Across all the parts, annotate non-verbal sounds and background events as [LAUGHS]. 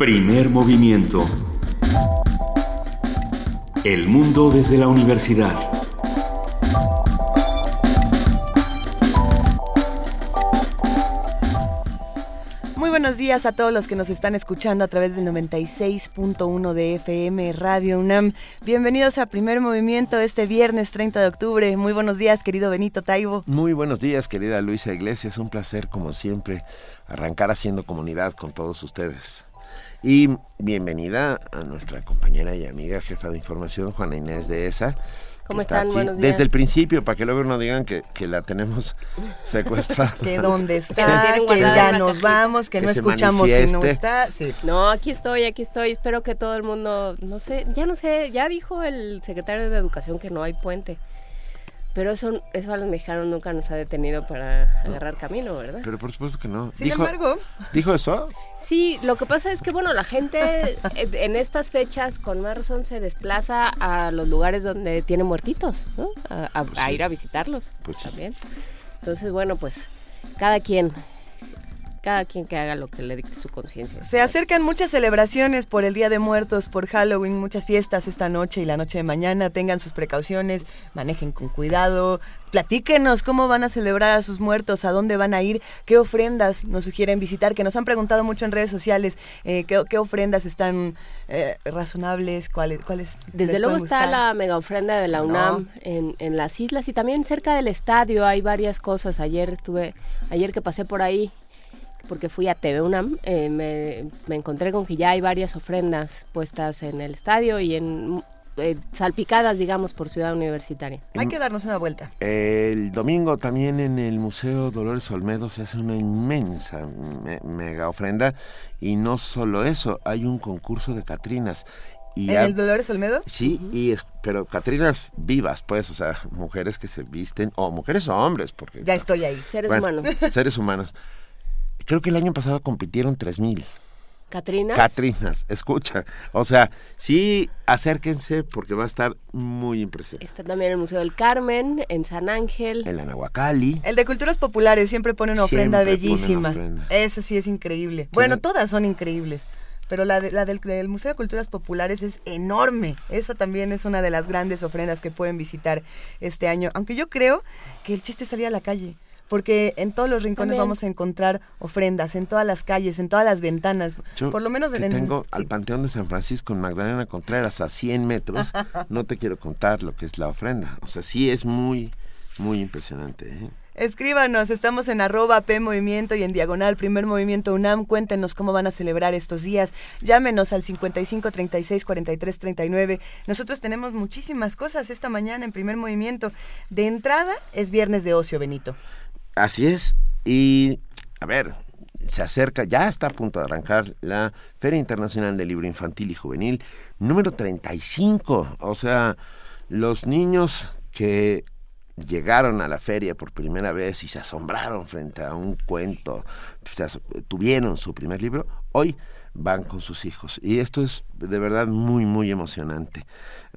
Primer movimiento. El mundo desde la universidad. Muy buenos días a todos los que nos están escuchando a través del 96.1 de FM Radio UNAM. Bienvenidos a Primer Movimiento este viernes 30 de octubre. Muy buenos días, querido Benito Taibo. Muy buenos días, querida Luisa Iglesias. Un placer, como siempre, arrancar haciendo comunidad con todos ustedes. Y bienvenida a nuestra compañera y amiga jefa de información, Juana Inés de ESA. ¿Cómo están? Buenos días. Desde el principio, para que luego no digan que, que la tenemos [LAUGHS] secuestrada. que dónde [LAUGHS] está, que, ya nos vamos, que, no escuchamos si no está. No, aquí estoy, aquí estoy. Espero que todo el mundo, no sé, ya no sé, ya dijo el secretario de Educación que no hay puente. Pero eso, eso a los mexicanos nunca nos ha detenido para agarrar camino, ¿verdad? Pero por supuesto que no. Sin embargo. ¿Dijo eso? Sí, lo que pasa es que, bueno, la gente en estas fechas con más razón se desplaza a los lugares donde tiene muertitos, ¿no? A, Pues a ir a visitarlos Pues sí. también. Entonces, bueno, pues cada quien, cada quien que haga lo que le dicte su conciencia. Se acercan muchas celebraciones por el Día de Muertos, por Halloween, muchas fiestas esta noche y la noche de mañana. Tengan sus precauciones, manejen con cuidado. Platíquenos cómo van a celebrar a sus muertos, a dónde van a ir, qué ofrendas nos sugieren visitar, que nos han preguntado mucho en redes sociales, eh, qué, qué ofrendas están eh, razonables, cuáles, cuáles. Desde les luego está gustar. la mega ofrenda de la UNAM en, en las islas y también cerca del estadio hay varias cosas. Ayer estuve, ayer que pasé por ahí, porque fui a TV UNAM, eh, me, me encontré con que ya hay varias ofrendas puestas en el estadio y en eh, salpicadas, digamos, por Ciudad Universitaria. Hay que darnos una vuelta. El domingo también en el Museo Dolores Olmedo se hace una inmensa me- mega ofrenda y no solo eso, hay un concurso de Catrinas. Y ¿En ha- el Dolores Olmedo? Sí, y es, pero Catrinas vivas, pues, o sea, mujeres que se visten, o mujeres o hombres, porque... Ya estoy ahí. Seres Bueno, humanos. Seres humanos. Creo que el año pasado compitieron 3000 Catrina. Catrinas, escucha. O sea, sí, acérquense porque va a estar muy impresionante. Está también el Museo del Carmen, en San Ángel. El Anahuacalli. El de Culturas Populares siempre pone una ofrenda Siempre bellísima. ofrenda. Eso sí es increíble. Bueno, todas son increíbles. Pero la, de- la del, del Museo de Culturas Populares es enorme. Esa también es una de las grandes ofrendas que pueden visitar este año. Aunque yo creo que el chiste es salir a la calle. Porque en todos los rincones También. vamos a encontrar ofrendas, en todas las calles, en todas las ventanas. Yo Por lo menos que en, en- tengo sí. al Panteón de San Francisco en Magdalena Contreras a 100 metros, [LAUGHS] no te quiero contar lo que es la ofrenda. O sea, sí es muy, muy impresionante. ¿eh? Escríbanos, estamos en arroba P Movimiento y en diagonal Primer Movimiento UNAM. Cuéntenos cómo van a celebrar estos días. Llámenos al 55 36 43 39. Nosotros tenemos muchísimas cosas esta mañana en Primer Movimiento. De entrada es viernes de ocio, Benito. Así es. Y, a ver, se acerca, ya está a punto de arrancar la Feria Internacional del Libro Infantil y Juvenil número 35. O sea, los niños que llegaron a la feria por primera vez y se asombraron frente a un cuento, as- tuvieron su primer libro, hoy van con sus hijos. Y esto es de verdad muy, muy emocionante.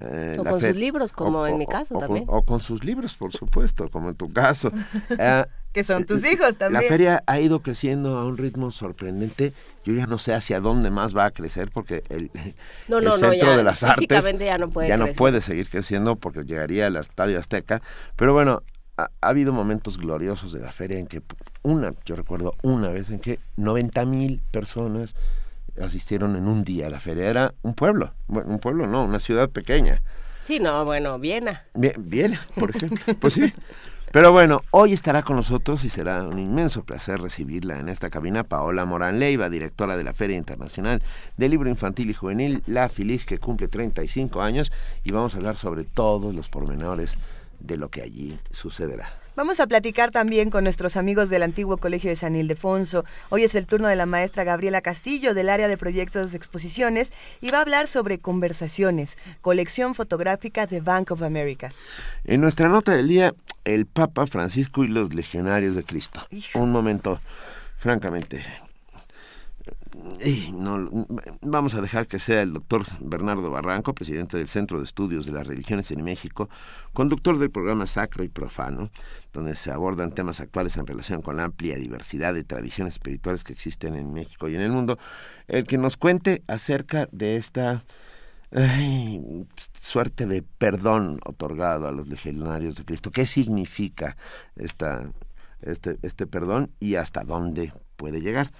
Eh, O la con sus libros, como en mi caso o con- también. o con sus libros, por supuesto, como en tu caso. [LAUGHS] Ah, Que son tus hijos también. la feria ha ido creciendo a un ritmo sorprendente. Yo ya no sé hacia dónde más va a crecer porque el, [LAUGHS] No, el no, centro ya de las artes ya no puede ya no puede seguir creciendo porque llegaría al Estadio Azteca. Pero bueno, ha, ha habido momentos gloriosos de la feria en que una, yo recuerdo una vez en que 90 mil personas asistieron en un día a la feria. Era un pueblo, bueno, un pueblo no, una ciudad pequeña. Sí, no, bueno, Viena. Bien, por ejemplo. Pues sí. [LAUGHS] Pero bueno, hoy estará con nosotros y será un inmenso placer recibirla en esta cabina Paola Morán Leiva, directora de la Feria Internacional del Libro Infantil y Juvenil, la FILIG, que cumple 35 años, y vamos a hablar sobre todos los pormenores de lo que allí sucederá. Vamos a platicar también con nuestros amigos del antiguo Colegio de San Ildefonso. Hoy es el turno de la maestra Gabriela Castillo del área de proyectos de exposiciones y va a hablar sobre conversaciones, colección fotográfica de Bank of America. En nuestra nota del día, el Papa Francisco y los Legionarios de Cristo. Hijo. Un momento, francamente, vamos a dejar que sea el doctor Bernardo Barranco, presidente del Centro de Estudios de las Religiones en México, conductor del programa Sacro y Profano, donde se abordan temas actuales en relación con la amplia diversidad de tradiciones espirituales que existen en México y en el mundo, el que nos cuente acerca de esta suerte de perdón otorgado a los legionarios de Cristo. ¿Qué significa esta, este, este perdón y hasta dónde puede llegar?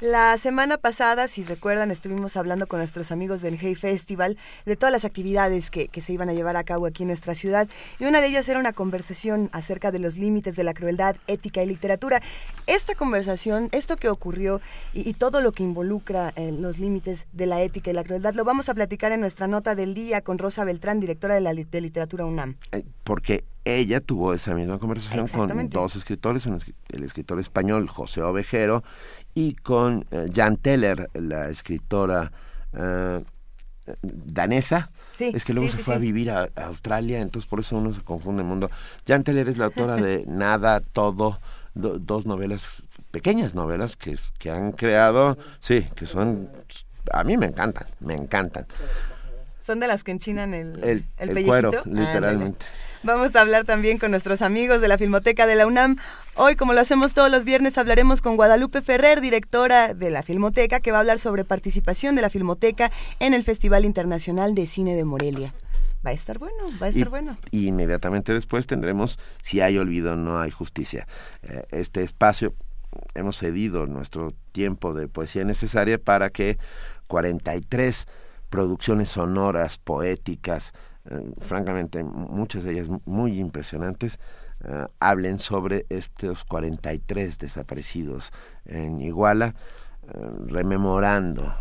La semana pasada, si recuerdan, estuvimos hablando con nuestros amigos del Hey Festival de todas las actividades que, se iban a llevar a cabo aquí en nuestra ciudad y una de ellas era una conversación acerca de los límites de la crueldad, ética y literatura. Esta conversación, esto que ocurrió y, todo lo que involucra eh, los límites de la ética y la crueldad, lo vamos a platicar en nuestra nota del día con Rosa Beltrán, directora de la de literatura UNAM. Eh, porque ella tuvo esa misma conversación con dos escritores, el escritor español José Ovejero y con eh, Jan Teller, la escritora eh, danesa. es que luego se fue a vivir a, Australia, entonces por eso uno se confunde el mundo. Jan Teller es la autora de [LAUGHS] Nada, Todo, dos novelas, pequeñas novelas que, que han creado, sí, que son, a mí me encantan, me encantan. Son de las que enchinan el, el, el, cuero, literalmente. Vamos a hablar también con nuestros amigos de la Filmoteca de la UNAM. Hoy, como lo hacemos todos los viernes, hablaremos con Guadalupe Ferrer, directora de la Filmoteca, que va a hablar sobre participación de la Filmoteca en el Festival Internacional de Cine de Morelia. Va a estar bueno, va a estar bueno. Y inmediatamente después tendremos Si hay olvido, no hay justicia. Eh, este espacio hemos cedido nuestro tiempo de poesía necesaria para que 43 producciones sonoras, poéticas, eh, francamente muchas de ellas muy impresionantes, eh, hablen sobre estos 43 desaparecidos en Iguala, eh, rememorando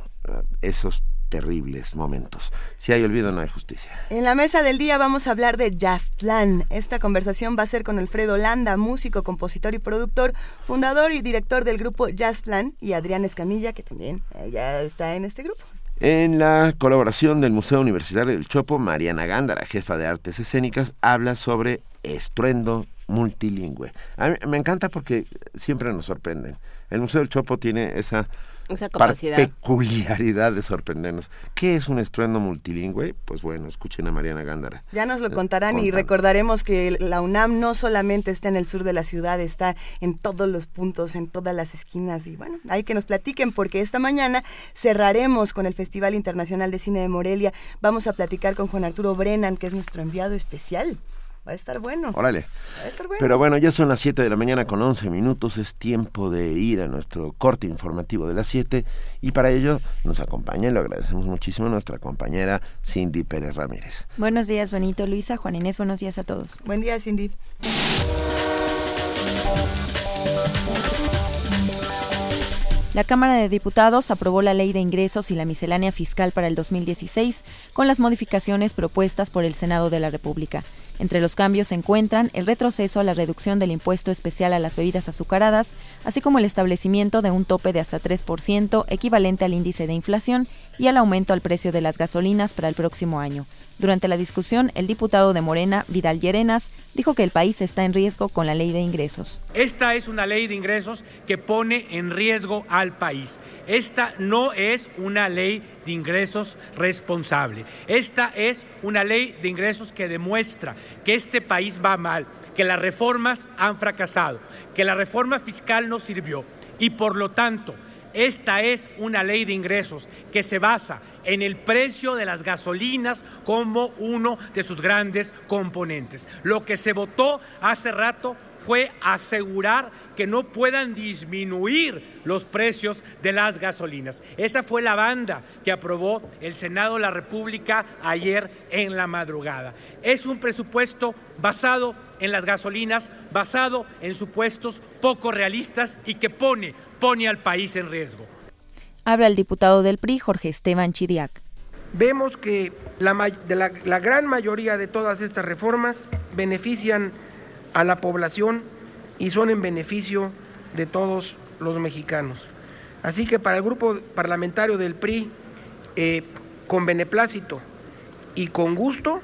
esos terribles momentos. Si hay olvido, no hay justicia. En la mesa del día vamos a hablar de Jazzplan. Esta conversación va a ser con Alfredo Landa, músico, compositor y productor, fundador y director del grupo Jazzplan, y Adrián Escamilla, que también ya está en este grupo. En la colaboración del Museo Universitario del Chopo, Mariana Gándara, jefa de artes escénicas, habla sobre estruendo multilingüe. A mí me encanta porque siempre nos sorprenden. El Museo del Chopo tiene esa esa capacidad. peculiaridad de sorprendernos. ¿Qué es un estruendo multilingüe? Pues bueno, escuchen a Mariana Gándara. Ya nos lo eh, contarán y recordaremos que la UNAM no solamente está en el sur de la ciudad, está en todos los puntos, en todas las esquinas y bueno, hay que nos platiquen porque esta mañana cerraremos con el Festival Internacional de Cine de Morelia. Vamos a platicar con Juan Arturo Brennan, que es nuestro enviado especial. Va a estar bueno. Órale. Pero bueno, ya son las 7 de la mañana con 11 minutos. Es tiempo de ir a nuestro corte informativo de las 7. Y para ello nos acompaña, y lo agradecemos muchísimo, nuestra compañera Cindy Pérez Ramírez. Buenos días, Benito, Luisa, Juan Inés. Buenos días a todos. Buen día, Cindy. La Cámara de Diputados aprobó la Ley de Ingresos y la Miscelánea Fiscal para el 2016 con las modificaciones propuestas por el Senado de la República. Entre los cambios se encuentran el retroceso a la reducción del impuesto especial a las bebidas azucaradas, así como el establecimiento de un tope de hasta 3% equivalente al índice de inflación y al aumento al precio de las gasolinas para el próximo año. Durante la discusión, el diputado de Morena, Vidal Llerenas, dijo que el país está en riesgo con la ley de ingresos. Esta es una ley de ingresos que pone en riesgo al país. Esta no es una ley de ingresos responsable. Esta es una ley de ingresos que demuestra que este país va mal, que las reformas han fracasado, que la reforma fiscal no sirvió y por lo tanto esta es una ley de ingresos que se basa en el precio de las gasolinas como uno de sus grandes componentes. Lo que se votó hace rato fue asegurar que no puedan disminuir los precios de las gasolinas. Esa fue la banda que aprobó el Senado de la República ayer en la madrugada. Es un presupuesto basado en las gasolinas, basado en supuestos poco realistas y que pone, pone al país en riesgo. Habla el diputado del PRI, Jorge Esteban Chiriac. Vemos que la, la gran mayoría de todas estas reformas benefician a la población y son en beneficio de todos los mexicanos. Así que para el grupo parlamentario del PRI, eh, con beneplácito y con gusto,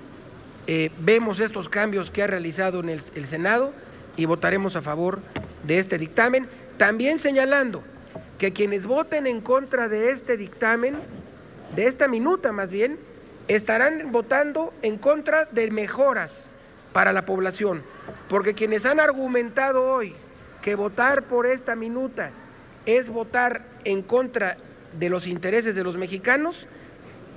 eh, vemos estos cambios que ha realizado en el, el Senado y votaremos a favor de este dictamen, también señalando que quienes voten en contra de este dictamen, de esta minuta más bien, estarán votando en contra de mejoras para la población, porque quienes han argumentado hoy que votar por esta minuta es votar en contra de los intereses de los mexicanos,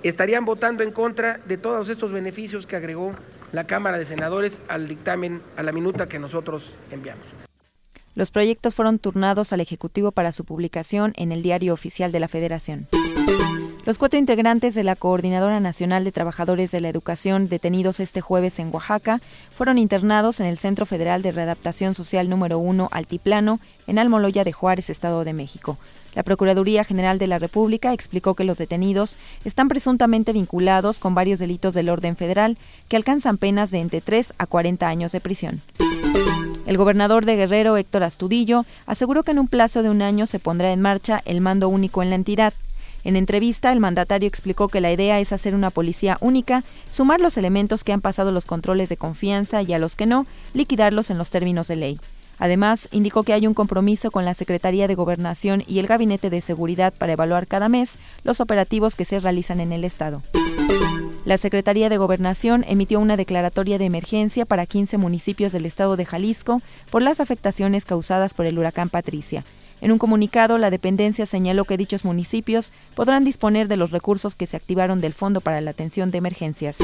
estarían votando en contra de todos estos beneficios que agregó la Cámara de Senadores al dictamen, a la minuta que nosotros enviamos. Los proyectos fueron turnados al Ejecutivo para su publicación en el Diario Oficial de la Federación. Los cuatro integrantes de la Coordinadora Nacional de Trabajadores de la Educación detenidos este jueves en Oaxaca fueron internados en el Centro Federal de Readaptación Social número 1 Altiplano, en Almoloya de Juárez, Estado de México. La Procuraduría General de la República explicó que los detenidos están presuntamente vinculados con varios delitos del orden federal que alcanzan penas de entre 3 a 40 años de prisión. El gobernador de Guerrero, Héctor Astudillo, aseguró que en un plazo de un año se pondrá en marcha el mando único en la entidad. En entrevista, el mandatario explicó que la idea es hacer una policía única, sumar los elementos que han pasado los controles de confianza y a los que no, liquidarlos en los términos de ley. Además, indicó que hay un compromiso con la Secretaría de Gobernación y el Gabinete de Seguridad para evaluar cada mes los operativos que se realizan en el Estado. La Secretaría de Gobernación emitió una declaratoria de emergencia para 15 municipios del estado de Jalisco por las afectaciones causadas por el huracán Patricia. En un comunicado, la dependencia señaló que dichos municipios podrán disponer de los recursos que se activaron del Fondo para la Atención de Emergencias.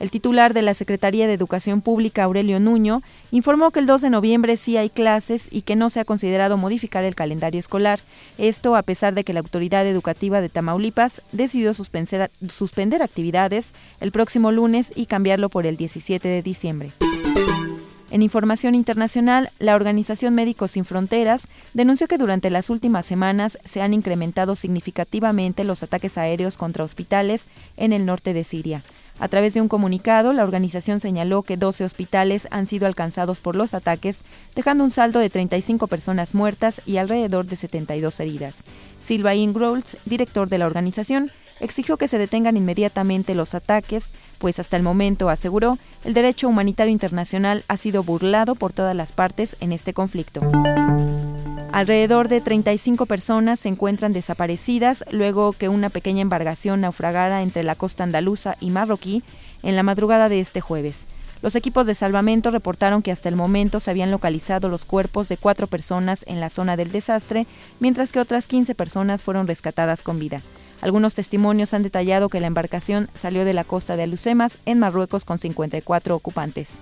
El titular de la Secretaría de Educación Pública, Aurelio Nuño, informó que el 2 de noviembre sí hay clases y que no se ha considerado modificar el calendario escolar. Esto a pesar de que la autoridad educativa de Tamaulipas decidió suspender, suspender actividades el próximo lunes y cambiarlo por el 17 de diciembre. En información internacional, la Organización Médicos Sin Fronteras denunció que durante las últimas semanas se han incrementado significativamente los ataques aéreos contra hospitales en el norte de Siria. A través de un comunicado, la organización señaló que 12 hospitales han sido alcanzados por los ataques, dejando un saldo de 35 personas muertas y alrededor de 72 heridas. Silva Ingrolds, director de la organización, exigió que se detengan inmediatamente los ataques, pues hasta el momento, aseguró, el derecho humanitario internacional ha sido burlado por todas las partes en este conflicto. Alrededor de 35 personas se encuentran desaparecidas luego que una pequeña embarcación naufragara entre la costa andaluza y marroquí en la madrugada de este jueves. Los equipos de salvamento reportaron que hasta el momento se habían localizado los cuerpos de cuatro personas en la zona del desastre, mientras que otras 15 personas fueron rescatadas con vida. Algunos testimonios han detallado que la embarcación salió de la costa de Alucemas, en Marruecos, con 54 ocupantes.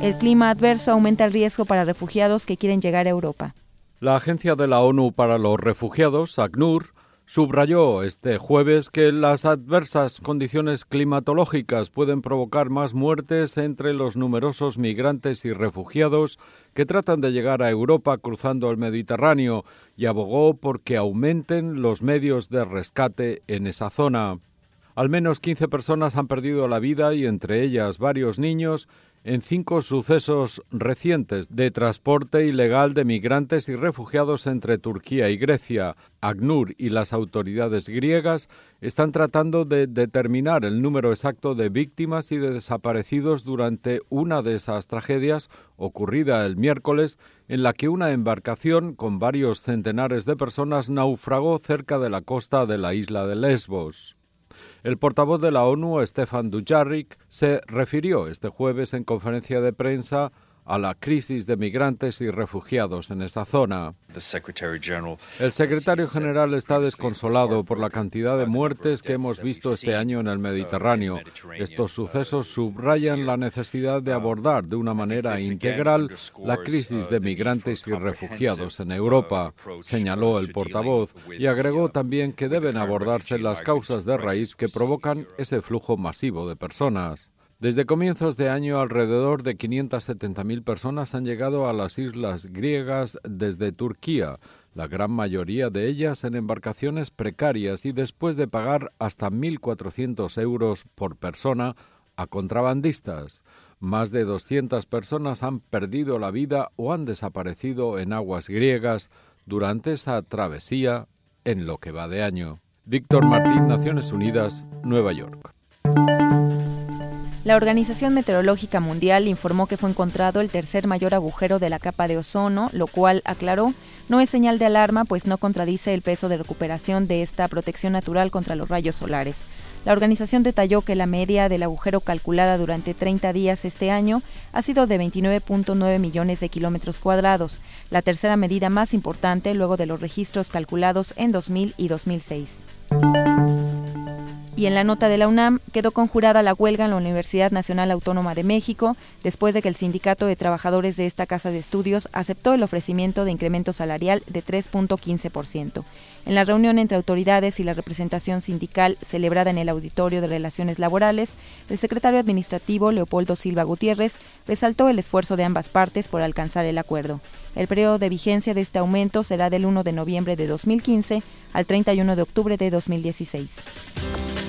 El clima adverso aumenta el riesgo para refugiados que quieren llegar a Europa. La Agencia de la ONU para los Refugiados, ACNUR, subrayó este jueves que las adversas condiciones climatológicas pueden provocar más muertes entre los numerosos migrantes y refugiados que tratan de llegar a Europa cruzando el Mediterráneo y abogó por que aumenten los medios de rescate en esa zona. Al menos 15 personas han perdido la vida y entre ellas varios niños en cinco sucesos recientes de transporte ilegal de migrantes y refugiados entre Turquía y Grecia. ACNUR y las autoridades griegas están tratando de determinar el número exacto de víctimas y de desaparecidos durante una de esas tragedias ocurrida el miércoles en la que una embarcación con varios centenares de personas naufragó cerca de la costa de la isla de Lesbos. El portavoz de la ONU, Stefan Dujarric, se refirió este jueves en conferencia de prensa a la crisis de migrantes y refugiados en esta zona. El secretario general está desconsolado por la cantidad de muertes que hemos visto este año en el Mediterráneo. Estos sucesos subrayan la necesidad de abordar de una manera integral la crisis de migrantes y refugiados en Europa, señaló el portavoz, y agregó también que deben abordarse las causas de raíz que provocan ese flujo masivo de personas. Desde comienzos de año, alrededor de 570.000 personas han llegado a las islas griegas desde Turquía, la gran mayoría de ellas en embarcaciones precarias y después de pagar hasta 1.400 euros por persona a contrabandistas. Más de 200 personas han perdido la vida o han desaparecido en aguas griegas durante esa travesía en lo que va de año. Víctor Martín, Naciones Unidas, Nueva York. La Organización Meteorológica Mundial informó que fue encontrado el tercer mayor agujero de la capa de ozono, lo cual, aclaró, no es señal de alarma, pues no contradice el peso de recuperación de esta protección natural contra los rayos solares. La organización detalló que la media del agujero calculada durante 30 días este año ha sido de 29.9 millones de kilómetros cuadrados, la tercera medida más importante luego de los registros calculados en 2000 y 2006. Y en la nota de la UNAM quedó conjurada la huelga en la Universidad Nacional Autónoma de México después de que el sindicato de trabajadores de esta casa de estudios aceptó el ofrecimiento de incremento salarial de 3.15%. En la reunión entre autoridades y la representación sindical celebrada en el Auditorio de Relaciones Laborales, el secretario administrativo Leopoldo Silva Gutiérrez resaltó el esfuerzo de ambas partes por alcanzar el acuerdo. El periodo de vigencia de este aumento será del 1 de noviembre de 2015 al 31 de octubre de 2016.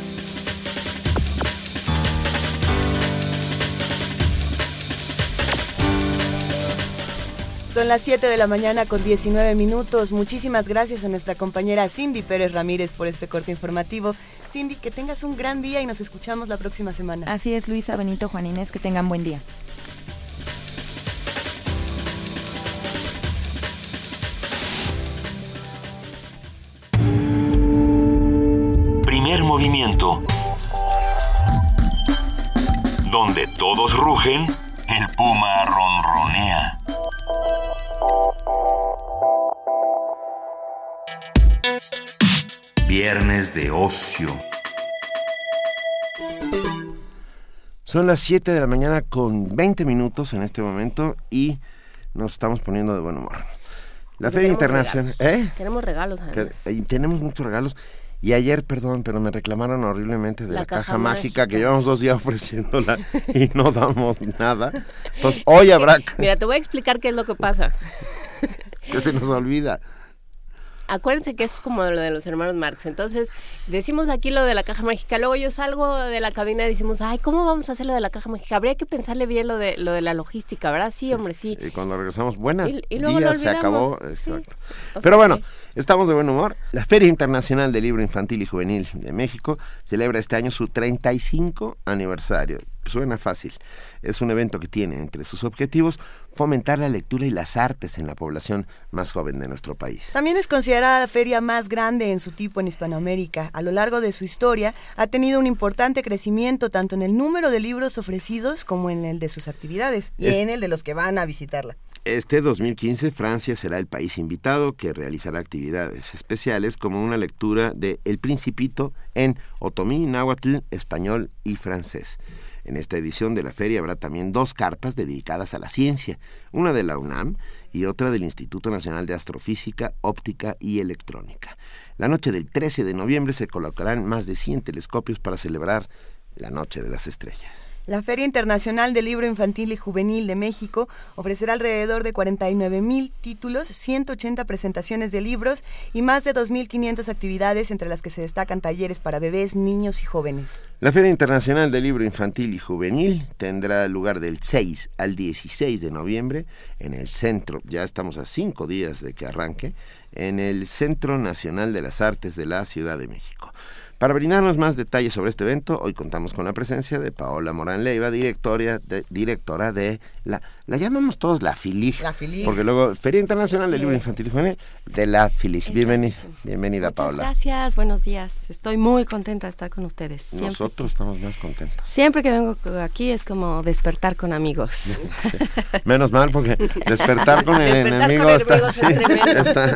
Son las 7 de la mañana con 19 minutos. Muchísimas gracias a nuestra compañera Cindy Pérez Ramírez por este corte informativo. Cindy, que tengas un gran día y nos escuchamos la próxima semana. Así es, Luisa, Benito, Juan Inés, que tengan buen día. Primer movimiento. Donde todos rugen, el puma ronronea. Viernes de ocio. Son las 7 de la mañana con 20 minutos en este momento y nos estamos poniendo de buen humor. La Feria Internacional... ¿Eh? Tenemos regalos, además. Tenemos muchos regalos. Y ayer, perdón, pero me reclamaron horriblemente de la, caja, mágica, que llevamos dos días ofreciéndola [LAUGHS] y no damos nada. Entonces, hoy habrá... Mira, te voy a explicar qué es lo que pasa. que se nos olvida acuérdense que es como lo de los hermanos Marx. Entonces, decimos aquí lo de la caja mágica, luego yo salgo de la cabina y decimos, ay, ¿cómo vamos a hacer lo de la caja mágica? Habría que pensarle bien lo de lo de la logística, ¿verdad? Sí, hombre, sí. Y cuando regresamos, buenas días, se acabó. Exacto. Pero bueno, estamos de buen humor. La Feria Internacional del Libro Infantil y Juvenil de México celebra este año su 35 aniversario. Suena fácil. Es un evento que tiene entre sus objetivos fomentar la lectura y las artes en la población más joven de nuestro país. También es considerada la feria más grande en su tipo en Hispanoamérica. A lo largo de su historia ha tenido un importante crecimiento tanto en el número de libros ofrecidos como en el de sus actividades y en el de los que van a visitarla. Este 2015 Francia será el país invitado que realizará actividades especiales como una lectura de El Principito en otomí, náhuatl, español y francés. En esta edición de la feria habrá también dos carpas dedicadas a la ciencia, una de la UNAM y otra del Instituto Nacional de Astrofísica, Óptica y Electrónica. La noche del 13 de noviembre se colocarán más de 100 telescopios para celebrar la Noche de las Estrellas. La Feria Internacional del Libro Infantil y Juvenil de México ofrecerá alrededor de 49 mil títulos, 180 presentaciones de libros y más de 2.500 actividades entre las que se destacan talleres para bebés, niños y jóvenes. La Feria Internacional del Libro Infantil y Juvenil tendrá lugar del 6 al 16 de noviembre en el centro, ya estamos a cinco días de que arranque, en el Centro Nacional de las Artes de la Ciudad de México. Para brindarnos más detalles sobre este evento, hoy contamos con la presencia de Paola Morán Leiva, directora de, directora de la, la llamamos todos la FILIG, la FILIG. porque luego Feria Internacional del Libro Infantil y Juvenil de la FILIG. Bienvenida, bienvenida Muchas Paola. Gracias, buenos días. Estoy muy contenta de estar con ustedes. Siempre. Nosotros estamos más contentos. Siempre que vengo aquí es como despertar con amigos. [LAUGHS] Menos mal porque despertar con el Despertar enemigo con sí,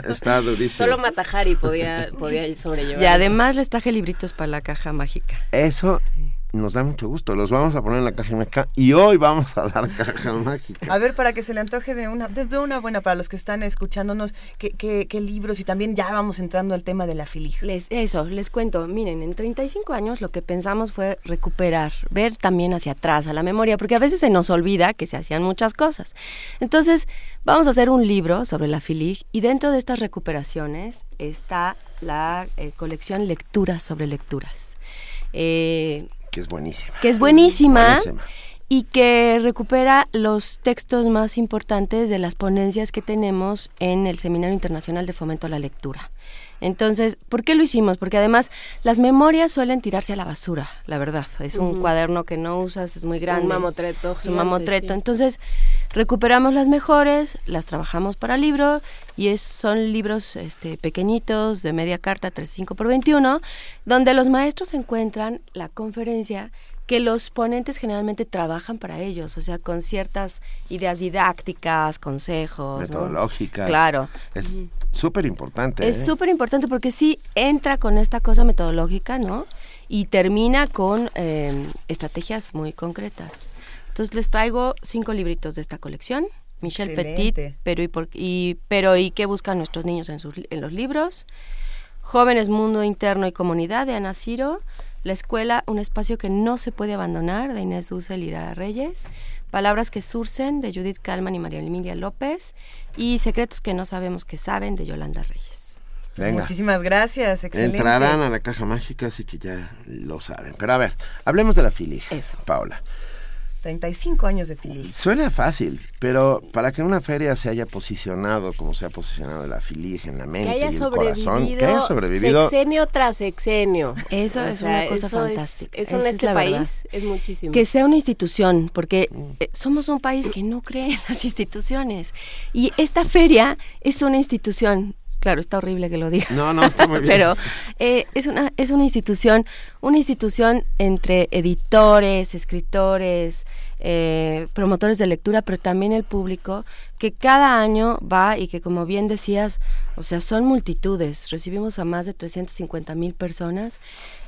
está durísimo. Solo Matajari podía, podía sobrellevar. Y además les traje libritos para la caja mágica. Eso nos da mucho gusto. Los vamos a poner en la caja mágica y hoy vamos a dar caja [LAUGHS] mágica. A ver, para que se le antoje de una, de, de una buena, para los que están escuchándonos, ¿qué, qué, qué libros? Y también ya vamos entrando al tema de la filig. Les, eso, les cuento. Miren, en 35 años lo que pensamos fue recuperar, ver también hacia atrás, a la memoria, porque a veces se nos olvida que se hacían muchas cosas. Entonces, vamos a hacer un libro sobre la filig y dentro de estas recuperaciones está la eh, colección Lecturas sobre Lecturas. Eh, que es buenísima. que es buenísima, Buenísima. y que recupera los textos más importantes de las ponencias que tenemos en el Seminario Internacional de Fomento a la Lectura. Entonces, ¿por qué lo hicimos? Porque además las memorias suelen tirarse a la basura, la verdad. Es un cuaderno que no usas, es muy grande. Un mamotreto. Es un mamotreto. sí. Entonces, recuperamos las mejores, las trabajamos para libro y es, son libros este, pequeñitos de media carta, 35 por 21, donde los maestros encuentran la conferencia que los ponentes generalmente trabajan para ellos, o sea, con ciertas ideas didácticas, consejos. ¿no? Metodológicas. Claro. Es súper importante. Es ¿eh? súper importante porque sí entra con esta cosa metodológica, ¿no? Y termina con eh, estrategias muy concretas. Entonces les traigo cinco libritos de esta colección. Michelle Excelente. Petit, pero y, por- y- pero y qué buscan nuestros niños en, sus, en los libros. Jóvenes, Mundo Interno y Comunidad de Ana Ciro. La Escuela, un espacio que no se puede abandonar de Inés Dussel y Lara Reyes. Palabras que surcen de Judith Kalman y María Emilia López. Y Secretos que no sabemos que saben de Yolanda Reyes. Venga. Muchísimas gracias, excelente. Entrarán a la caja mágica, así que ya lo saben. Pero a ver, hablemos de la Filig, Paula. 35 años de Filig. Suena fácil, pero para que una feria se haya posicionado como se ha posicionado la Filig en la Que mente haya y el corazón, que haya sobrevivido sexenio tras sexenio. Eso O es sea, una cosa eso es- fantástica. Eso, en es este país verdad. es muchísimo. Que sea una institución, porque eh, somos un país que no cree en las instituciones. Y esta feria es una institución. Claro, está horrible que lo diga. No, no, está muy [LAUGHS] bien. Pero eh, es, una, es una institución, una institución entre editores, escritores, eh, promotores de lectura, pero también el público, que cada año va y que, como bien decías, o sea, son multitudes. Recibimos a más de 350 mil personas.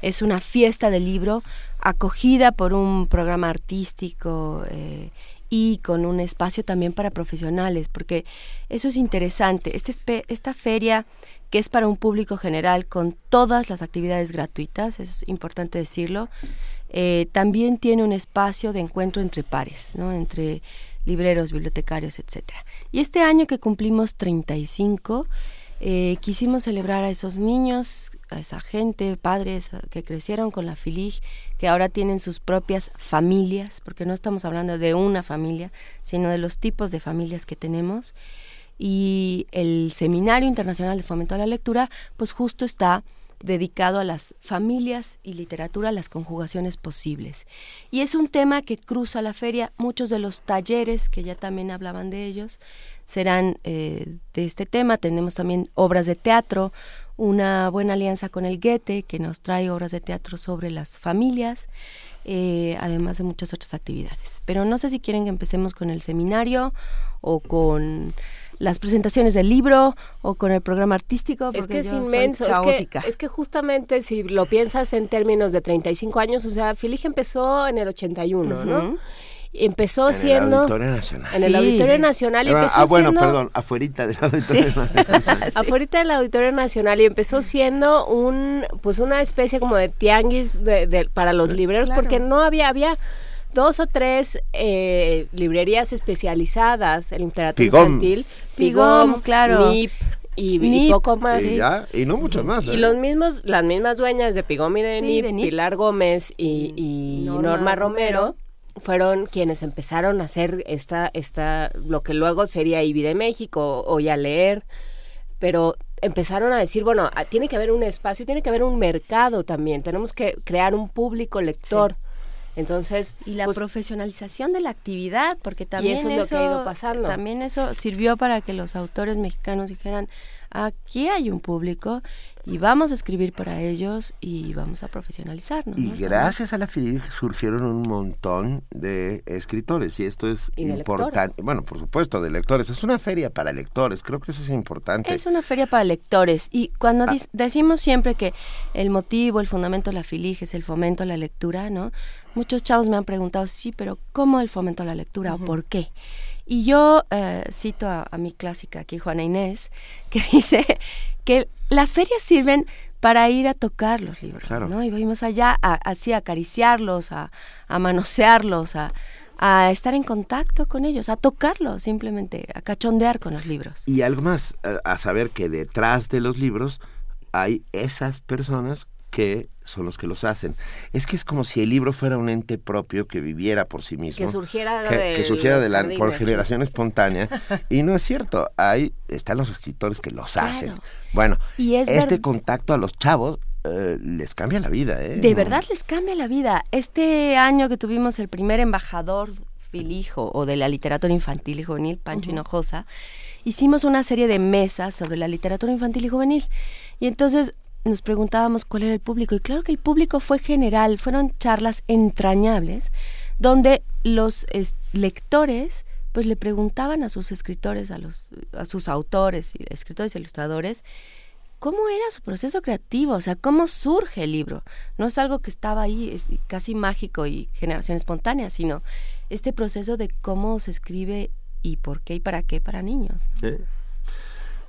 Es una fiesta de libro acogida por un programa artístico. eh, y con un espacio también para profesionales, porque eso es interesante. Este esta feria que es para un público general con todas las actividades gratuitas, es importante decirlo, eh, también tiene un espacio de encuentro entre pares, ¿no? entre libreros, bibliotecarios, etcétera. Y este año que cumplimos 35, eh, quisimos celebrar a esos niños, a esa gente, padres que crecieron con la FILIG, que ahora tienen sus propias familias, porque no estamos hablando de una familia, sino de los tipos de familias que tenemos. Y el Seminario Internacional de Fomento a la Lectura, pues justo está dedicado a las familias y literatura, las conjugaciones posibles. Y es un tema que cruza la feria. Muchos de los talleres, que ya también hablaban de ellos, serán eh, de este tema. Tenemos también obras de teatro, una buena alianza con el Goethe, que nos trae obras de teatro sobre las familias, eh, además de muchas otras actividades. Pero no sé si quieren que empecemos con el seminario o con las presentaciones del libro o con el programa artístico. Es que es inmenso, es que, es que justamente si lo piensas en términos de 35 años, o sea, Filig empezó en el 81, ¿no? Ujú. Y Empezó en el siendo Auditorio Nacional. en el Sí. Auditorio Nacional y Ah, empezó ah, bueno, siendo perdón, afuerita del Auditorio [LAUGHS] Nacional. afuera del Auditorio Nacional y empezó siendo un pues una especie como de tianguis de, de- para los libreros Claro. porque no había había dos o tres eh, librerías especializadas en literatura Pigom. infantil Pigom, claro. MIP y, y MIP, poco más y ya, y no muchos más. y ¿eh? los mismos las mismas dueñas de Pigom y de, Sí, NIP, de NIP. Pilar Gómez y, y Norma Norma, Romero, Romero. fueron quienes empezaron a hacer esta esta lo que luego sería IBI de México o ya leer pero empezaron a decir, bueno, ah, tiene que haber un espacio, tiene que haber un mercado también, tenemos que crear un público lector. Entonces, y la pues, profesionalización de la actividad, porque también eso es lo que ha ido pasando. También eso sirvió para que los autores mexicanos dijeran, aquí hay un público y vamos a escribir para ellos y vamos a profesionalizarnos. Y ¿no? gracias a la FILIG surgieron un montón de escritores y esto es Y importante. Bueno, por supuesto, de lectores. Es una feria para lectores, creo que eso es importante. Es una feria para lectores y cuando Ah. decimos siempre que el motivo, el fundamento de la FILIG es el fomento a la lectura, ¿no? Muchos chavos me han preguntado, sí, pero ¿cómo el fomento a la lectura o por qué? Y yo eh, cito a, a mi clásica aquí, Juana Inés, que [LAUGHS] dice que las ferias sirven para ir a tocar los libros, Claro. ¿no? Y vamos allá a, así a acariciarlos, a, a manosearlos, a, a estar en contacto con ellos, a tocarlos simplemente, a cachondear con los libros. Y algo más, a, a saber que detrás de los libros hay esas personas que son los que los hacen. Es que es como si el libro fuera un ente propio que viviera por sí mismo. Que surgiera que, que surgiera de la, por generación espontánea. [LAUGHS] y no es cierto. Ahí están los escritores que los Claro. hacen. Bueno, Y es este ver- contacto a los chavos eh, les cambia la vida. ¿eh? De verdad les cambia la vida. Este año que tuvimos el primer embajador filijo o de la literatura infantil y juvenil, Pancho Hinojosa, hicimos una serie de mesas sobre la literatura infantil y juvenil. Y entonces nos preguntábamos cuál era el público. Y claro que el público fue general, fueron charlas entrañables, donde los es- lectores pues le preguntaban a sus escritores, a los a sus autores, escritores e ilustradores, cómo era su proceso creativo, o sea, cómo surge el libro. No es algo que estaba ahí, casi mágico y generación espontánea, sino este proceso de cómo se escribe y por qué y para qué para niños.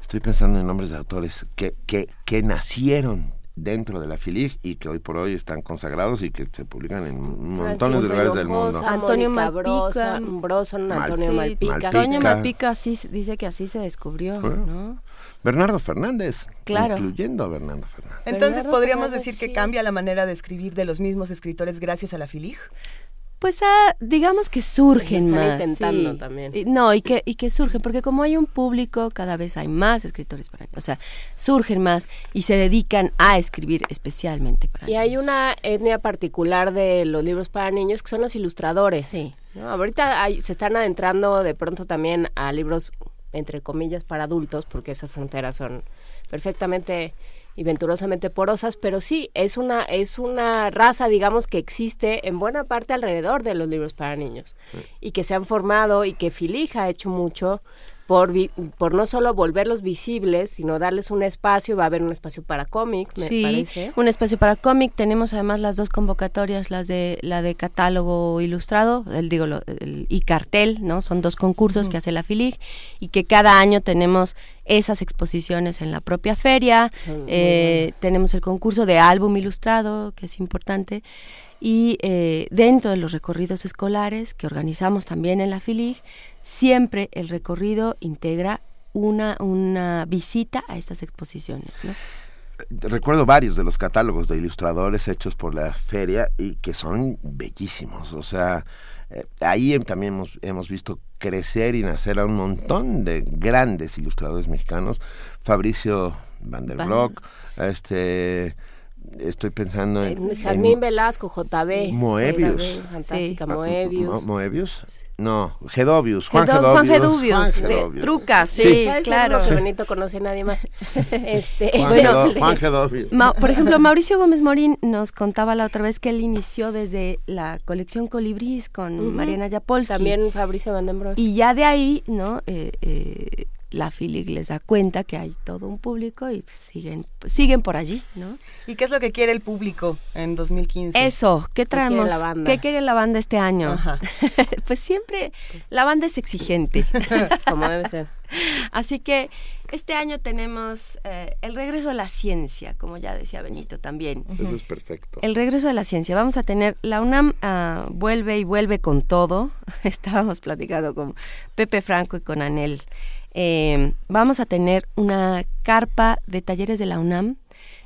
Estoy pensando en nombres de autores que, que, que nacieron dentro de la FILIG y que hoy por hoy están consagrados y que se publican en montones de lugares del mundo. Antonio Malpica. Broson, Antonio Mal- Malpica. Malpica. Antonio Malpica dice que así se descubrió, Bueno. ¿no? Bernardo Fernández, Claro. incluyendo a Bernardo Fernández. Entonces, ¿podríamos Fernández, decir que sí. cambia la manera de escribir de los mismos escritores gracias a la FILIG? Pues ah, digamos que surgen están más. intentando sí. también. Y- No, y que, y que surgen, porque como hay un público, cada vez hay más escritores para niños. O sea, surgen más y se dedican a escribir especialmente para Y niños. hay una etnia particular de los libros para niños que son los ilustradores. Sí. ¿no? Ahorita hay- se están adentrando de pronto también a libros, entre comillas, para adultos, porque esas fronteras son perfectamente y venturosamente porosas, pero sí, es una, es una raza, digamos, que existe en buena parte alrededor de los libros para niños y que se han formado y que Filija ha hecho mucho por, vi- por no solo volverlos visibles, sino darles un espacio, va a haber un espacio para cómic, me sí, parece. un espacio para cómic. Tenemos además las dos convocatorias, las de la de catálogo ilustrado, el digo lo- el- y cartel, ¿no? Son dos concursos que hace la FILIG y que cada año tenemos esas exposiciones en la propia feria. Eh, tenemos el concurso de álbum ilustrado, que es importante. Y eh, dentro de los recorridos escolares que organizamos también en la FILIG, siempre el recorrido integra una, una visita a estas exposiciones. ¿no? Recuerdo varios de los catálogos de ilustradores hechos por la feria y que son bellísimos. O sea, eh, ahí también hemos, hemos visto crecer y nacer a un montón de grandes ilustradores mexicanos. Fabricio Van der Van- Broek, este, estoy pensando en... Jazmín en Velasco, JB. Moebius. JB, Fantástica, Ah, Moebius. Mo- Moebius. No, Gedovius, Juan Gedo- Juan Gedovius. Gedovius, Juan Gedovius. Trucas, sí, Sí. ¿Sabes claro. Benito conoce a nadie más. [LAUGHS] este, Juan, Bueno, Gedo- Juan Gedovius. Ma- por ejemplo, Mauricio Gómez Morín nos contaba la otra vez que él inició desde la colección Colibrís con. Mariana Yapolsky. También Fabricio Van den Broek. Y ya de ahí, ¿no? Eh, eh, la FILIG les da cuenta que hay todo un público y siguen, siguen por allí, ¿no? ¿Y qué es lo que quiere el público en 2015? Eso, ¿qué traemos? quiere la banda? ¿Qué quiere la banda este año? Ajá. [LAUGHS] pues siempre la banda es exigente. [LAUGHS] Como debe ser. Así que este año tenemos eh, el regreso de la ciencia, como ya decía Benito también. Eso es perfecto. El regreso de la ciencia. Vamos a tener, la UNAM ah, vuelve y vuelve con todo. [LAUGHS] Estábamos platicando con Pepe Franco y con Anel. Eh, vamos a tener una carpa de talleres de la UNAM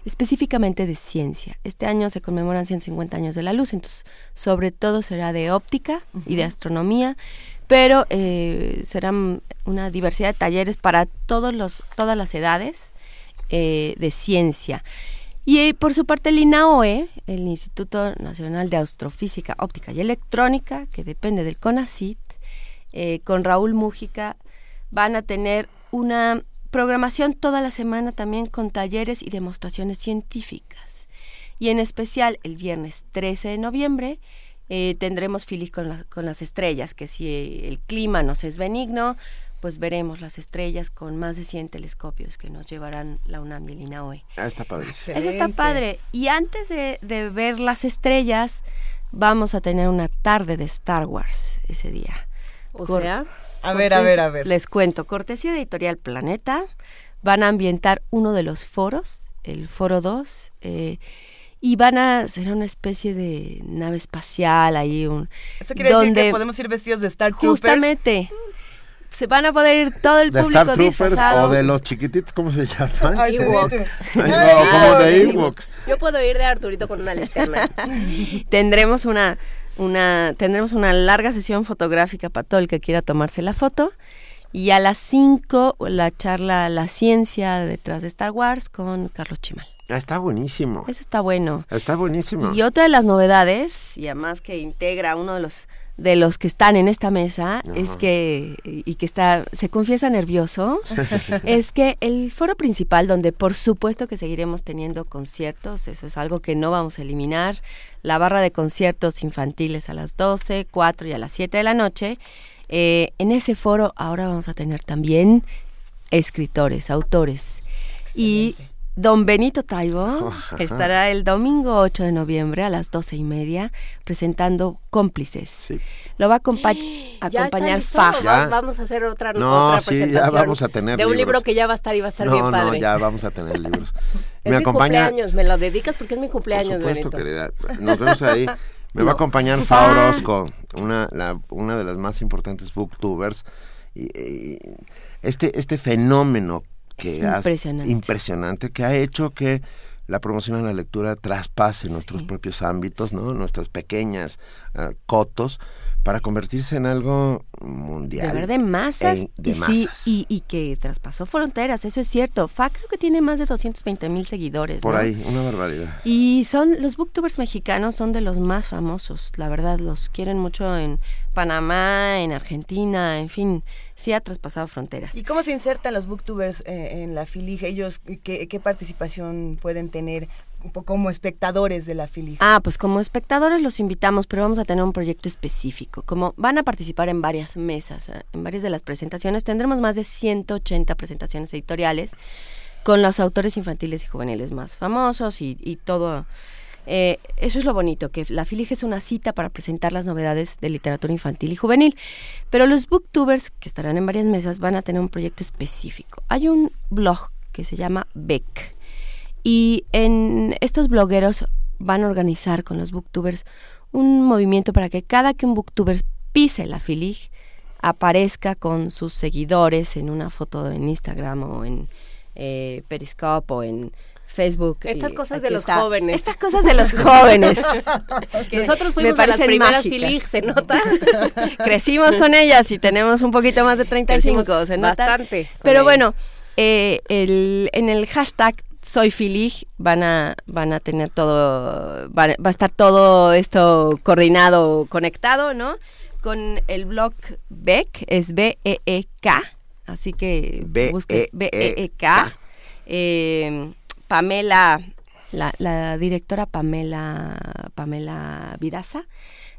específicamente de ciencia. Este año se conmemoran 150 años de la luz, entonces sobre todo será de óptica y de astronomía, pero eh, serán una diversidad de talleres para todos los, todas las edades eh, de ciencia. Y eh, por su parte el INAOE, el Instituto Nacional de Astrofísica, Óptica y Electrónica, que depende del CONACIT, eh, con Raúl Mújica, van a tener una programación toda la semana también con talleres y demostraciones científicas. Y en especial el viernes 13 de noviembre eh, tendremos Filis con, la- con las estrellas, que si eh, el clima nos es benigno, pues veremos las estrellas con más de 100 telescopios que nos llevarán la UNAM y el INAOE. Ah, está padre. Eso está padre. Y antes de, de ver las estrellas, vamos a tener una tarde de Star Wars ese día. O sea, A ver, a ver, a ver. Les cuento, cortesía de Editorial Planeta, van a ambientar uno de los foros, el Foro 2, eh, y van a ser una especie de nave espacial ahí, un, Eso quiere decir donde que podemos ir vestidos de Star Troopers. justamente se van a poder ir todo el de público Star Troopers disfrazado. o de los chiquititos, ¿cómo se llaman? Ay, no, como de Ewoks. Yo puedo ir de Arturito con una linterna. [LAUGHS] tendremos una una tendremos una larga sesión fotográfica para todo el que quiera tomarse la foto y a las 5 la charla La ciencia detrás de Star Wars con Carlos Chimal. Ah, Está buenísimo. Eso está bueno. Está buenísimo. Y otra de las novedades, y además que integra uno de los de los que están en esta mesa, es que, y que está, se confiesa nervioso, [LAUGHS] es que el foro principal, donde por supuesto que seguiremos teniendo conciertos, eso es algo que no vamos a eliminar, la barra de conciertos infantiles a las 12, 4 y a las 7 de la noche, eh, en ese foro ahora vamos a tener también escritores, autores. Y don Benito Taibo [LAUGHS] estará el domingo 8 de noviembre a las 12 y media presentando Cómplices. Lo va a acompa- [GASPS] ¿Ya acompañar está listo? Fa. Ya. Vamos a hacer otra, No, otra sí, presentación. ya vamos a tener De un libros. libro que ya va a estar y va a estar no, bien padre. no, ya vamos a tener libros. [LAUGHS] Es Me mi acompaña, cumpleaños, me lo dedicas porque es mi por cumpleaños, supuesto, Benito. querida. Nos vemos ahí. [LAUGHS] Me va a acompañar Fa Orozco, una, la- una de las más importantes booktubers. Y, y este, este fenómeno que Es impresionante. que ha hecho que la promoción a la lectura traspase nuestros propios ámbitos, ¿no? Nuestras pequeñas ah, cotos para convertirse en algo De mundial. hablar de masas, de y, sí, masas. y, y que traspasó fronteras, eso es cierto. Fa creo que tiene más de 220 mil seguidores. Por ¿no? ahí, una barbaridad. Y son los booktubers mexicanos son de los más famosos, la verdad, los quieren mucho en Panamá, en Argentina, en fin, sí ha traspasado fronteras. ¿Y cómo se insertan los booktubers eh, en la FILIG? ¿Ellos qué, qué participación pueden tener como espectadores de la FILIG? Ah, pues como espectadores los invitamos, pero vamos a tener un proyecto específico. Como van a participar en varias mesas, eh, en varias de las presentaciones, tendremos más de 180 presentaciones editoriales con los autores infantiles y juveniles más famosos y, y todo. Eh, eso es lo bonito, que la FILIG es una cita para presentar las novedades de literatura infantil y juvenil. Pero los booktubers, que estarán en varias mesas, van a tener un proyecto específico. Hay un blog que se llama Beck. Y en estos blogueros van a organizar con los booktubers un movimiento para que cada que un booktuber pise la FILIG aparezca con sus seguidores en una foto en Instagram o en eh, Periscope o en Facebook. Estas cosas de los está. jóvenes. Estas cosas de los jóvenes. [LAUGHS] Nosotros fuimos a las primeras filig, ¿se [LAUGHS] nota? Crecimos con ellas y tenemos un poquito más de 35, Crecimos se nota. bastante Pero bueno, eh, el, en el hashtag soy filig van a van a tener todo va, va a estar todo esto coordinado conectado no con el blog Beck es B E E K así que B-E-E-K. busque B E E K Eh, Pamela la, la directora Pamela Pamela Vidaza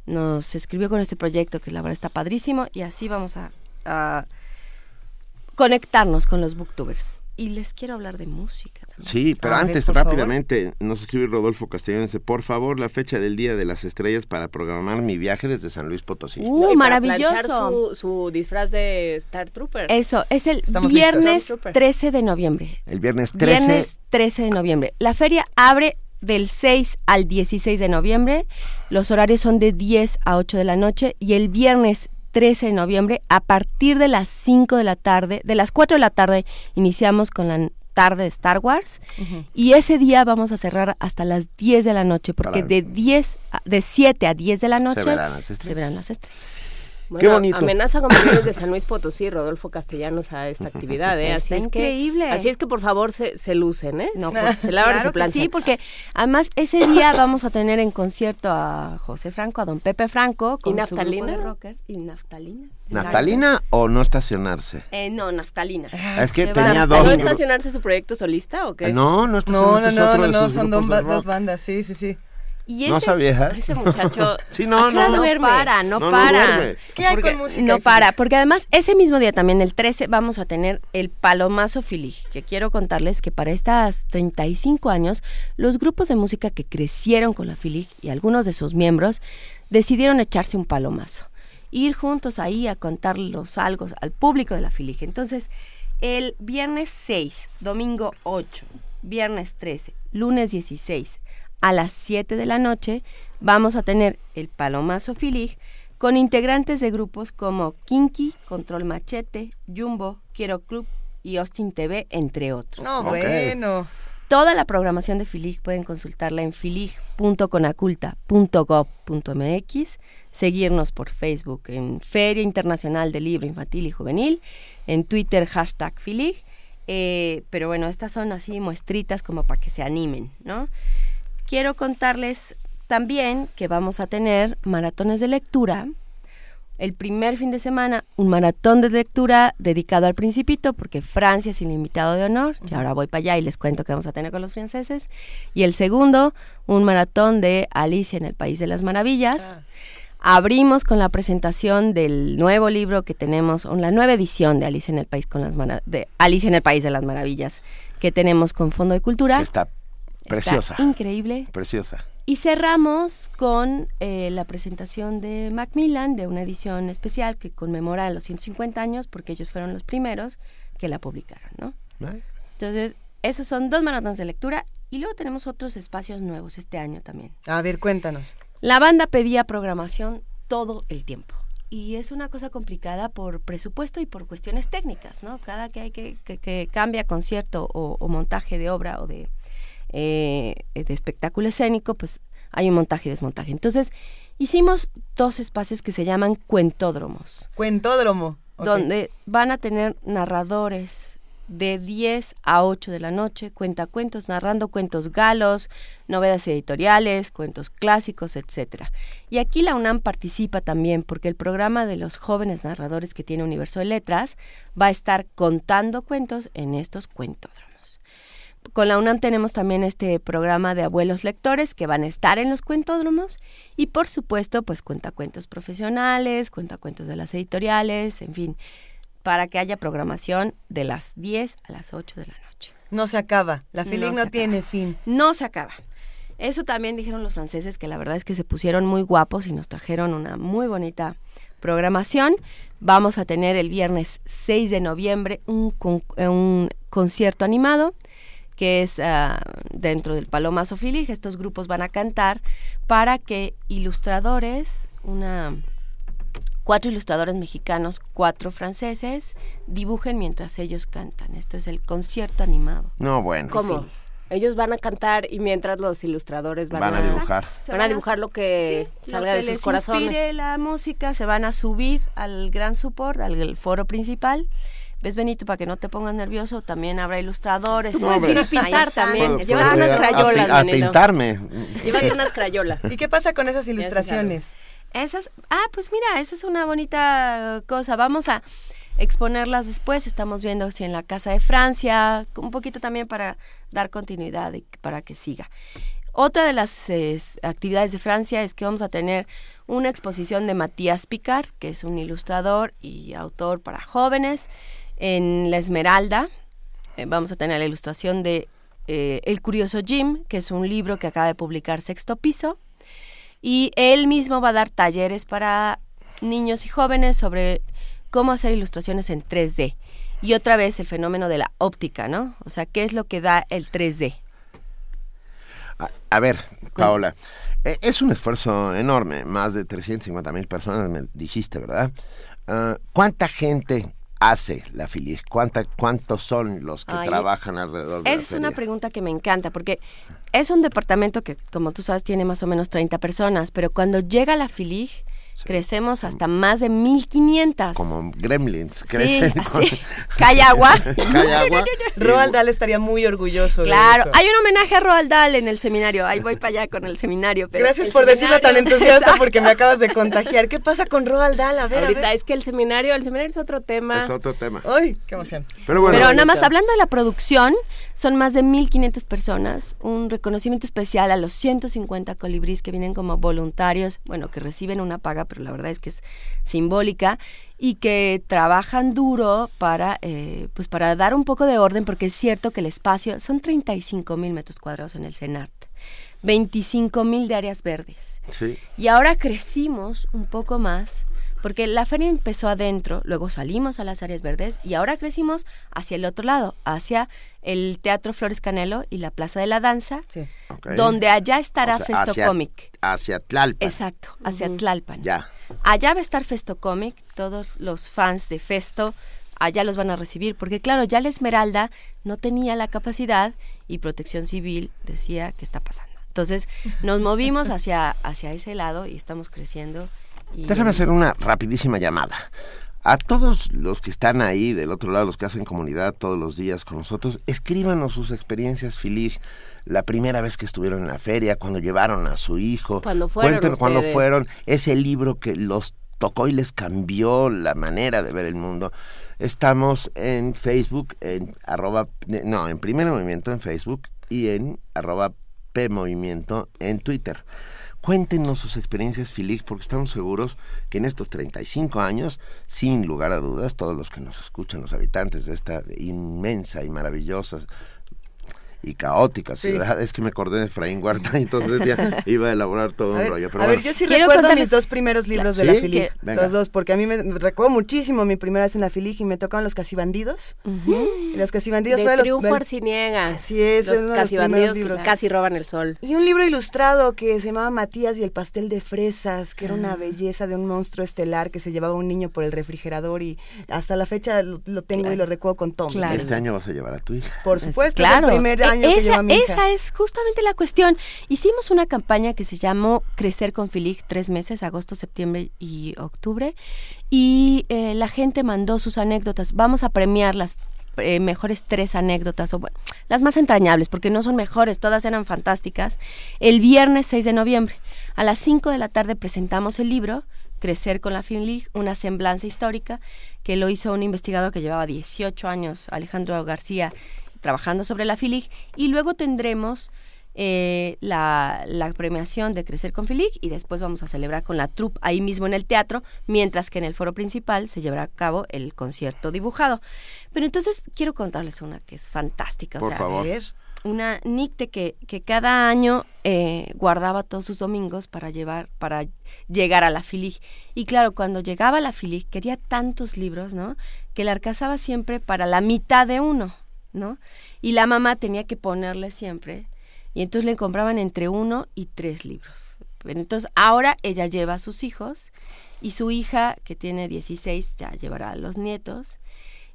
nos escribió con este proyecto que la verdad está padrísimo y así vamos a, a conectarnos con los booktubers. Y les quiero hablar de música. Sí, pero A ver, antes, por favor. rápidamente, nos escribe Rodolfo Castellón, dice, por favor, la fecha del Día de las Estrellas para programar mi viaje desde San Luis Potosí. Uh, No, y para maravilloso. Su, su disfraz de Star Trooper. Eso, es el Estamos viernes listos. 13 de noviembre. El viernes 13, Viernes 13 de noviembre. La feria abre del 6 al 16 de noviembre. Los horarios son de 10 a 8 de la noche y el viernes 13 de noviembre a partir de las 5 de la tarde, de las 4 de la tarde iniciamos con la tarde de Star Wars y ese día vamos a cerrar hasta las 10 de la noche porque Para- de 10 a- de 7 a 10 de la noche verán las se estrellas. verán las estrellas. Qué bonito. Amenaza compañeros de San Luis [LAUGHS] Potosí, Rodolfo Castellanos a esta [LAUGHS] actividad, ¿eh? Así Está es increíble. Que, así es que por favor se, se lucen, ¿eh? No, pues, se lavan y claro se que planchan. Sí, porque además ese día vamos a tener en concierto a José Franco, a don Pepe Franco. Con ¿Y su grupo Naftalina? de rockers. ¿Y Naftalina? ¿Naftalina o no estacionarse? Eh, no, Naftalina. Ah, es que tenía dos... ¿No estacionarse su proyecto solista o qué? No, no No, estacionarse no, es no, otro no, de no, sus son dos, de dos rock. bandas, sí, sí, sí. Y No ese, sabía. [LAUGHS] ese muchacho [LAUGHS] Sí, no, no, no, no. duerme. para, no, No, no para. duerme. ¿Qué hay Porque con música? No para, porque además ese mismo día también, el 13, vamos a tener el Palomazo Filig, que quiero contarles que para estas 35 años, los grupos de música que crecieron con la Filig y algunos de sus miembros decidieron echarse un palomazo, ir juntos ahí a contar los algo al público de la Filig. Entonces, el viernes 6, domingo 8, viernes 13, lunes 16, a las 7 de la noche, vamos a tener el Palomazo Filig con integrantes de grupos como Kinky, Control Machete, Jumbo, Quiero Club y Austin TV, entre otros. No, bueno. Toda la programación de FILIG pueden consultarla en filig.conaculta.gov.mx, seguirnos por Facebook en Feria Internacional del Libro Infantil y Juvenil, en Twitter hashtag FILIG, eh, pero bueno, estas son así muestritas como para que se animen, ¿no? Quiero contarles también que vamos a tener maratones de lectura el primer fin de semana un maratón de lectura dedicado al principito, porque Francia es el invitado de honor, y ahora voy para allá y les cuento qué vamos a tener con los franceses. Y el segundo, un maratón de Alicia en el País de las Maravillas. Ah. Abrimos con la presentación del nuevo libro que tenemos, la nueva edición de Alicia en el País con las de Alicia en el País de las Maravillas, que tenemos con Fondo de Cultura. está preciosa. increíble. Preciosa. Y cerramos con eh, la presentación de Macmillan, de una edición especial que conmemora los 150 años, porque ellos fueron los primeros que la publicaron, ¿no? Entonces, esos son dos maratones de lectura y luego tenemos otros espacios nuevos este año también. A ver, cuéntanos. La banda pedía programación todo el tiempo. Y es una cosa complicada por presupuesto y por cuestiones técnicas, ¿no? Cada que hay que, que, cambia concierto o montaje de obra o de, eh, de espectáculo escénico, pues hay un montaje y desmontaje. Entonces, hicimos dos espacios que se llaman cuentódromos. Cuentódromo. Donde van a tener narradores de 10 a 8 de la noche, cuentacuentos, narrando cuentos galos, novelas editoriales, cuentos clásicos, etcétera. Y aquí la UNAM participa también porque el programa de los jóvenes narradores que tiene Universo de Letras va a estar contando cuentos en estos cuentódromos con la UNAM tenemos también este programa de abuelos lectores que van a estar en los cuentódromos y por supuesto pues cuentacuentos profesionales, cuentacuentos de las editoriales, en fin, para que haya programación de las 10 a las 8 de la noche. No se acaba, la FILIC no, tiene fin. No se acaba. Eso también dijeron los franceses que la verdad es que se pusieron muy guapos y nos trajeron una muy bonita programación. Vamos a tener el viernes 6 de noviembre un, un concierto animado que es ah, dentro del Paloma Sofilig. Estos grupos van a cantar para que ilustradores, una cuatro ilustradores mexicanos, cuatro franceses, dibujen mientras ellos cantan. Esto es el concierto animado. No, bueno. ¿Cómo? Ellos van a cantar y mientras los ilustradores van, a, dibujar. Van a dibujar lo que salga de sus les corazones. Inspire la música, se van a subir al gran support, al foro principal ¿Ves, Benito, para que no te pongas nervioso? También habrá ilustradores. Tú puedes ir a pintar también. Llevan unas crayolas, A, a pintarme. Llevan unas crayolas. ¿Y qué pasa con esas ilustraciones? Esas, ah, pues mira, esa es una bonita cosa. Vamos a exponerlas después. Estamos viendo si en la Casa de Francia, un poquito también para dar continuidad y para que siga. Otra de las actividades de Francia es que vamos a tener una exposición de Matías Picard, que es un ilustrador y autor para jóvenes en La Esmeralda. Eh, vamos a tener la ilustración de eh, El Curioso Jim, que es un libro que acaba de publicar Sexto Piso. Y él mismo va a dar talleres para niños y jóvenes sobre cómo hacer ilustraciones en 3D. Y otra vez el fenómeno de la óptica, ¿no? O sea, ¿qué es lo que da el 3D? A, ver, Paola, eh, es un esfuerzo enorme, más de 350 mil personas, me dijiste, ¿verdad? Ah, ¿Cuánta gente hace la Filig? ¿Cuántos son los que trabajan alrededor de la Es una pregunta que me encanta porque es un departamento que, como tú sabes, tiene más o menos 30 personas, pero cuando llega la Filig Crecemos hasta más de 1500. Como gremlins, crecen. Sí, [LAUGHS] agua. [LAUGHS] [LAUGHS] Roald Dahl estaría muy orgulloso. Claro, hay un homenaje a Roald Dahl en el seminario. Ahí voy para allá con el seminario. Gracias por decirlo tan entusiasta porque me acabas de contagiar. ¿Qué pasa con Roald Dahl? A ver, Ahorita es que el seminario, el seminario es otro tema. Es otro tema. Ay, qué emoción. Pero, bueno, Pero nada más hablando de la producción, son más de 1500 personas. Un reconocimiento especial a los 150 colibríes que vienen como voluntarios, bueno, que reciben una paga pero la verdad es que es simbólica y que trabajan duro para, eh, pues para dar un poco de orden, porque es cierto que el espacio son 35 mil metros cuadrados en el CENART, 25 mil de áreas verdes. Y ahora crecimos un poco más porque la feria empezó adentro, luego salimos a las áreas verdes y ahora crecimos hacia el otro lado, hacia el Teatro Flores Canelo y la Plaza de la Danza, donde allá estará O sea, Festo hacia- Comic. Hacia Tlalpan. Exacto, hacia Tlalpan. Ya. Allá va a estar Festo Comic, todos los fans de Festo allá los van a recibir, porque claro, ya la Esmeralda no tenía la capacidad y Protección Civil decía qué está pasando. Entonces nos movimos hacia, hacia ese lado y estamos creciendo. Y- Déjame hacer una rapidísima llamada. A todos los que están ahí del otro lado, los que hacen comunidad todos los días con nosotros, escríbanos sus experiencias, Filig. La primera vez que estuvieron en la feria, cuando llevaron a su hijo. Cuando fueron cuando ustedes. fueron. Ese libro que los tocó y les cambió la manera de ver el mundo. Estamos en Facebook, en arroba, no, en Primer Movimiento en Facebook y en arroba P Movimiento en Twitter. Cuéntenos sus experiencias, Filig, porque estamos seguros que en estos 35 años, sin lugar a dudas, todos los que nos escuchan, los habitantes de esta inmensa y maravillosa y caótica Sí. ciudad, es que me acordé de Efraín Huerta y [LAUGHS] entonces ya [LAUGHS] iba a elaborar todo A un ver, rollo. Pero a ver, yo sí Quiero recuerdo contarles- mis dos primeros libros de ¿Sí? la Filig. Los dos, porque a mí me recuerdo muchísimo mi primera vez en la Filig y me tocaban los casibandidos. Y los casibandidos de fue de los Arciniega. Así es, los es uno de los casi bandidos primeros que libros. casi roban el sol. Y un libro ilustrado que se llamaba Matías y el pastel de fresas, que era Ah. una belleza de un monstruo estelar que se llevaba un niño por el refrigerador y hasta la fecha lo, lo tengo Claro. y lo recuerdo con todo. Claro. Este año vas a llevar a tu hija. Por supuesto, claro. es el primer Que esa, lleva mi hija. esa es justamente la cuestión. Hicimos una campaña que se llamó Crecer con Filig tres meses, agosto, septiembre y octubre, y eh, la gente mandó sus anécdotas. Vamos a premiar las eh, mejores tres anécdotas, o bueno, las más entrañables, porque no son mejores, todas eran fantásticas. El viernes 6 de noviembre, a las 5 de la tarde presentamos el libro. Crecer con la Finlig, una semblanza histórica, que lo hizo un investigador que llevaba 18 años, Alejandro García, trabajando sobre la FILIG y luego tendremos eh, la, la premiación de Crecer con FILIG y después vamos a celebrar con la troupe ahí mismo en el teatro, mientras que en el foro principal se llevará a cabo el concierto dibujado. Pero entonces quiero contarles una que es fantástica. o sea, favor. Una nicte que, que cada año eh, guardaba todos sus domingos para llevar, para llegar a la filig. Y claro, cuando llegaba a la filig quería tantos libros, ¿no? Que la alcanzaba siempre para la mitad de uno, ¿no? Y la mamá tenía que ponerle siempre, y entonces le compraban entre uno y tres libros. Entonces ahora ella lleva a sus hijos, y su hija, que tiene 16, ya llevará a los nietos.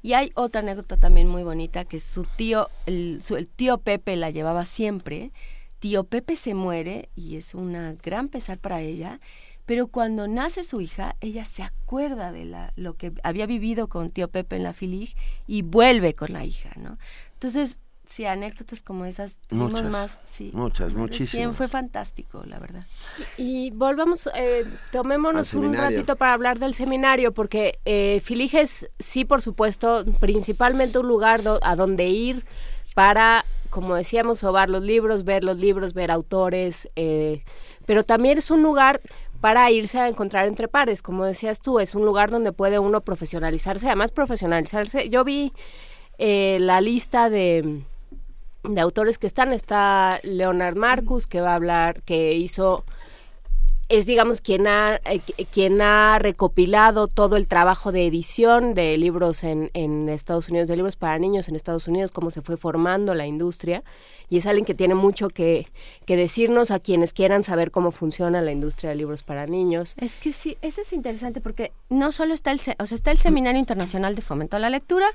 Y hay otra anécdota también muy bonita que su tío, el, su- el tío Pepe la llevaba siempre. Tío Pepe se muere y es una gran pesar para ella, pero cuando nace su hija, ella se acuerda de la, lo que había vivido con tío Pepe en la Filig y vuelve con la hija, ¿no? Entonces, sí, anécdotas como esas Muchas, más, sí, muchas, muchísimas. 100, fue fantástico, la verdad. Y volvamos, eh, tomémonos un ratito para hablar del seminario, porque eh, Filiges, sí, por supuesto, principalmente un lugar do- a donde ir para, como decíamos, sobar los libros, ver los libros, ver autores, eh, pero también es un lugar para irse a encontrar entre pares, como decías tú, es un lugar donde puede uno profesionalizarse, además profesionalizarse. Yo vi eh, la lista de de autores que están está Leonard Marcus que va a hablar que hizo es digamos quien ha eh, qui- quien ha recopilado todo el trabajo de edición de libros en, en Estados Unidos de libros para niños en Estados Unidos cómo se fue formando la industria. Y es alguien que tiene mucho que, que decirnos a quienes quieran saber cómo funciona la industria de libros para niños. Es que sí, eso es interesante porque no solo está el, o sea, está el Seminario Internacional de Fomento a la Lectura,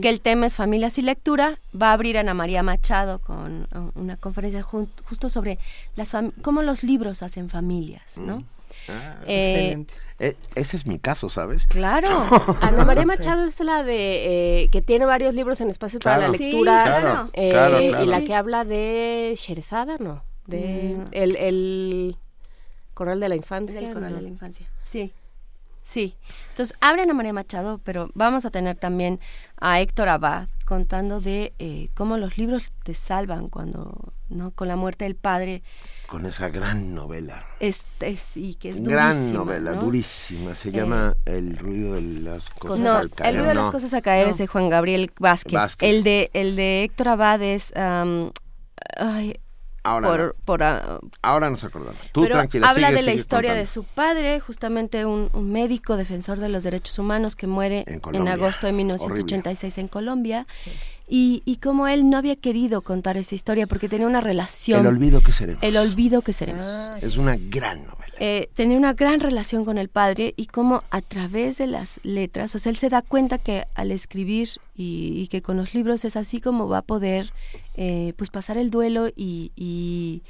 que el tema es familias y lectura, va a abrir Ana María Machado con uh, una conferencia justo sobre las cómo los libros hacen familias, ¿no? Ah, Eh, Excelente. e- ese es mi caso, ¿sabes? claro. [LAUGHS] Ana María Machado es la de eh, que tiene varios libros en espacios para la Sí, lectura claro, eh, claro, y claro. la que habla de Sherezada, no, de Mm. el, el Corral de la Infancia. del Coral ¿no? de la Infancia. Sí. Sí. Entonces, abren a María Machado, pero vamos a tener también a Héctor Abad contando de eh, cómo los libros te salvan cuando, ¿no? Con la muerte del padre. Con esa gran novela. Es, es- y que es gran durísima, novela, ¿no? durísima. Se Eh, llama El ruido de las cosas No, al caer. el ruido de las cosas a caer es de Juan Gabriel Vázquez. Vázquez. El de el de Héctor Abad es am, ay, Ahora por, no. por, ah, Ahora nos acordamos. Tú pero tranquila, habla sigue, de la historia contando. de su padre, justamente un, un médico defensor de los derechos humanos que muere En agosto de 1986 en Colombia. Y, y como él no había querido contar esa historia porque tenía una relación... El olvido que seremos. El olvido que seremos. Es una gran novela. Eh, tenía una gran relación con el padre y como a través de las letras, o sea, él se da cuenta que al escribir y, y que con los libros es así como va a poder eh, pues pasar el duelo y, y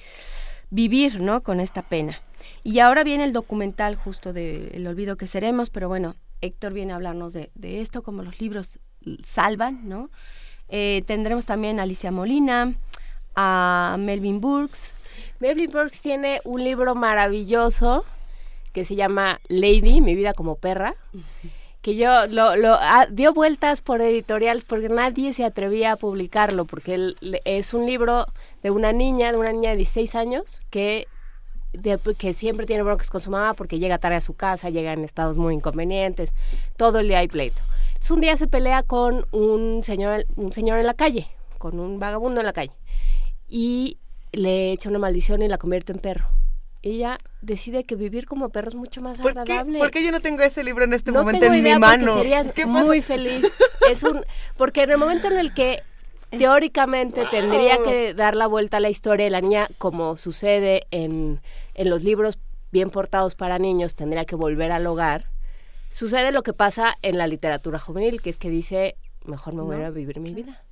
vivir, ¿no? Con esta pena. Y ahora viene el documental justo de El olvido que seremos, pero bueno, Héctor viene a hablarnos de, de esto, como los libros salvan, ¿no? Eh, tendremos también a Alicia Molina, a Melvin Burks, Melvin Burks tiene un libro maravilloso que se llama Lady, mi vida como perra, que yo lo, lo ah, dio vueltas por editoriales porque nadie se atrevía a publicarlo, porque es un libro de una niña, de una niña de 16 años, que siempre tiene broncas con su mamá porque llega tarde a su casa, llega en estados muy inconvenientes, todo el día hay pleito. Entonces un día se pelea con un señor, un señor en la calle, con un vagabundo en la calle y le echa una maldición y la convierte en perro. Ella decide que vivir como perro es mucho más ¿Por qué, agradable. por qué yo no tengo ese libro en este no momento tengo en idea mi mano? porque serías ¿Qué pasa? muy feliz. Es un porque en el momento en el que teóricamente tendría que dar la vuelta a la historia de la niña como sucede en, en los libros bien portados para niños, tendría que volver al hogar. Sucede lo que pasa en la literatura juvenil, que es que dice, mejor me voy a ir a vivir mi vida.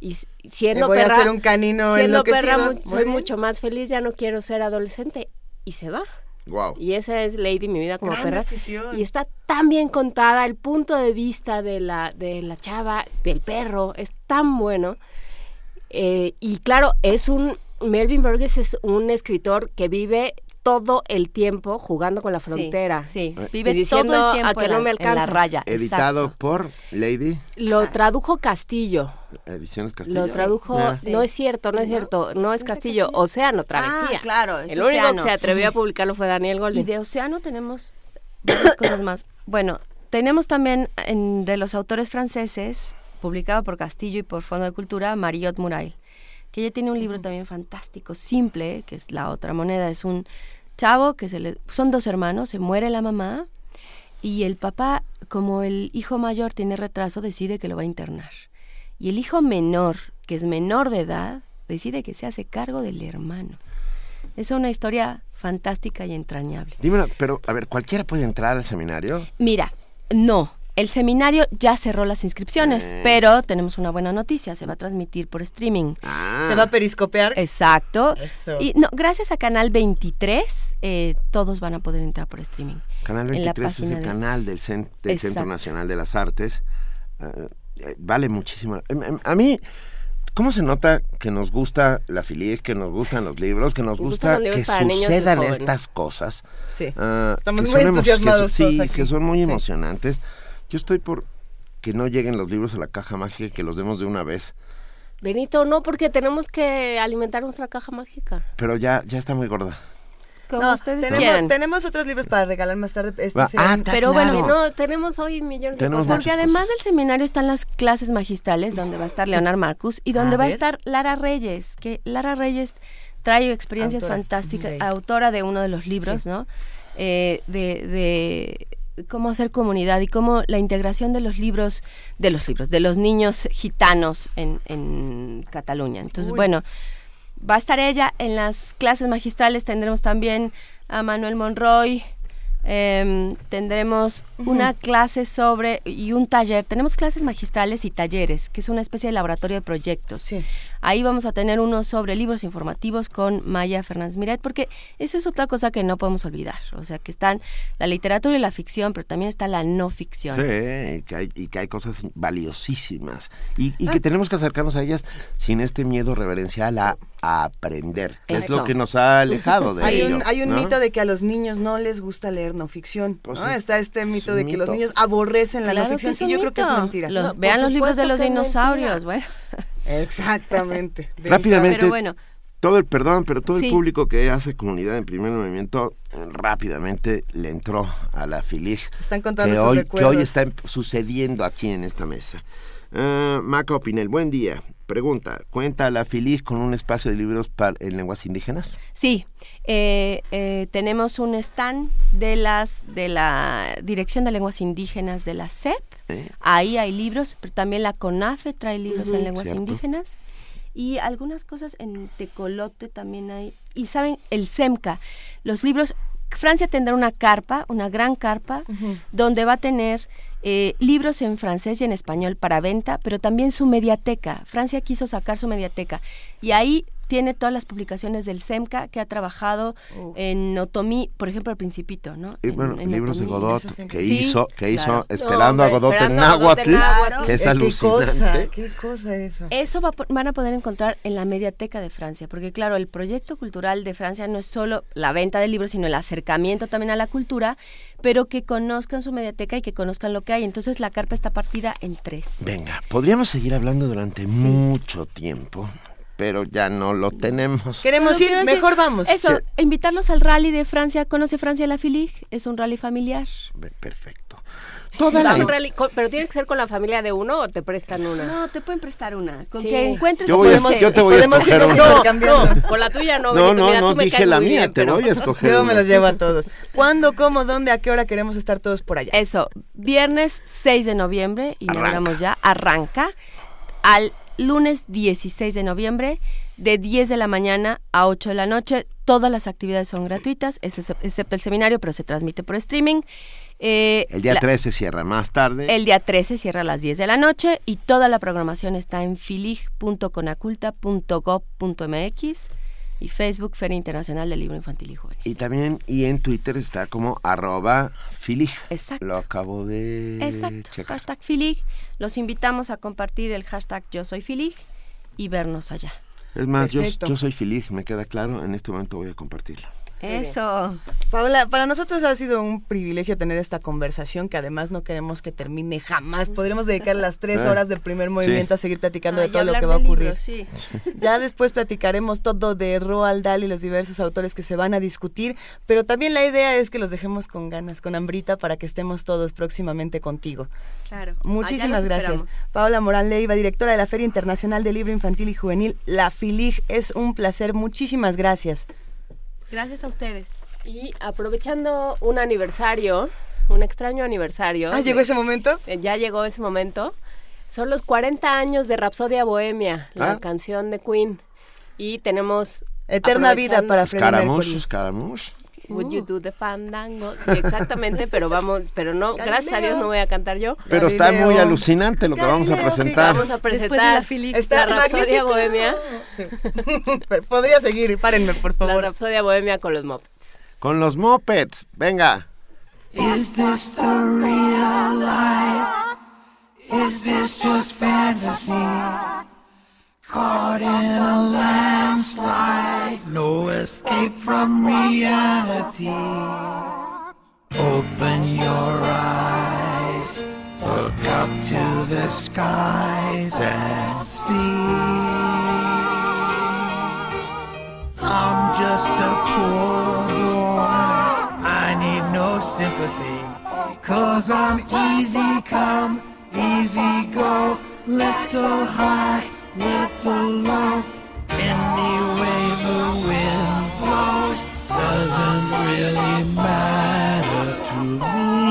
Y siendo Me voy a perra, hacer un canino siendo perra enloquecido. mu- Muy soy bien. mucho más feliz, ya no quiero ser adolescente. Y se va. Wow. Y esa es Lady, mi vida como Gran perra. decisión. Y está tan bien contada, el punto de vista de la, de la chava, del perro, es tan bueno. Eh, y claro, es un. Melvin Burgess es un escritor que vive todo el tiempo jugando con la frontera. Sí, Eh. vive Y diciendo todo el tiempo a que no me en la raya. Editado exacto. por Lady Lo tradujo Castillo. Ediciones Castillo. Lo tradujo. Ah. No es cierto, no es cierto. No es Castillo. Océano Travesía. Ah, claro, es El único que se atrevió a publicarlo fue Daniel Y Golding. de Océano tenemos varias cosas más. Bueno, tenemos también en- de los autores franceses, publicado por Castillo y por Fondo de Cultura, Mariot Murail, que ella tiene un libro también fantástico, simple, que es La otra moneda. Es un chavo que se le... Son dos hermanos, se muere la mamá y el papá, como el hijo mayor tiene retraso, decide que lo va a internar. Y el hijo menor, que es menor de edad, decide que se hace cargo del hermano. Es una historia fantástica y entrañable. Dímelo, pero a ver, ¿cualquiera puede entrar al seminario? Mira, no. El seminario ya cerró las inscripciones, Eh. pero tenemos una buena noticia, se va a transmitir por streaming. Ah, ¿Se va a periscopear? Exacto. Eso. Y no, gracias a Canal 23, eh, todos van a poder entrar por streaming. Canal en la 23 es el de- canal del, cen- del Centro. Nacional de las Artes. Eh, eh, vale muchísimo. Em, em, A mí, ¿cómo se nota que nos gusta la filia, que nos gustan los libros, que nos gusta que sucedan estas cosas? Sí. Ah, Estamos que muy son emo- que entusiasmados Sí, que son muy Sí. emocionantes. Yo estoy por que no lleguen los libros a la caja mágica y que los demos de una vez. Benito, no, porque tenemos que alimentar nuestra caja mágica. Pero ya, ya está muy gorda. Como No, ustedes tenemos, quieran. tenemos otros libros para regalar más tarde. Serán- ah, ta- pero bueno. No, tenemos hoy millones Tenemos de cosas. Porque además cosas. del seminario están las clases magistrales, donde va a estar Leonard Marcus y donde A va a estar Lara Reyes, que Lara Reyes trae experiencias Autora. fantásticas, Sí. autora de uno de los libros, Sí. ¿no? Eh, de, de cómo hacer comunidad y cómo la integración de los libros, de los libros, de los niños gitanos en, en Cataluña. Entonces, Uy. bueno, va a estar ella en las clases magistrales, tendremos también a Manuel Monroy, em, tendremos una clase sobre y un taller, tenemos clases magistrales y talleres, que es una especie de laboratorio de proyectos. Sí. Ahí vamos a tener uno sobre libros informativos con Maya Fernández Miret, porque eso es otra cosa que no podemos olvidar. O sea, que están la literatura y la ficción, pero también está la no ficción. Sí, y que hay, y que hay cosas valiosísimas y, y que tenemos que acercarnos a ellas sin este miedo reverencial a, a aprender, que es lo que nos ha alejado de [LAUGHS] Hay ello. un, hay un ¿no? mito de que a los niños no les gusta leer no ficción. Pues ¿no? es- Está este mito de que los niños aborrecen la Claro no ficción y yo creo que es mentira. Los- No, por vean los libros de los dinosaurios, mentira. bueno. [LAUGHS] Exactamente. [LAUGHS] Rápidamente, Pero bueno. todo el perdón, pero todo Sí. el público que hace comunidad en primer movimiento eh, rápidamente le entró a la filig Están contando que sus hoy, que hoy está sucediendo aquí en esta mesa. Eh, Maca Opinel, buen día. pregunta, ¿cuenta la Filig con un espacio de libros para, en lenguas indígenas? Sí, eh, eh, tenemos un stand de las de la Dirección de Lenguas Indígenas de la SEP. ¿Eh? Ahí hay libros, pero también la CONAFE trae libros en lenguas Cierto. indígenas. Y algunas cosas en Tecolote también hay. Y saben, el SEMCA, los libros, Francia tendrá una carpa, una gran carpa, donde va a tener eh, libros en francés y en español para venta, pero también su mediateca. Francia quiso sacar su mediateca. Y ahí tiene todas las publicaciones del SEMCA que ha trabajado en Otomí, por ejemplo, el Principito, ¿no? Y En- bueno, en libros de Otomí. Godot Eso está que Sí, hizo, que hizo. Esperando a No, Godot en Esperando a Godot en náhuatl, que es ¿Qué cosa? alucinante. ¿Qué cosa eso? Eso va van a poder encontrar en la Mediateca de Francia, porque claro, el proyecto cultural de Francia no es solo la venta de libros, sino el acercamiento también a la cultura, pero que conozcan su mediateca y que conozcan lo que hay. Entonces la carpa está partida en tres. Venga, podríamos seguir hablando durante mucho tiempo, pero ya no lo tenemos. Queremos ir, decir mejor vamos. Eso, invitarlos al rally de Francia. ¿Conoce Francia la Filig? Es un rally familiar. Perfecto. Toda la... un rally con- pero tiene que ser con la familia de uno o te prestan una. No, te pueden prestar una. Con Sí. que encuentres Yo voy a- podemos- yo te voy a podemos escoger una. intercambiando. No, con la tuya no. No, Benito, no, mira, no, tú me dije la mía, bien, te pero- voy a escoger Yo una. me los llevo a todos. ¿Cuándo, cómo, dónde, a qué hora queremos estar todos por allá? Eso, viernes 6 de noviembre, inauguramos ya, arranca, al lunes 16 de noviembre, de 10 de la mañana a 8 de la noche. Todas las actividades son gratuitas, ex- excepto el seminario, pero se transmite por streaming. Eh, El día la- 13 cierra más tarde. el día 13 cierra a las 10 de la noche y toda la programación está en filig.conaculta.gov.mx y Facebook Feria Internacional del Libro Infantil y Juvenil. Y también, y en Twitter está como arroba filig. Exacto. Lo acabo de Exacto, checar. hashtag Filig. Los invitamos a compartir el hashtag Yo Soy Filig y vernos allá. Es más, yo, yo soy filig, me queda claro. En este momento voy a compartirlo. Eso. Paola, para nosotros ha sido un privilegio tener esta conversación que además no queremos que termine jamás. Podríamos dedicar las tres Ah, horas del primer movimiento a seguir platicando Ah, de todo lo que va a de ocurrir. sí. Ya después platicaremos todo de Roald Dahl y los diversos autores que se van a discutir, pero también la idea es que los dejemos con ganas, con hambrita, para que estemos todos próximamente contigo. Claro. Muchísimas Allá los gracias. esperamos. Paola Morán Leiva, directora de la Feria Internacional del Libro Infantil y Juvenil, la FILIG. Es un placer, muchísimas gracias. Gracias a ustedes. Y aprovechando un aniversario, un extraño aniversario. Ah, ¿llegó ese momento? Eh, Ya llegó ese momento. Son los 40 años de Rapsodia Bohemia, la Ah. canción de Queen. Y tenemos... Eterna vida para Freddie Escaramouche, Mercury. escaramouche. Would you do the fandango? Sí, exactamente, [LAUGHS] pero vamos, pero no, gracias a Dios no voy a cantar yo. Pero está muy alucinante lo que vamos a presentar. Vamos a Después de presentar la. Está la Rapsodia. Bohemia, Sí. [LAUGHS] Podría seguir, párenme, por la favor. Rapsodia Bohemia con los Muppets. Con los mopeds, venga. Is this the real life? Is this just fantasy? Caught in a landslide, no escape from reality. Open your eyes, look up to the skies and see. I'm just a poor boy. I need no sympathy. Cause I'm easy come, easy go. Little high, little low. Any way the wind blows doesn't really matter to me.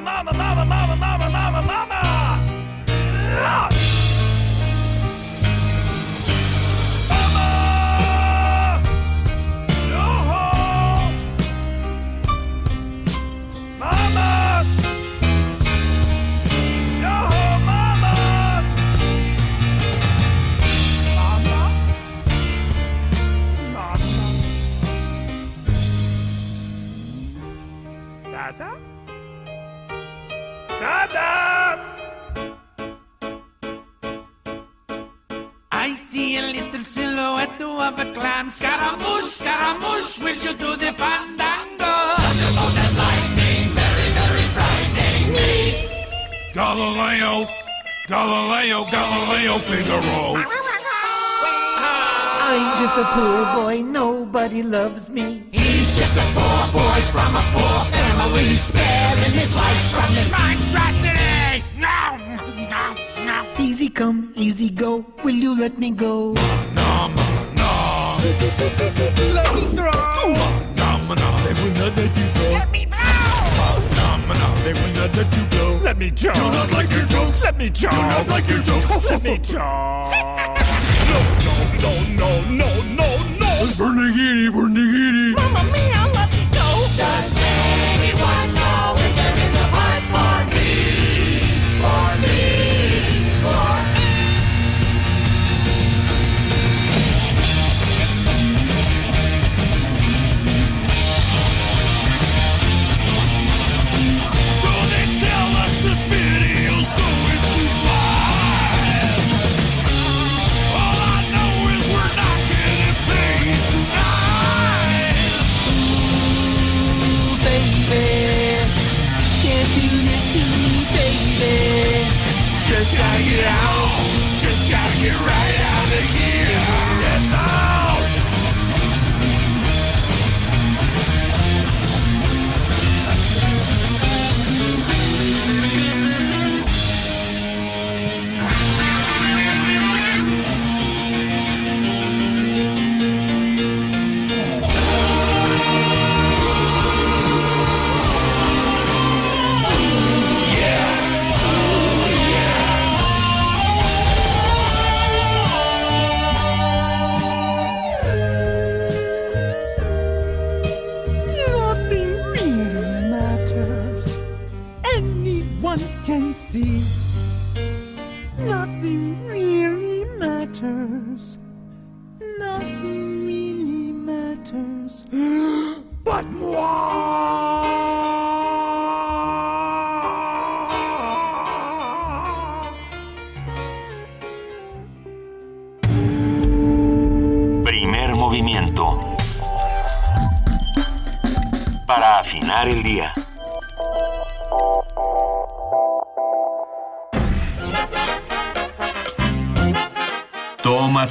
mama, mama, mama, mama, mama, mama. Ah! I see a little silhouette of a clam. Scaramouche, Scaramouche, will you do the fandango? Thunderbolt and lightning, very, very frightening me. Galileo, Galileo, Galileo, Figaro. I'm just a poor boy, nobody loves me. He's just a poor boy from a poor family sparing his life from this monstrosity. No, no, no. Easy come, easy go, will you let me go? No, no. Let me throw! No, no, they will not let you throw. Let me blow. No, no, they will not let you blow. Let me choke. Do not like your jokes. Let me choke. Do not like your jokes. [LAUGHS] Let me choke. [LAUGHS] No, no, no, no, no. Vernigiri, Vernigiri. Mamma mia,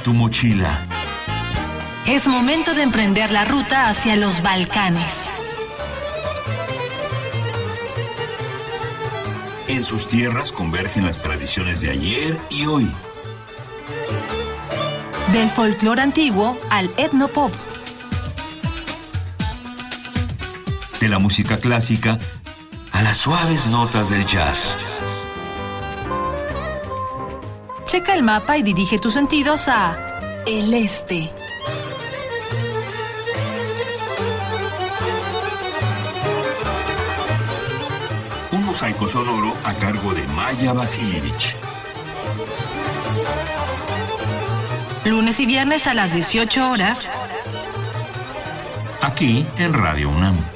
tu mochila. Es momento de emprender la ruta hacia los Balcanes. En sus tierras convergen las tradiciones de ayer y hoy. Del folclore antiguo al etnopop. De la música clásica a las suaves notas del jazz. Checa el mapa y dirige tus sentidos a el este. Un mosaico sonoro a cargo de Maya Vasilievich. Lunes y viernes a las 18 horas. Aquí en Radio UNAM.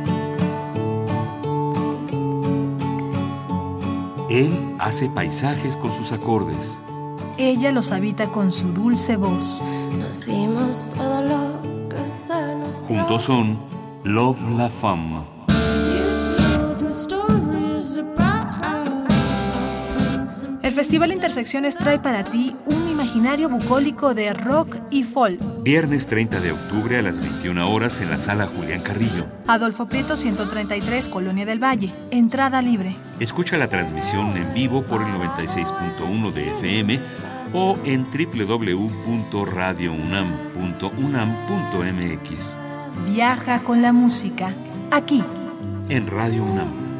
Él hace paisajes con sus acordes. Ella los habita con su dulce voz. Nos todo lo que se nos. Juntos son Love La Femme. El Festival Intersecciones trae para ti un imaginario bucólico de rock y folk. Viernes 30 de octubre a las 21 horas en la sala Julián Carrillo. Adolfo Prieto 133, Colonia del Valle. Entrada libre. Escucha la transmisión en vivo por el 96.1 de FM o en www.radiounam.unam.mx. Viaja con la música. Aquí. En Radio UNAM.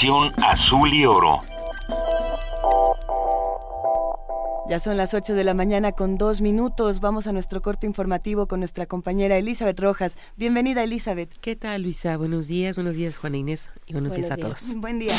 Generación Azul y Oro. Ya son las 8 de la mañana con dos minutos. Vamos a nuestro corto informativo con nuestra compañera Elizabeth Rojas. Bienvenida, Elizabeth. ¿Qué tal, Luisa? Buenos días, buenos días, Juana Inés, y buenos, días a días. todos. Buen día.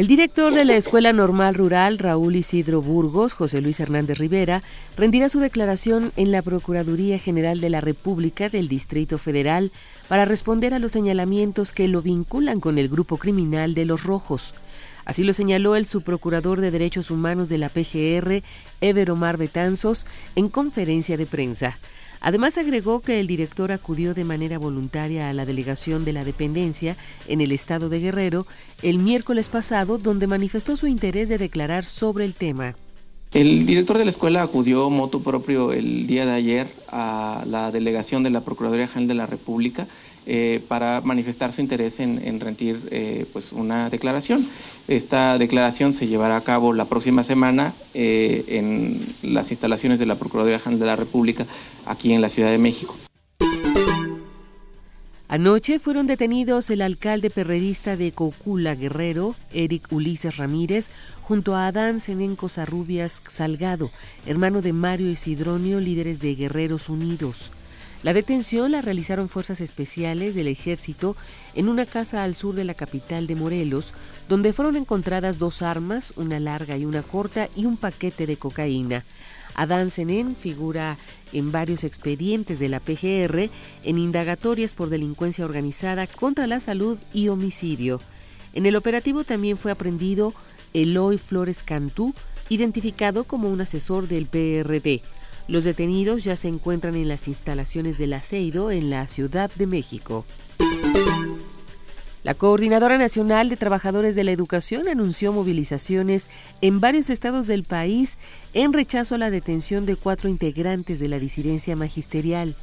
El director de la Escuela Normal Rural, Raúl Isidro Burgos, José Luis Hernández Rivera, rendirá su declaración en la Procuraduría General de la República del Distrito Federal para responder a los señalamientos que lo vinculan con el grupo criminal de Los Rojos. Así lo señaló el subprocurador de Derechos Humanos de la PGR, Ever Omar Betanzos, en conferencia de prensa. Además agregó que el director acudió de manera voluntaria a la delegación de la dependencia en el estado de Guerrero el miércoles pasado, donde manifestó su interés de declarar sobre el tema. El director de la escuela acudió moto propio el día de ayer a la delegación de la Procuraduría General de la República eh, para manifestar su interés en, en rendir eh, pues una declaración. Esta declaración se llevará a cabo la próxima semana eh, en las instalaciones de la Procuraduría General de la República aquí en la Ciudad de México. Anoche fueron detenidos el alcalde perredista de Cocula Guerrero, Eric Ulises Ramírez, junto a Adán Senenco Sarrubias Salgado, hermano de Mario Isidronio, líderes de Guerreros Unidos. La detención la realizaron fuerzas especiales del ejército en una casa al sur de la capital de Morelos, donde fueron encontradas dos armas, una larga y una corta, y un paquete de cocaína. Adán Senén figura en varios expedientes de la PGR en indagatorias por delincuencia organizada contra la salud y homicidio. En el operativo también fue aprendido Eloy Flores Cantú, identificado como un asesor del PRD. Los detenidos ya se encuentran en las instalaciones del Aceido en la Ciudad de México. La Coordinadora Nacional de Trabajadores de la Educación anunció movilizaciones en varios estados del país en rechazo a la detención de cuatro integrantes de la disidencia magisterial.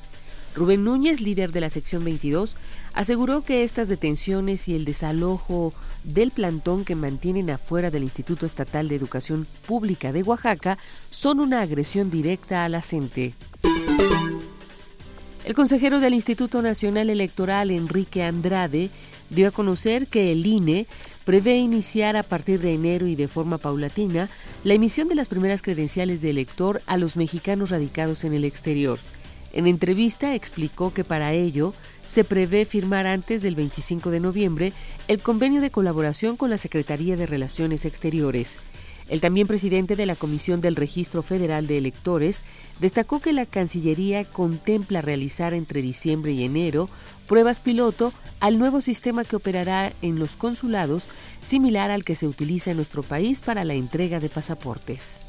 Rubén Núñez, líder de la sección 22, aseguró que estas detenciones y el desalojo del plantón que mantienen afuera del Instituto Estatal de Educación Pública de Oaxaca son una agresión directa a la CENTE. El consejero del Instituto Nacional Electoral, Enrique Andrade, dio a conocer que el INE prevé iniciar a partir de enero y de forma paulatina la emisión de las primeras credenciales de elector a los mexicanos radicados en el exterior. En entrevista explicó que para ello se prevé firmar antes del 25 de noviembre el convenio de colaboración con la Secretaría de Relaciones Exteriores. El también presidente de la Comisión del Registro Federal de Electores destacó que la Cancillería contempla realizar entre diciembre y enero pruebas piloto al nuevo sistema que operará en los consulados, similar al que se utiliza en nuestro país para la entrega de pasaportes.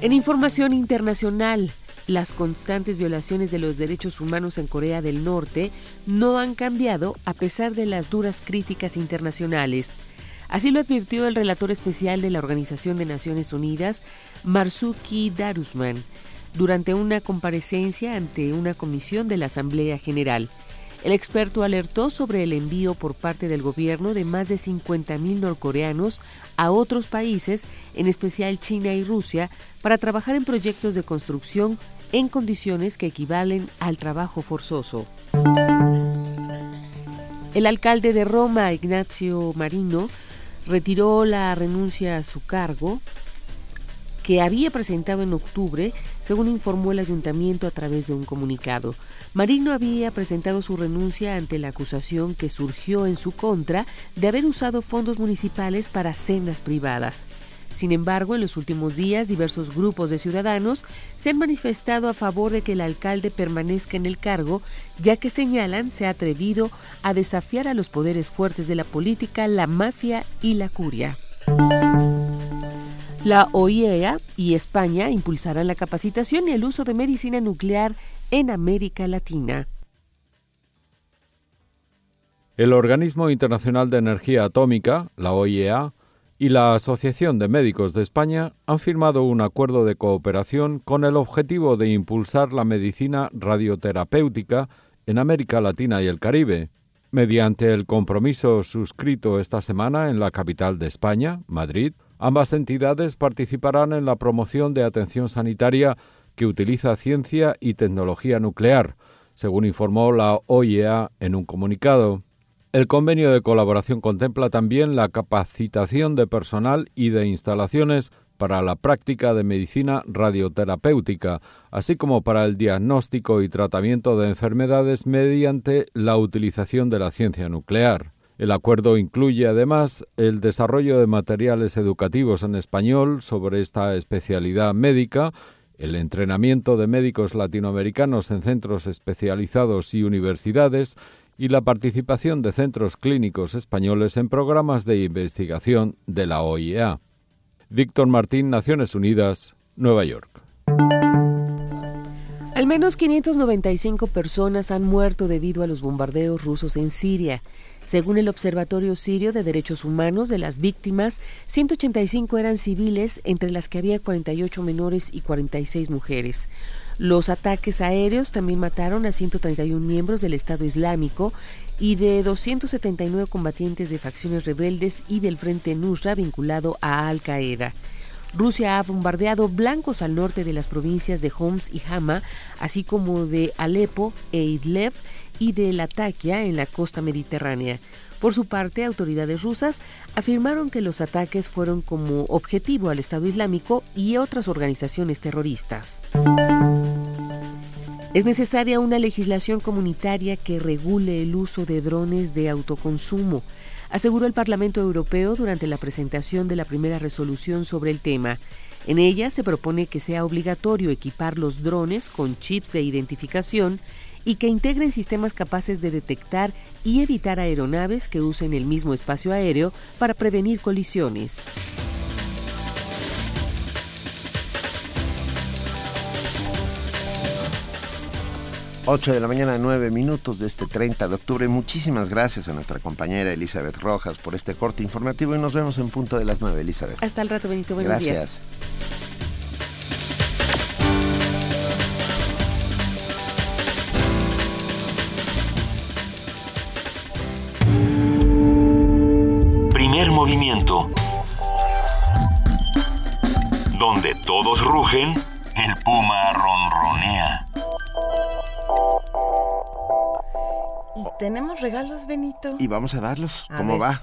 En información internacional, las constantes violaciones de los derechos humanos en Corea del Norte no han cambiado a pesar de las duras críticas internacionales. Así lo advirtió el relator especial de la Organización de Naciones Unidas, Marzuki Darusman, durante una comparecencia ante una comisión de la Asamblea General. El experto alertó sobre el envío por parte del gobierno de más de 50.000 norcoreanos a otros países, en especial China y Rusia, para trabajar en proyectos de construcción en condiciones que equivalen al trabajo forzoso. El alcalde de Roma, Ignacio Marino, retiró la renuncia a su cargo que había presentado en octubre, según informó el ayuntamiento a través de un comunicado. Marino había presentado su renuncia ante la acusación que surgió en su contra de haber usado fondos municipales para cenas privadas. Sin embargo, en los últimos días, diversos grupos de ciudadanos se han manifestado a favor de que el alcalde permanezca en el cargo, ya que señalan se ha atrevido a desafiar a los poderes fuertes de la política, la mafia y la curia. La OIEA y España impulsarán la capacitación y el uso de medicina nuclear en América Latina. El Organismo Internacional de Energía Atómica, la OIEA, y la Asociación de Médicos de España han firmado un acuerdo de cooperación con el objetivo de impulsar la medicina radioterapéutica en América Latina y el Caribe. Mediante el compromiso suscrito esta semana en la capital de España, Madrid, ambas entidades participarán en la promoción de atención sanitaria que utiliza ciencia y tecnología nuclear, según informó la OIEA en un comunicado. El convenio de colaboración contempla también la capacitación de personal y de instalaciones para la práctica de medicina radioterapéutica, así como para el diagnóstico y tratamiento de enfermedades mediante la utilización de la ciencia nuclear. El acuerdo incluye además el desarrollo de materiales educativos en español sobre esta especialidad médica, el entrenamiento de médicos latinoamericanos en centros especializados y universidades y la participación de centros clínicos españoles en programas de investigación de la OIEA. Víctor Martín, Naciones Unidas, Nueva York. Al menos 595 personas han muerto debido a los bombardeos rusos en Siria. Según el Observatorio Sirio de Derechos Humanos de las víctimas, 185 eran civiles, entre las que había 48 menores y 46 mujeres. Los ataques aéreos también mataron a 131 miembros del Estado Islámico y de 279 combatientes de facciones rebeldes y del Frente Nusra vinculado a Al Qaeda. Rusia ha bombardeado blancos al norte de las provincias de Homs y Hama, así como de Alepo e Idlib y de Latakia en la costa mediterránea. Por su parte, autoridades rusas afirmaron que los ataques fueron como objetivo al Estado Islámico y otras organizaciones terroristas. Es necesaria una legislación comunitaria que regule el uso de drones de autoconsumo, aseguró el Parlamento Europeo durante la presentación de la primera resolución sobre el tema. En ella se propone que sea obligatorio equipar los drones con chips de identificación y que integren sistemas capaces de detectar y evitar aeronaves que usen el mismo espacio aéreo para prevenir colisiones. 8 de la mañana, 9 minutos de este 30 de octubre. Muchísimas gracias a nuestra compañera Elizabeth Rojas por este corte informativo y nos vemos en punto de las 9, Elizabeth. Hasta el rato, Benito. Buenos gracias. días. Movimiento. Donde todos rugen, el puma ronronea. Y tenemos regalos, Benito. Y vamos a darlos. A ¿Cómo ver. va?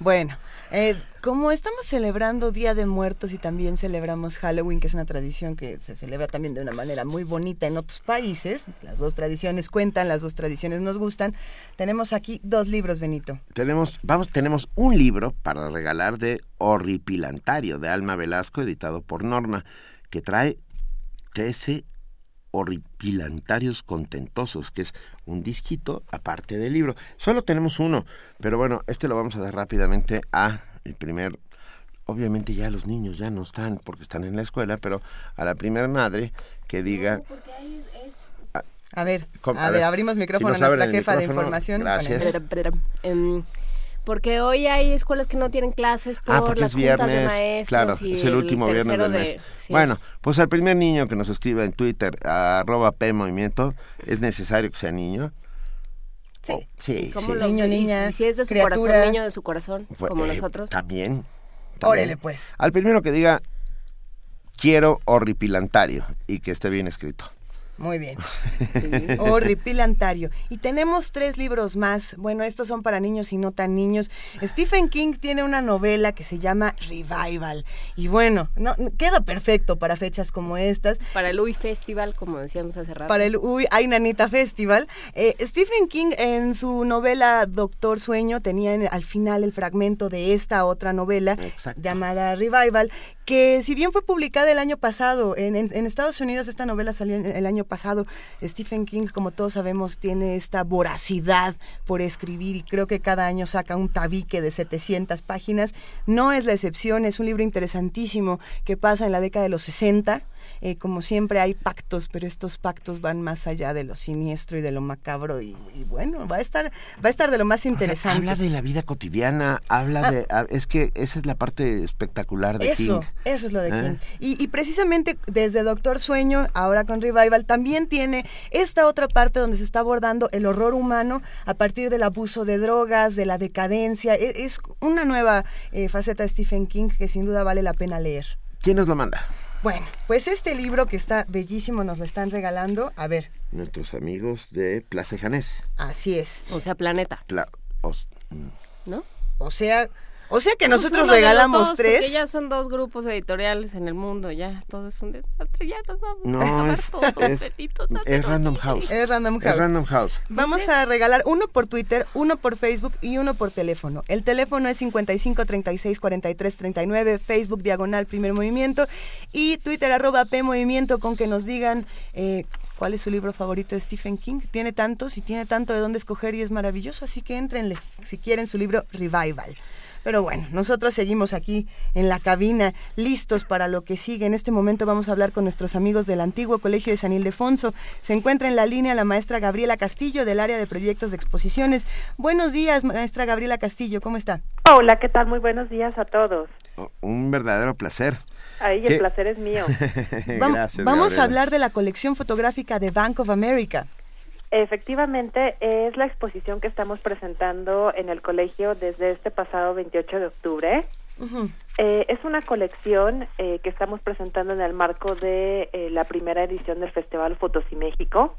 Bueno, eh, como estamos celebrando Día de Muertos y también celebramos Halloween, que es una tradición que se celebra también de una manera muy bonita en otros países, las dos tradiciones cuentan, las dos tradiciones nos gustan, tenemos aquí dos libros, Benito. Tenemos, vamos, tenemos un libro para regalar de Horripilantario de Alma Velasco, editado por Norma, que trae 13 horripilantarios contentosos, que es un disquito aparte del libro. Solo tenemos uno, pero bueno, este lo vamos a dar rápidamente a el primer obviamente ya los niños ya no están porque están en la escuela, pero a la primera madre que diga A ver, a, a ver, ver, abrimos si micrófono nos a nuestra jefa de micrófono, información. gracias. Con porque hoy hay escuelas que no tienen clases por Ah, porque las es juntas de viernes, maestros claro, y es el último viernes del de- mes. sí. Bueno, pues al primer niño que nos escriba en Twitter, arroba P Movimiento, es necesario que sea niño. Sí, sí, ¿Cómo sí. lo- Niño, y- niña, y si es de su criatura. corazón, niño de su corazón, como eh, nosotros. También. Órale, también. pues. Al primero que diga, quiero horripilantario y que esté bien escrito. Muy bien. Horripilantario. Y tenemos tres libros más. Bueno, estos son para niños y no tan niños. Stephen King tiene una novela que se llama Revival. Y bueno, no, queda perfecto para fechas como estas. Para el UI Festival, como decíamos hace rato. Para el Uy, Ay Nanita Festival. Eh, Stephen King en su novela Doctor Sueño tenía en- al final el fragmento de esta otra novela llamada Revival, que si bien fue publicada el año pasado, en, en- en Estados Unidos esta novela salió en- el año pasado, Stephen King, como todos sabemos, tiene esta voracidad por escribir y creo que cada año saca un tabique de 700 páginas. No es la excepción, es un libro interesantísimo que pasa en la década de los 60. Eh, como siempre hay pactos, pero estos pactos van más allá de lo siniestro y de lo macabro y, y bueno, va a estar va a estar de lo más interesante. Habla de la vida cotidiana, habla Ah. de... ah, Es que esa es la parte espectacular de Eso, King. eso es lo de ¿Eh? King. Y, y precisamente desde Doctor Sueño, ahora con Revival, también tiene esta otra parte donde se está abordando el horror humano a partir del abuso de drogas, de la decadencia. E- Es, una nueva eh, faceta de Stephen King que sin duda vale la pena leer. ¿Quién nos lo manda? Bueno, pues este libro que está bellísimo nos lo están regalando. A ver, Nuestros amigos de Plaza Janés. así es. O sea, Planeta. Pla- os- ¿No? O sea, o sea que nosotros Pues uno los regalamos dos, porque tres. ya son dos grupos editoriales en el mundo, ya todo es un desastre, ya nos vamos a No, acabar es, todos, es, no es Random House. Es Random Es House. Random House. Vamos a regalar uno por Twitter, uno por Facebook y uno por teléfono. El teléfono es 55 36 43 39, Facebook diagonal primer movimiento y Twitter arroba P movimiento con que nos digan eh, cuál es su libro favorito de Stephen King. Tiene tantos y tiene tanto de dónde escoger y es maravilloso, así que éntrenle si quieren su libro Revival. Pero bueno, nosotros seguimos aquí en la cabina, listos para lo que sigue. En este momento vamos a hablar con nuestros amigos del antiguo Colegio de San Ildefonso. Se encuentra en la línea la maestra Gabriela Castillo del área de proyectos de exposiciones. Buenos días, maestra Gabriela Castillo, ¿cómo está? Hola, ¿qué tal? Muy buenos días a todos. Un verdadero placer. Ahí ¿Qué? el placer es mío. [LAUGHS] Gracias, vamos Gabriela. a hablar de la colección fotográfica de Bank of America. Efectivamente, es la exposición que estamos presentando en el colegio desde este pasado 28 de octubre. Eh, es una colección eh, que estamos presentando en el marco de eh, la primera edición del Festival Fotos y México.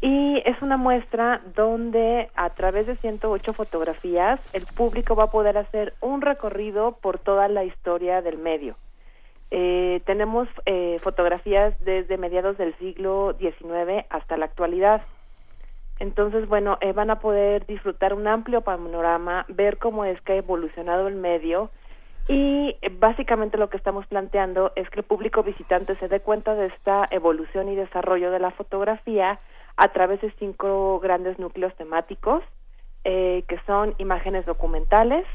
Y es una muestra donde a través de 108 fotografías el público va a poder hacer un recorrido por toda la historia del medio. Eh, tenemos eh, fotografías desde mediados del siglo XIX hasta la actualidad. Entonces, bueno, eh, van a poder disfrutar un amplio panorama, ver cómo es que ha evolucionado el medio y eh, básicamente lo que estamos planteando es que el público visitante se dé cuenta de esta evolución y desarrollo de la fotografía a través de cinco grandes núcleos temáticos, eh, que son imágenes documentales,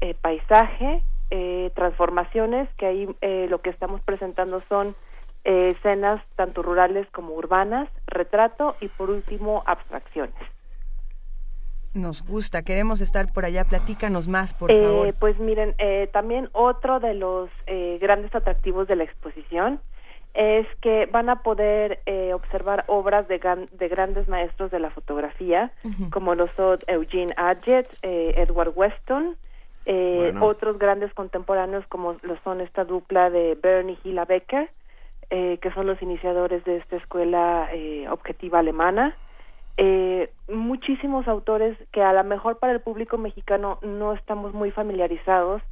eh, paisaje, eh, transformaciones, que ahí eh, lo que estamos presentando son eh, escenas tanto rurales como urbanas, retrato y por último abstracciones. Nos gusta, queremos estar por allá. Platícanos más, por Eh, favor. Pues miren, eh, también otro de los eh, grandes atractivos de la exposición es que van a poder eh, observar obras de, de grandes maestros de la fotografía, como lo son Eugene Adjet, eh, Edward Weston, eh, Bueno. otros grandes contemporáneos como lo son esta dupla de Bernie y Hilla Becker, eh, que son los iniciadores de esta escuela eh, objetiva alemana. Eh, muchísimos autores que a lo mejor para el público mexicano no estamos muy familiarizados,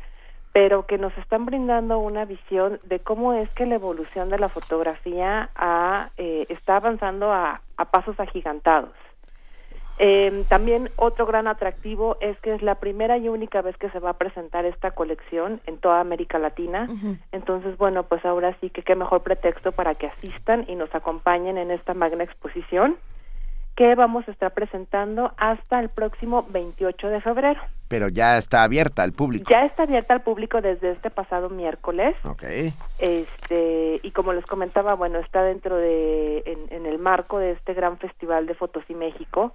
pero que nos están brindando una visión de cómo es que la evolución de la fotografía ha, eh, está avanzando a, a pasos agigantados. Eh, también otro gran atractivo es que es la primera y única vez que se va a presentar esta colección en toda América Latina. Entonces, bueno, pues ahora sí que qué mejor pretexto para que asistan y nos acompañen en esta magna exposición que vamos a estar presentando hasta el próximo 28 de febrero. Pero ya está abierta al público. Ya está abierta al público desde este pasado miércoles. Ok. Este, y como les comentaba, bueno, está dentro de, en, en el marco de este gran festival de Fotos y México,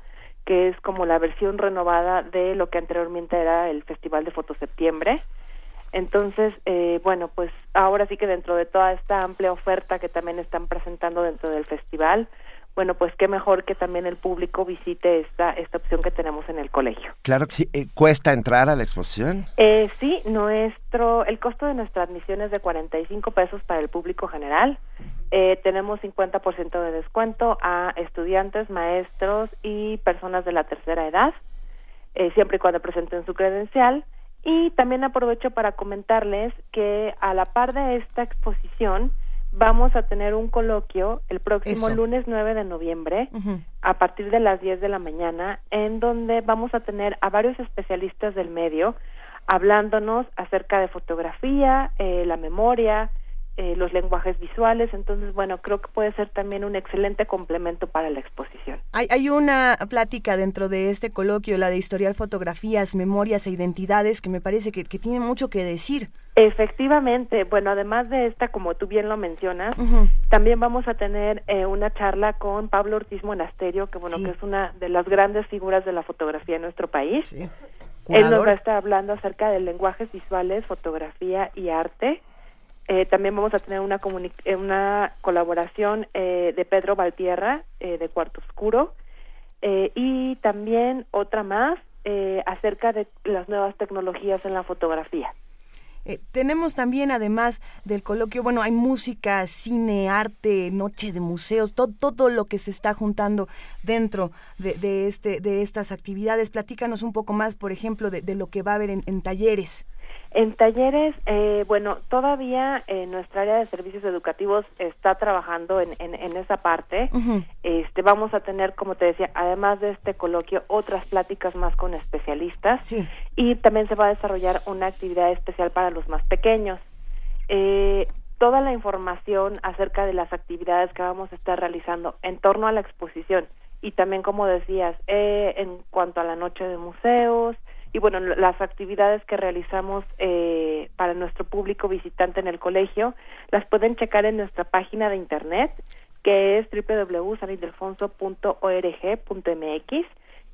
que es como la versión renovada de lo que anteriormente era el Festival de Fotos Septiembre. Entonces, eh, bueno, pues ahora sí que dentro de toda esta amplia oferta que también están presentando dentro del festival, bueno, pues qué mejor que también el público visite esta, esta opción que tenemos en el colegio. Claro que sí. Eh, ¿Cuesta entrar a la exposición? Eh, sí, nuestro, el costo de nuestra admisión es de 45 pesos para el público general. Eh, tenemos 50% de descuento a estudiantes, maestros y personas de la tercera edad, eh, siempre y cuando presenten su credencial. Y también aprovecho para comentarles que a la par de esta exposición vamos a tener un coloquio el próximo Eso. lunes 9 de noviembre a partir de las 10 de la mañana, en donde vamos a tener a varios especialistas del medio hablándonos acerca de fotografía, eh, la memoria, eh, los lenguajes visuales. Entonces, bueno, creo que puede ser también un excelente complemento para la exposición. Hay, hay una plática dentro de este coloquio, la de historiar fotografías, memorias e identidades, que me parece que, que tiene mucho que decir. Efectivamente, bueno, además de esta, como tú bien lo mencionas, también vamos a tener eh, una charla con Pablo Ortiz Monasterio, que bueno, que es una de las grandes figuras de la fotografía en nuestro país. Él nos va a estar hablando acerca de lenguajes visuales, fotografía y arte. Eh, también vamos a tener una, eh, una colaboración eh, de Pedro Valtierra, eh, de Cuarto Oscuro, eh, y también otra más eh, acerca de las nuevas tecnologías en la fotografía. Eh, tenemos también, además del coloquio, bueno, hay música, cine, arte, noche de museos, todo, todo lo que se está juntando dentro de, de este, de estas actividades. Platícanos un poco más, por ejemplo, de, lo que va a haber en talleres. En talleres, eh, bueno, todavía eh, nuestra área de servicios educativos está trabajando en, en, en esa parte. Este, vamos a tener, como te decía, además de este coloquio, otras pláticas más con especialistas. Y también se va a desarrollar una actividad especial para los más pequeños. Eh, toda la información acerca de las actividades que vamos a estar realizando en torno a la exposición y también, como decías, eh, en cuanto a la noche de museos, y bueno, las actividades que realizamos eh, para nuestro público visitante en el colegio las pueden checar en nuestra página de internet que es www.sanildefonso.org.mx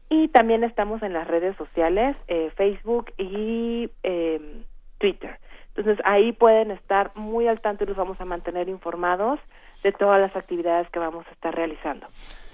y también estamos en las redes sociales, eh, Facebook y eh, Twitter. Entonces ahí pueden estar muy al tanto y los vamos a mantener informados de todas las actividades que vamos a estar realizando.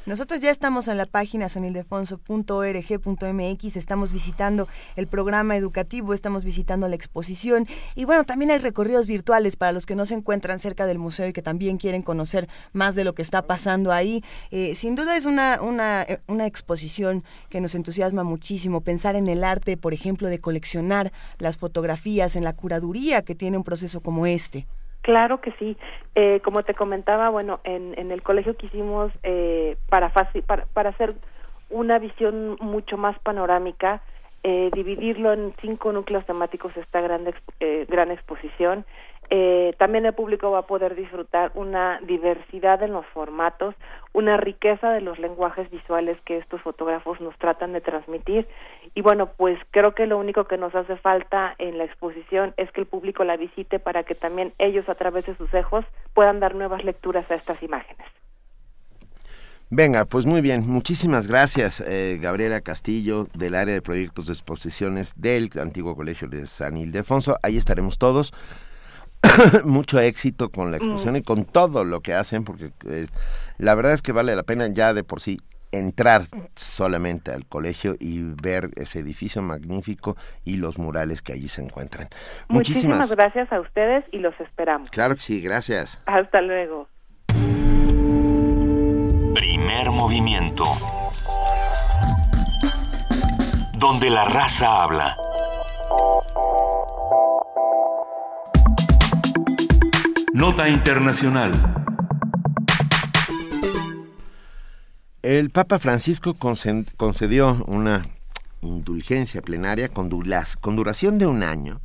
Nosotros ya estamos en la página sonildefonso.org.mx, estamos visitando el programa educativo, estamos visitando la exposición y bueno, también hay recorridos virtuales para los que no se encuentran cerca del museo y que también quieren conocer más de lo que está pasando ahí. Eh, sin duda es una, una, eh, una exposición que nos entusiasma muchísimo, pensar en el arte, por ejemplo, de coleccionar las fotografías, en la curaduría que tiene un proceso como este. Claro que sí. Eh, como te comentaba, bueno, en, en el colegio quisimos eh, para, para hacer una visión mucho más panorámica, eh, dividirlo en cinco núcleos temáticos esta gran eh, gran exposición. Eh, también el público va a poder disfrutar una diversidad en los formatos, una riqueza de los lenguajes visuales que estos fotógrafos nos tratan de transmitir. Y bueno, pues creo que lo único que nos hace falta en la exposición es que el público la visite para que también ellos a través de sus ojos puedan dar nuevas lecturas a estas imágenes. Venga, pues muy bien. Muchísimas gracias, eh, Gabriela Castillo, del área de proyectos de exposiciones del antiguo colegio de San Ildefonso. Ahí estaremos todos. [COUGHS] Mucho éxito con la exposición y con todo lo que hacen, porque eh, la verdad es que vale la pena ya de por sí entrar solamente al colegio y ver ese edificio magnífico y los murales que allí se encuentran. Muchísimas gracias a ustedes y los esperamos. Claro que sí, gracias. Hasta luego. Primer movimiento. Donde la raza habla. Nota Internacional. El Papa Francisco concedió una indulgencia plenaria con duración de un año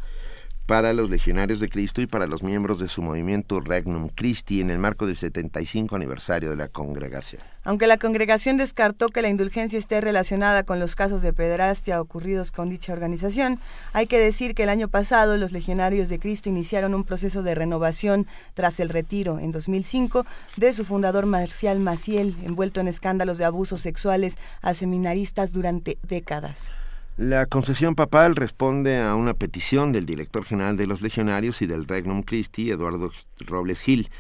para los legionarios de Cristo y para los miembros de su movimiento Regnum Christi en el marco del 75 aniversario de la congregación. Aunque la congregación descartó que la indulgencia esté relacionada con los casos de pederastia ocurridos con dicha organización, hay que decir que el año pasado los legionarios de Cristo iniciaron un proceso de renovación tras el retiro en 2005 de su fundador Marcial Maciel, envuelto en escándalos de abusos sexuales a seminaristas durante décadas. La concesión papal responde a una petición del director general de los legionarios y del Regnum Christi, Eduardo Robles Gil,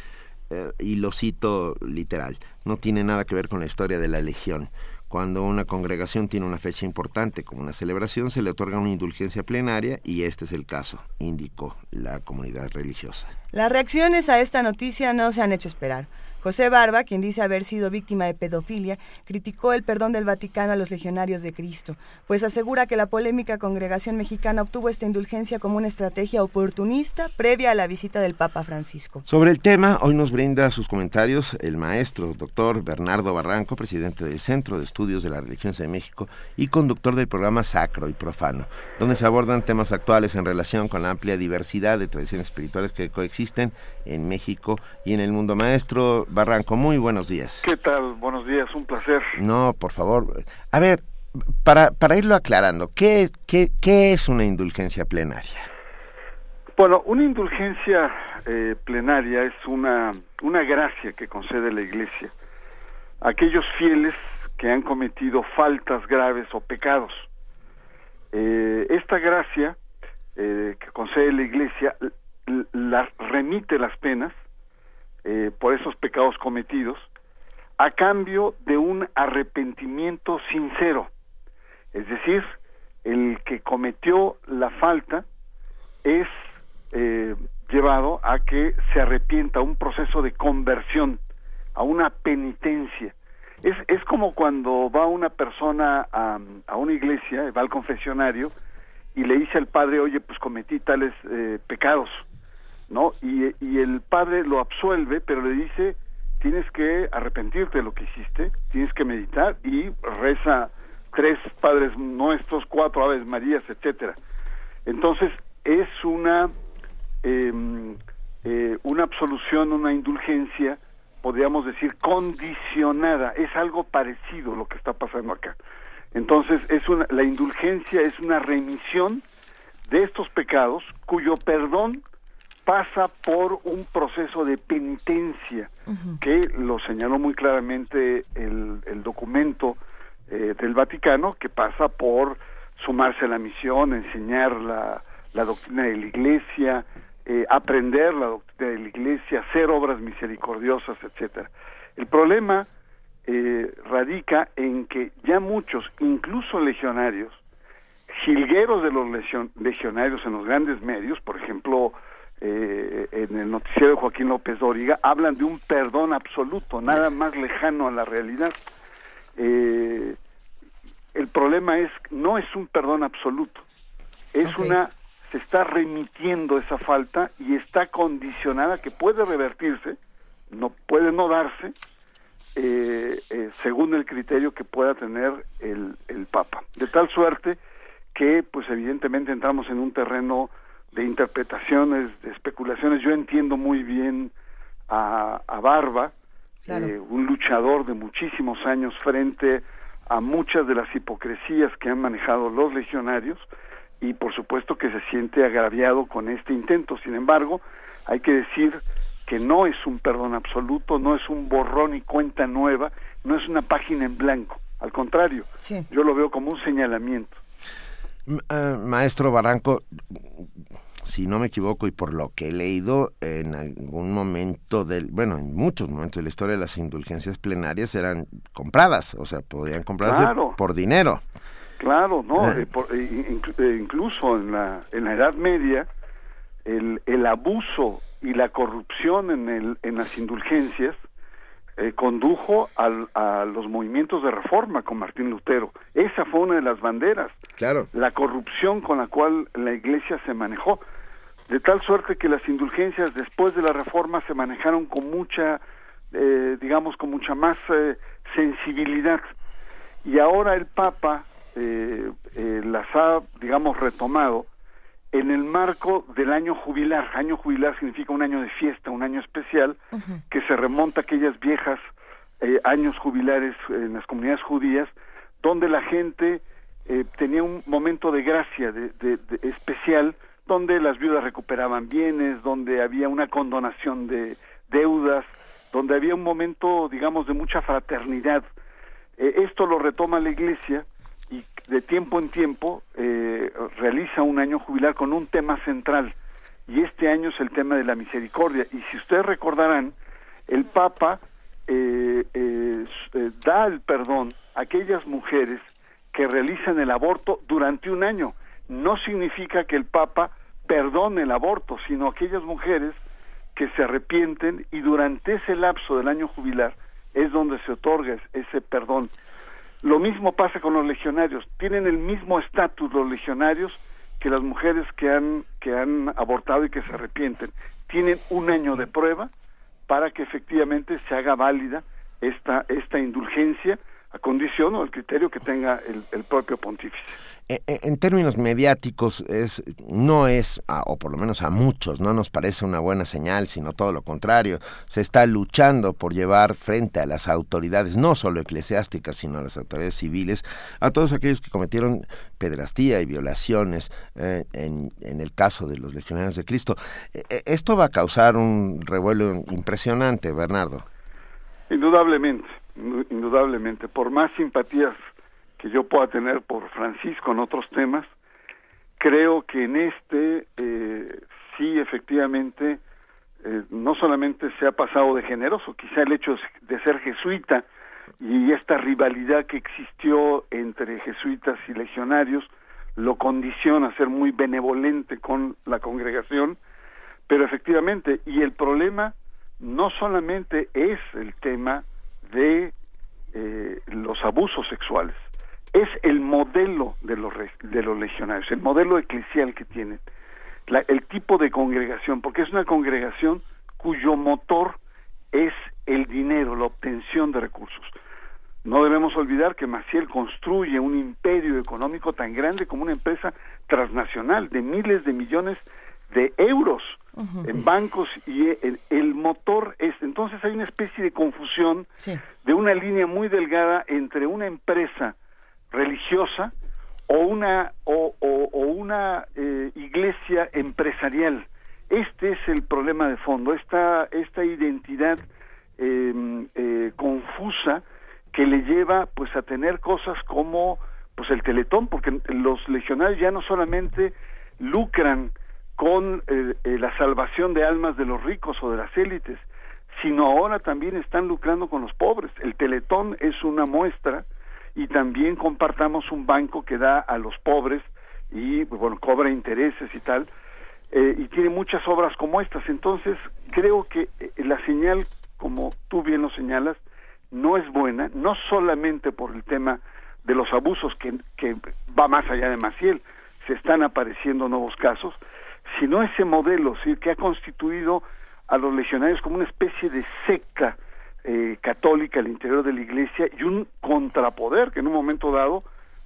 eh, y lo cito literal, no tiene nada que ver con la historia de la legión. Cuando una congregación tiene una fecha importante como una celebración, se le otorga una indulgencia plenaria y este es el caso, indicó la comunidad religiosa. Las reacciones a esta noticia no se han hecho esperar. José Barba, quien dice haber sido víctima de pedofilia, criticó el perdón del Vaticano a los legionarios de Cristo, pues asegura que la polémica congregación mexicana obtuvo esta indulgencia como una estrategia oportunista previa a la visita del Papa Francisco. Sobre el tema, hoy nos brinda sus comentarios el maestro doctor Bernardo Barranco, presidente del Centro de Estudios de la Religiones de México y conductor del programa Sacro y Profano, donde se abordan temas actuales en relación con la amplia diversidad de tradiciones espirituales que coexisten en México y en el mundo. Maestro Barranco, muy buenos días. ¿Qué tal? Buenos días, un placer. No, por favor. A ver, para, para irlo aclarando, ¿qué, qué, qué es una indulgencia plenaria? Bueno, una indulgencia eh, plenaria es una, una gracia que concede la Iglesia a aquellos fieles que han cometido faltas graves o pecados. Eh, esta gracia eh, que concede la Iglesia las remite las penas eh, por esos pecados cometidos a cambio de un arrepentimiento sincero. Es decir, el que cometió la falta es eh, llevado a que se arrepienta, a un proceso de conversión, a una penitencia. Es, es como cuando va una persona a, a una iglesia, va al confesionario y le dice al padre, oye, pues cometí tales eh, pecados, ¿no? Y, y el padre lo absuelve, pero le dice, tienes que arrepentirte de lo que hiciste, tienes que meditar y reza tres padres nuestros, cuatro aves marías, etcétera. Entonces es una eh, eh, una absolución, una indulgencia, podríamos decir condicionada. Es algo parecido lo que está pasando acá. Entonces es una, la indulgencia es una remisión de estos pecados cuyo perdón pasa por un proceso de penitencia que lo señaló muy claramente el, el documento eh, del Vaticano que pasa por sumarse a la misión, enseñar la, la doctrina de la Iglesia, eh, aprender la doctrina de la Iglesia, hacer obras misericordiosas, etcétera. El problema eh, radica en que ya muchos, incluso legionarios, jilgueros de los legion- legionarios en los grandes medios, por ejemplo, eh, en el noticiero de Joaquín López Dóriga, hablan de un perdón absoluto, nada más lejano a la realidad. Eh, el problema es, no es un perdón absoluto, es una, se está remitiendo esa falta y está condicionada que puede revertirse, no puede no darse, eh, eh, según el criterio que pueda tener el, el Papa. De tal suerte que, pues evidentemente entramos en un terreno de interpretaciones, de especulaciones. Yo entiendo muy bien a, a Barba, Claro. eh, un luchador de muchísimos años frente a muchas de las hipocresías que han manejado los legionarios y por supuesto que se siente agraviado con este intento. Sin embargo, hay que decir que no es un perdón absoluto, no es un borrón y cuenta nueva, no es una página en blanco. Al contrario, Sí. yo lo veo como un señalamiento. Eh, maestro Barranco, si no me equivoco y por lo que he leído, en algún momento del, bueno, en muchos momentos de la historia las indulgencias plenarias eran compradas, o sea, podían comprarse Claro. por dinero. Claro, no, Eh. Eh, por- eh, eh, incluso en la en la Edad Media el, el abuso y la corrupción en el en las indulgencias eh, condujo al- a los movimientos de reforma con Martín Lutero. Esa fue una de las banderas. Claro. La corrupción con la cual la Iglesia se manejó, de tal suerte que las indulgencias después de la reforma se manejaron con mucha, eh, digamos, con mucha más eh, sensibilidad y ahora el Papa eh, eh, las ha, digamos, retomado en el marco del año jubilar. Año jubilar significa un año de fiesta, un año especial que se remonta a aquellas viejas eh, años jubilares en las comunidades judías, donde la gente eh, tenía un momento de gracia de, de- de- especial, donde las viudas recuperaban bienes, donde había una condonación de deudas, donde había un momento, digamos, de mucha fraternidad. Eh, esto lo retoma la Iglesia de tiempo en tiempo eh, realiza un año jubilar con un tema central y este año es el tema de la misericordia. Y si ustedes recordarán el Papa eh, eh, eh, da el perdón a aquellas mujeres que realizan el aborto durante un año. No significa que el Papa perdone el aborto sino aquellas mujeres que se arrepienten y durante ese lapso del año jubilar es donde se otorga es- ese perdón lo mismo pasa con los legionarios. Tienen el mismo estatus los legionarios que las mujeres que han que han abortado y que se arrepienten. Tienen un año de prueba para que efectivamente se haga válida esta esta indulgencia a condición o al criterio que tenga el, el propio pontífice. E- e- En términos mediáticos, es, no es, a- o por lo menos a muchos, no nos parece una buena señal, sino todo lo contrario. Se está luchando por llevar frente a las autoridades, no solo eclesiásticas, sino a las autoridades civiles, a todos aquellos que cometieron pedrastía y violaciones eh, en, en el caso de los legionarios de Cristo. Esto va a causar un revuelo impresionante, Bernardo. Indudablemente, indu- indudablemente, por más simpatías que yo pueda tener por Francisco en otros temas, creo que en este eh, sí efectivamente eh, no solamente se ha pasado de generoso, quizá el hecho de ser jesuita y esta rivalidad que existió entre jesuitas y legionarios lo condiciona a ser muy benevolente con la congregación, Pero efectivamente, y el problema no solamente es el tema de eh, los abusos sexuales, es el modelo de los, de los legionarios, el modelo eclesial que tienen, el tipo de congregación, porque es una congregación cuyo motor es el dinero, la obtención de recursos. No debemos olvidar que Maciel construye un imperio económico tan grande como una empresa transnacional de miles de millones de euros en bancos y el, el motor es entonces hay una especie de confusión de una línea muy delgada entre una empresa religiosa o una o, o- o una eh, iglesia empresarial. Este es el problema de fondo esta esta identidad eh, eh, confusa que le lleva pues a tener cosas como pues el teletón porque los legionarios ya no solamente lucran con eh, eh, la salvación de almas de los ricos o de las élites sino ahora también están lucrando con los pobres. El teletón es una muestra y también compartamos un banco que da a los pobres y pues, bueno cobra intereses y tal eh, y tiene muchas obras como estas. Entonces creo que eh, la señal como tú bien lo señalas no es buena no solamente por el tema de los abusos que, que va más allá de Maciel. Se están apareciendo nuevos casos sino ese modelo ¿sí? que ha constituido a los legionarios como una especie de secta eh, católica al interior de la iglesia y un contrapoder que en un momento dado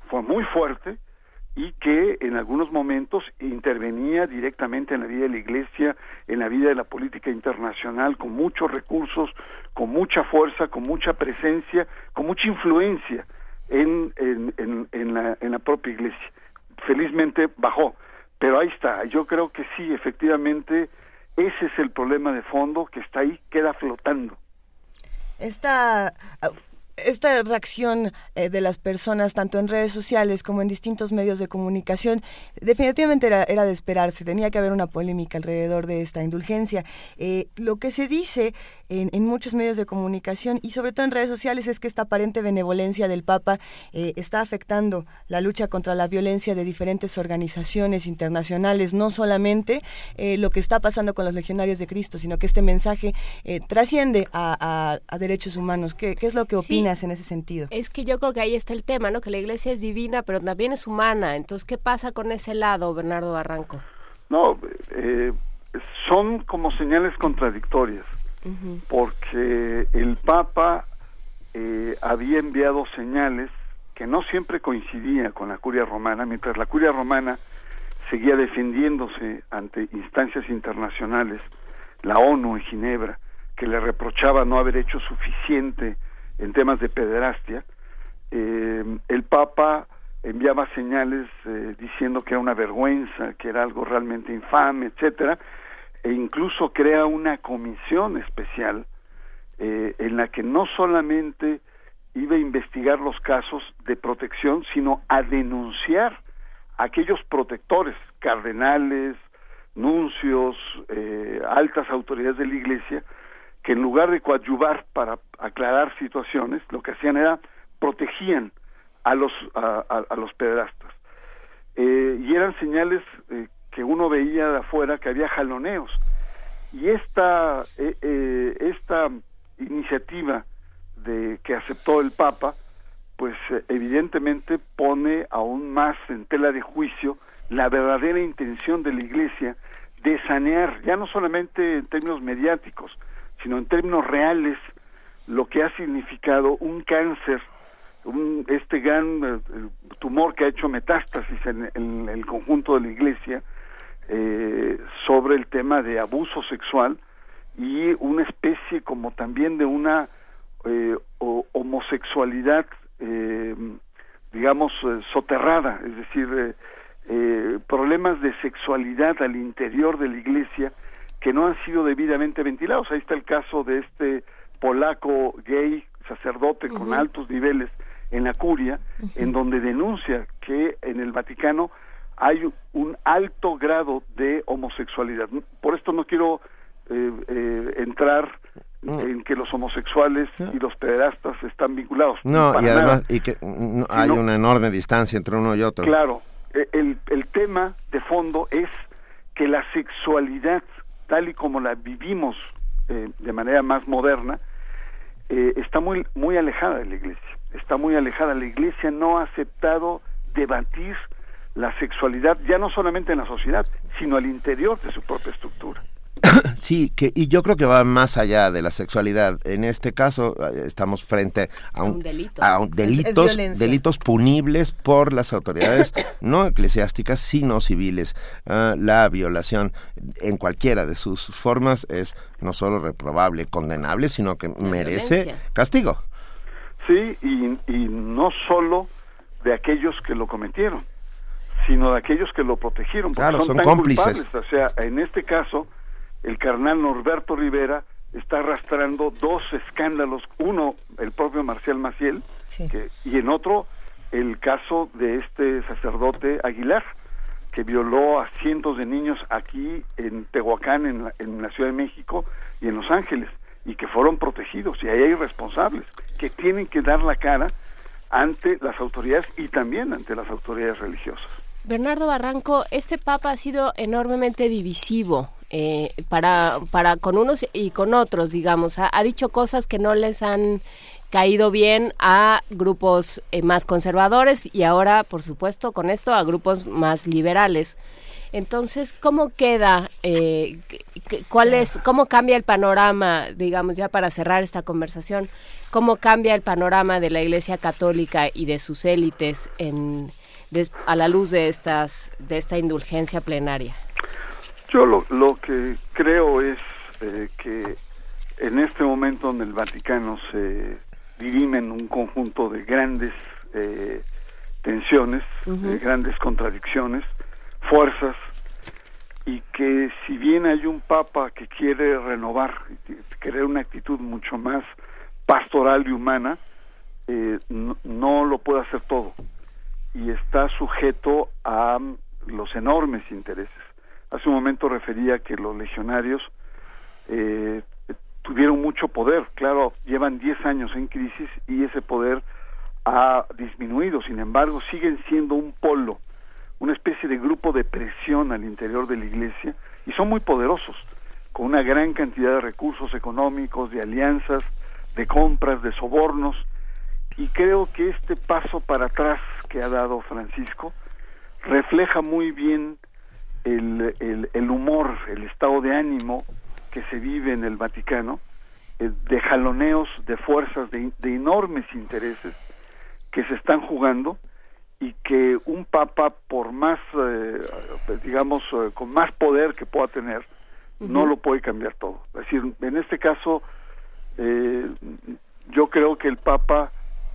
fue muy fuerte y que en algunos momentos intervenía directamente en la vida de la iglesia, en la vida de la política internacional, con muchos recursos, con mucha fuerza, con mucha presencia, con mucha influencia en, en, en, en la, en la propia iglesia. Felizmente bajó, pero ahí está. Yo creo que sí, efectivamente, ese es el problema de fondo que está ahí, queda flotando. Esta, esta reacción eh, de las personas, tanto en redes sociales como en distintos medios de comunicación, definitivamente era, era de esperarse. Tenía que haber una polémica alrededor de esta indulgencia. Eh, lo que se dice en, en muchos medios de comunicación y sobre todo en redes sociales es que esta aparente benevolencia del Papa eh, está afectando la lucha contra la violencia de diferentes organizaciones internacionales, no solamente lo que está pasando con los legionarios de Cristo, sino que este mensaje trasciende a, a- a derechos humanos. ¿Qué, qué es lo que Sí. Opinas en ese sentido? Es que yo creo que ahí está el tema, ¿no? Que la iglesia es divina, pero también es humana. Entonces, ¿qué pasa con ese lado, Bernardo Barranco? No, eh, son como señales contradictorias, porque el Papa eh, había enviado señales que no siempre coincidían con la curia romana, mientras la curia romana seguía defendiéndose ante instancias internacionales, la ONU en Ginebra, que le reprochaba no haber hecho suficiente en temas de pederastia, eh, el Papa enviaba señales eh, diciendo que era una vergüenza, que era algo realmente infame, etcétera, e incluso crea una comisión especial eh, en la que no solamente iba a investigar los casos de protección, sino a denunciar a aquellos protectores, cardenales, nuncios, eh, altas autoridades de la Iglesia, que en lugar de coadyuvar para aclarar situaciones, lo que hacían era protegían a los a, los pederastas Eh, y eran señales eh, que uno veía de afuera que había jaloneos. Y esta eh, eh, esta iniciativa de que aceptó el Papa pues evidentemente pone aún más en tela de juicio la verdadera intención de la Iglesia de sanear, ya no solamente en términos mediáticos, sino en términos reales, lo que ha significado un cáncer, un, este gran eh, tumor que ha hecho metástasis en, en el conjunto de la Iglesia eh, sobre el tema de abuso sexual y una especie como también de una eh, homosexualidad eh, digamos eh, soterrada es decir eh, eh, problemas de sexualidad al interior de la iglesia que no han sido debidamente ventilados. Ahí está el caso de este polaco gay sacerdote con altos niveles en la curia en donde denuncia que en el Vaticano hay un alto grado de homosexualidad. Por esto no quiero eh, eh, entrar en que los homosexuales y los pederastas están vinculados. No, y además nada. y que no, hay Sino- una enorme distancia entre uno y otro. Claro, eh, el, el tema de fondo es que la sexualidad tal y como la vivimos eh, de manera más moderna, eh, está muy, muy alejada de la iglesia. Está muy alejada. La iglesia no ha aceptado debatir la sexualidad, ya no solamente en la sociedad, sino al interior de su propia estructura. [COUGHS] Sí, que, y yo creo que va más allá de la sexualidad. En este caso eh, estamos frente a un, un delito. a un Es- es delitos, delitos punibles por las autoridades [COUGHS] no eclesiásticas, sino civiles. Ah, la violación en cualquiera de sus formas es no solo reprobable, condenable, sino que merece violencia. castigo. Sí, y, y no solo de aquellos que lo cometieron, sino de aquellos que lo protegieron, porque Claro, son, son tan cómplices. culpables. O sea, en este caso, el carnal Norberto Rivera está arrastrando dos escándalos, uno el propio Marcial Maciel, que- y en otro el caso de este sacerdote Aguilar, que violó a cientos de niños aquí en Tehuacán, en la, en la Ciudad de México y en Los Ángeles, y que fueron protegidos, y ahí hay responsables que tienen que dar la cara ante las autoridades y también ante las autoridades religiosas. Bernardo Barranco, este papa ha sido enormemente divisivo eh, para, para con unos y con otros, digamos. Ha, dicho cosas que no les han caído bien a grupos eh, más conservadores y ahora, por supuesto, con esto a grupos más liberales. Entonces, ¿cómo queda? eh, ¿Cuál es? ¿Cómo cambia el panorama, digamos, ya para cerrar esta conversación? ¿Cómo cambia el panorama de la Iglesia Católica y de sus élites en, a la luz de estas de esta indulgencia plenaria? Yo lo, lo que creo es eh, que en este momento en el Vaticano se dirimen un conjunto de grandes eh, tensiones, de grandes contradicciones, fuerzas, y que si bien hay un papa que quiere renovar, querer una actitud mucho más pastoral y humana, eh, no, no lo puede hacer todo y está sujeto a los enormes intereses. Hace un momento refería que los legionarios eh, tuvieron mucho poder, claro, llevan 10 años en crisis y ese poder ha disminuido, sin embargo, siguen siendo un polo, una especie de grupo de presión al interior de la iglesia y son muy poderosos, con una gran cantidad de recursos económicos, de alianzas, de compras, de sobornos, y creo que este paso para atrás que ha dado Francisco refleja muy bien el, el, el humor, el estado de ánimo que se vive en el Vaticano, eh, de jaloneos de fuerzas de, de enormes intereses que se están jugando y que un papa, por más, eh, digamos, eh, con más poder que pueda tener, no lo puede cambiar todo. Es decir, en este caso, eh, yo creo que el papa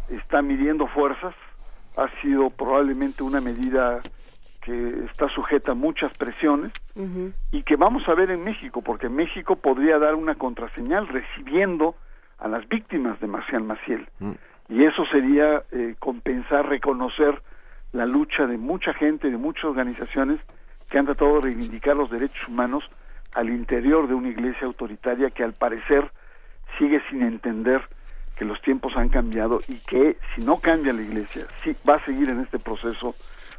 está midiendo fuerzas, ha sido probablemente una medida que está sujeta a muchas presiones y que vamos a ver en México, porque México podría dar una contraseñal recibiendo a las víctimas de Marcial Maciel. Y eso sería eh, compensar, reconocer la lucha de mucha gente, de muchas organizaciones que han tratado de reivindicar los derechos humanos al interior de una iglesia autoritaria que al parecer sigue sin entender que los tiempos han cambiado y que si no cambia la iglesia, sí va a seguir en este proceso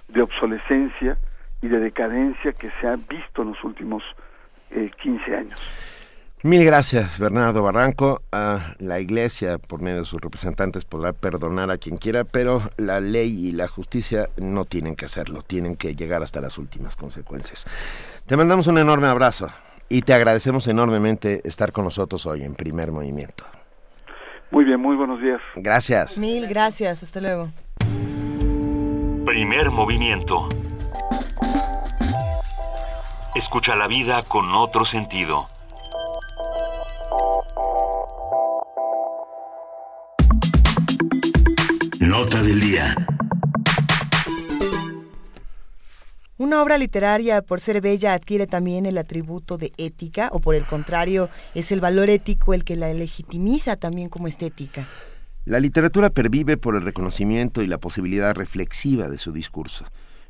de obsolescencia y de decadencia que se ha visto en los últimos eh, 15 años. Mil gracias, Bernardo Barranco. Ah, la Iglesia, por medio de sus representantes, podrá perdonar a quien quiera, pero la ley y la justicia no tienen que hacerlo, tienen que llegar hasta las últimas consecuencias. Te mandamos un enorme abrazo y te agradecemos enormemente estar con nosotros hoy en Primer Movimiento. Muy bien, muy buenos días. Gracias. Mil gracias, hasta luego. Primer movimiento. Escucha la vida con otro sentido. Nota del día. Una obra literaria, por ser bella, adquiere también el atributo de ética, o por el contrario, es el valor ético el que la legitimiza también como estética. La literatura pervive por el reconocimiento y la posibilidad reflexiva de su discurso.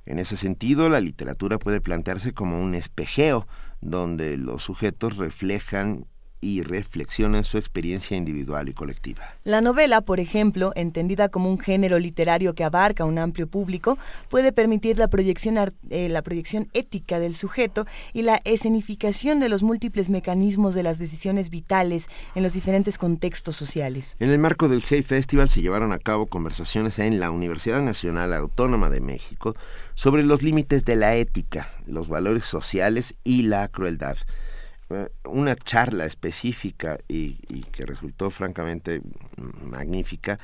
En ese sentido, la literatura puede plantearse como un espejeo donde los sujetos reflejan y reflexionan su experiencia individual y colectiva. La novela, por ejemplo, entendida como un género literario que abarca un amplio público, puede permitir la proyección, eh, la proyección ética del sujeto y la escenificación de los múltiples mecanismos de las decisiones vitales en los diferentes contextos sociales. En el marco del Hey Festival se llevaron a cabo conversaciones en la Universidad Nacional Autónoma de México sobre los límites de la ética, los valores sociales y la crueldad. Una charla específica y, que resultó francamente magnífica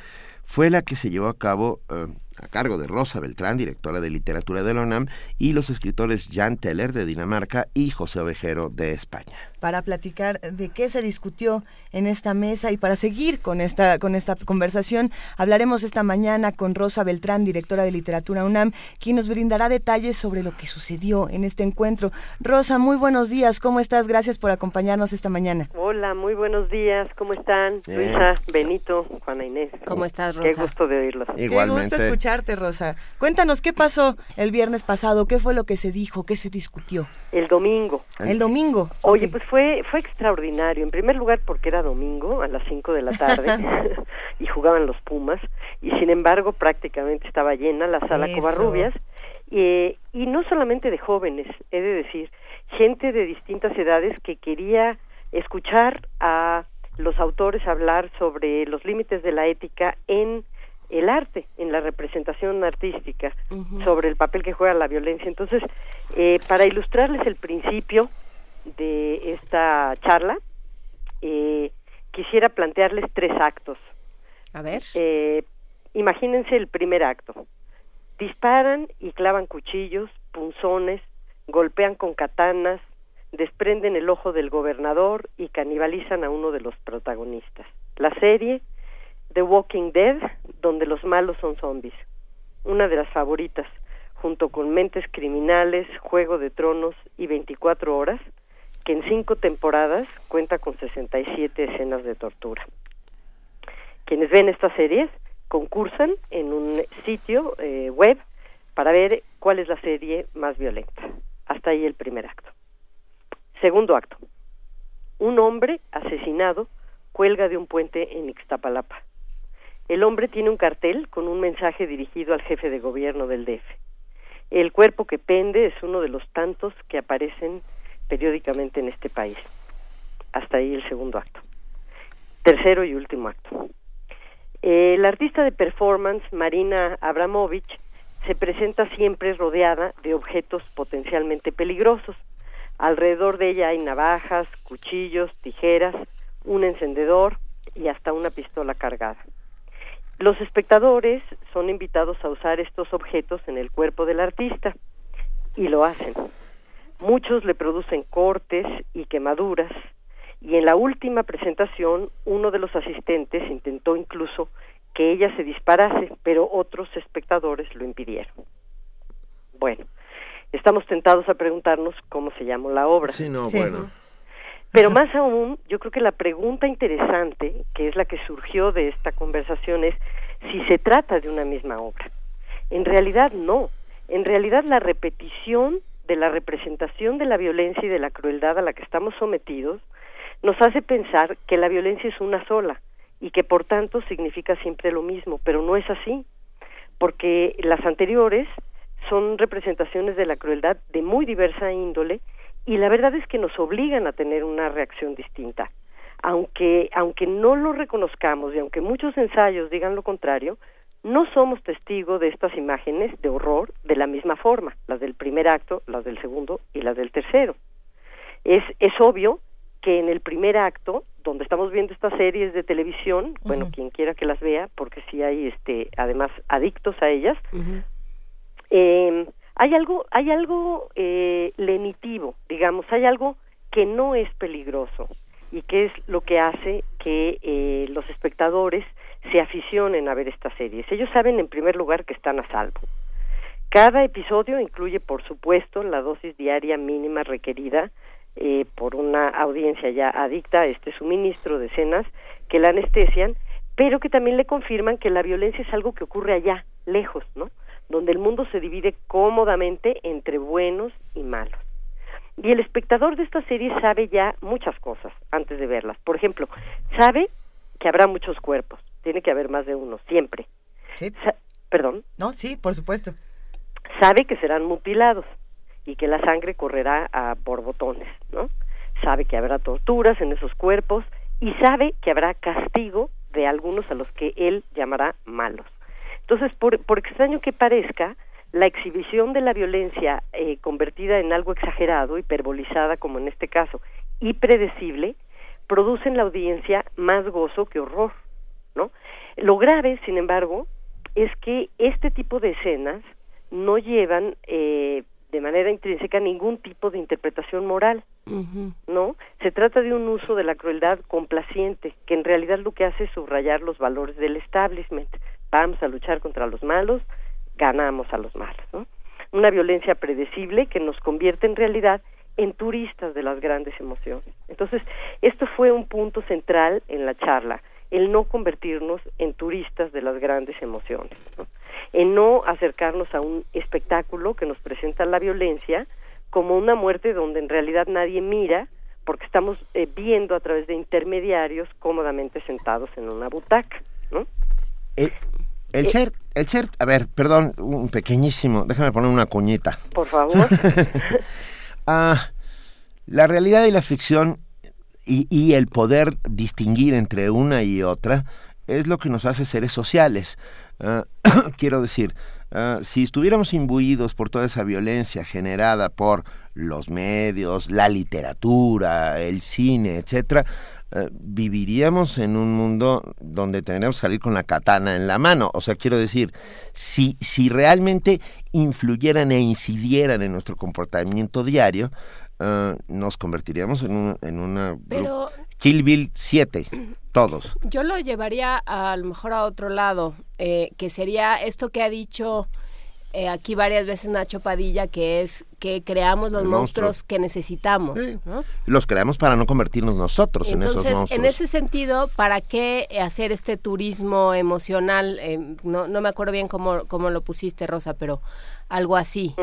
fue la que se llevó a cabo eh, a cargo de Rosa Beltrán, directora de literatura de la UNAM, y los escritores Jan Teller de Dinamarca y José Ovejero de España. Para platicar de qué se discutió en esta mesa y para seguir con esta con esta conversación hablaremos esta mañana con Rosa Beltrán, directora de Literatura UNAM, quien nos brindará detalles sobre lo que sucedió en este encuentro. Rosa, muy buenos días, ¿cómo estás? Gracias por acompañarnos esta mañana. Hola, muy buenos días, ¿cómo están? Bien. Luisa, Benito, Juana Inés. ¿Cómo estás, Qué Rosa? gusto de oírlos. Qué gusto escucharte, Rosa. Cuéntanos qué pasó el viernes pasado, qué fue lo que se dijo, qué se discutió. El domingo. El domingo. Oye, pues fue fue extraordinario. En primer lugar porque era domingo a las 5 de la tarde [LAUGHS] [LAUGHS] y jugaban los Pumas y sin embargo prácticamente estaba llena la sala Eso. Covarrubias eh, y no solamente de jóvenes, he de decir, gente de distintas edades que quería escuchar a los autores hablar sobre los límites de la ética en el arte, en la representación artística, sobre el papel que juega la violencia. Entonces, eh, para ilustrarles el principio de esta charla, eh, quisiera plantearles tres actos. A ver. Eh, imagínense el primer acto. Disparan y clavan cuchillos, punzones, golpean con katanas, desprenden el ojo del gobernador y canibalizan a uno de los protagonistas. La serie The Walking Dead, donde los malos son zombies. Una de las favoritas, junto con Mentes Criminales, Juego de Tronos y 24 Horas, en cinco temporadas cuenta con 67 escenas de tortura. Quienes ven estas series concursan en un sitio eh, web para ver cuál es la serie más violenta. Hasta ahí el primer acto. Segundo acto. Un hombre asesinado cuelga de un puente en Ixtapalapa. El hombre tiene un cartel con un mensaje dirigido al jefe de gobierno del DF. El cuerpo que pende es uno de los tantos que aparecen periódicamente en este país. Hasta ahí el segundo acto. Tercero y último acto. La artista de performance Marina Abramovich se presenta siempre rodeada de objetos potencialmente peligrosos. Alrededor de ella hay navajas, cuchillos, tijeras, un encendedor y hasta una pistola cargada. Los espectadores son invitados a usar estos objetos en el cuerpo del artista y lo hacen. Muchos le producen cortes y quemaduras y en la última presentación uno de los asistentes intentó incluso que ella se disparase, pero otros espectadores lo impidieron. Bueno, estamos tentados a preguntarnos cómo se llamó la obra. Sí, no, bueno. Pero [LAUGHS] más aún, yo creo que la pregunta interesante, que es la que surgió de esta conversación, es si se trata de una misma obra. En realidad no. En realidad la repetición de la representación de la violencia y de la crueldad a la que estamos sometidos nos hace pensar que la violencia es una sola y que por tanto significa siempre lo mismo, pero no es así, porque las anteriores son representaciones de la crueldad de muy diversa índole y la verdad es que nos obligan a tener una reacción distinta. Aunque, aunque no lo reconozcamos y aunque muchos ensayos digan lo contrario, no somos testigos de estas imágenes de horror de la misma forma, las del primer acto, las del segundo y las del tercero. Es, es obvio que en el primer acto, donde estamos viendo estas series de televisión, bueno, quien quiera que las vea, porque sí hay este, además adictos a ellas, eh, hay algo, hay algo eh, lenitivo, digamos, hay algo que no es peligroso y que es lo que hace que eh, los espectadores se aficionen a ver estas series. Ellos saben en primer lugar que están a salvo. Cada episodio incluye, por supuesto, la dosis diaria mínima requerida eh, por una audiencia ya adicta a este suministro de escenas que la anestesian, pero que también le confirman que la violencia es algo que ocurre allá, lejos, ¿no? Donde el mundo se divide cómodamente entre buenos y malos. Y el espectador de esta serie sabe ya muchas cosas antes de verlas. Por ejemplo, sabe que habrá muchos cuerpos. Tiene que haber más de uno, siempre. Sa- Perdón. No, sí, por supuesto. Sabe que serán mutilados y que la sangre correrá a borbotones, ¿no? Sabe que habrá torturas en esos cuerpos y sabe que habrá castigo de algunos a los que él llamará malos. Entonces, por, por extraño que parezca, la exhibición de la violencia eh, convertida en algo exagerado, hiperbolizada como en este caso, y predecible, produce en la audiencia más gozo que horror, ¿no? Lo grave, sin embargo, es que este tipo de escenas no llevan eh, de manera intrínseca ningún tipo de interpretación moral, ¿no? Se trata de un uso de la crueldad complaciente, que en realidad lo que hace es subrayar los valores del establishment. Vamos a luchar contra los malos, ganamos a los malos, ¿no? Una violencia predecible que nos convierte en realidad en turistas de las grandes emociones. Entonces, esto fue un punto central en la charla, el no convertirnos en turistas de las grandes emociones, ¿no? en no acercarnos a un espectáculo que nos presenta la violencia como una muerte donde en realidad nadie mira porque estamos eh, viendo a través de intermediarios cómodamente sentados en una butaca, ¿no? El, el ser, el ser, a ver, perdón, un pequeñísimo, déjame poner una cuñita. Por favor. [LAUGHS] Ah, la realidad y la ficción y, y el poder distinguir entre una y otra es lo que nos hace seres sociales. Ah, [COUGHS] quiero decir, ah, si estuviéramos imbuidos por toda esa violencia generada por los medios, la literatura, el cine, etcétera, eh, viviríamos en un mundo donde tendríamos que salir con la katana en la mano. O sea, quiero decir, si, si realmente influyeran e incidieran en nuestro comportamiento diario, eh, nos convertiríamos en, un, en una... Pero- Kill Bill 7, todos. Yo lo llevaría a, a lo mejor a otro lado, eh, que sería esto que ha dicho eh, aquí varias veces Nacho Padilla, que es que creamos los monstruo. monstruos que necesitamos. ¿no? Los creamos para no convertirnos nosotros en esos Entonces, monstruos. en ese sentido, ¿para qué hacer este turismo emocional? Eh, no, no me acuerdo bien cómo, cómo lo pusiste, Rosa, pero algo así.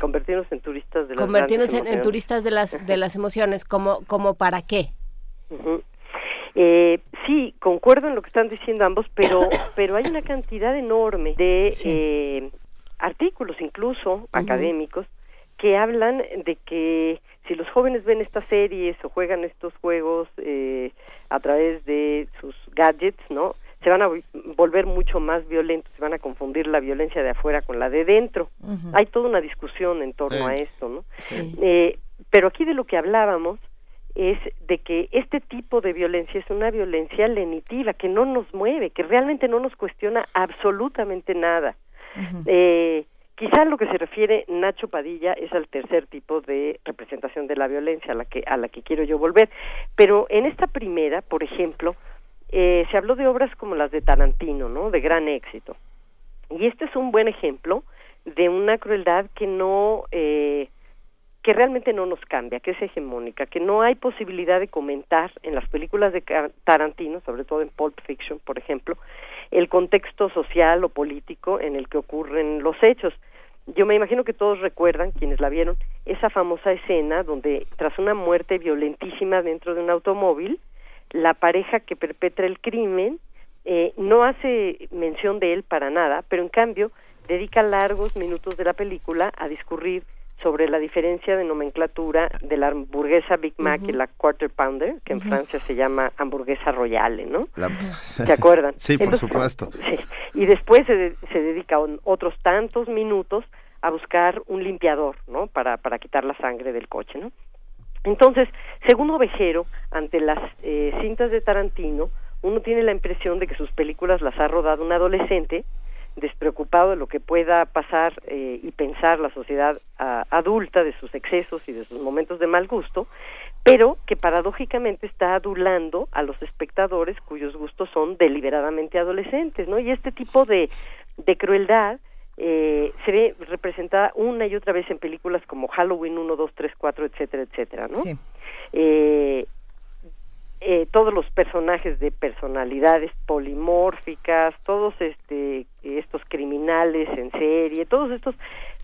Convertirnos en turistas de las Convertirnos en, turistas de las, de las emociones, como, como para qué. Eh, sí, concuerdo en lo que están diciendo ambos, pero [COUGHS] pero hay una cantidad enorme de eh, artículos, incluso académicos, que hablan de que si los jóvenes ven estas series o juegan estos juegos eh, a través de sus gadgets, ¿no? Se van a vol- volver mucho más violentos, se van a confundir la violencia de afuera con la de dentro. Hay toda una discusión en torno a esto, ¿no? Sí. Eh, pero aquí de lo que hablábamos es de que este tipo de violencia es una violencia lenitiva, que no nos mueve, que realmente no nos cuestiona absolutamente nada. Eh, quizá lo que se refiere Nacho Padilla es al tercer tipo de representación de la violencia a la que a la que quiero yo volver, pero en esta primera, por ejemplo, eh, se habló de obras como las de Tarantino, ¿no? De gran éxito. Y este es un buen ejemplo de una crueldad que no eh, que realmente no nos cambia, que es hegemónica, que no hay posibilidad de comentar en las películas de Tarantino, sobre todo en Pulp Fiction, por ejemplo, el contexto social o político en el que ocurren los hechos. Yo me imagino que todos recuerdan, quienes la vieron, esa famosa escena donde tras una muerte violentísima dentro de un automóvil, la pareja que perpetra el crimen eh, no hace mención de él para nada, pero en cambio dedica largos minutos de la película a discurrir sobre la diferencia de nomenclatura de la hamburguesa Big Mac y la Quarter Pounder, que en. Francia se llama hamburguesa royale, ¿no? La- ¿Se acuerdan? [LAUGHS] Sí, por supuesto. Sí. Y después se, de- se dedica otros tantos minutos a buscar un limpiador, ¿no? Para, para quitar la sangre del coche, ¿no? Entonces, según Ovejero, ante las eh, cintas de Tarantino, uno tiene la impresión de que sus películas las ha rodado un adolescente despreocupado de lo que pueda pasar eh, y pensar la sociedad adulta de sus excesos y de sus momentos de mal gusto, pero que paradójicamente está adulando a los espectadores cuyos gustos son deliberadamente adolescentes, ¿no? Y este tipo de, de crueldad eh, se ve representada una y otra vez en películas como Halloween 1, 2, 3, 4, etcétera, etcétera, ¿no? Sí. Eh, eh, todos los personajes de personalidades polimórficas, todos este estos criminales en serie, todos estos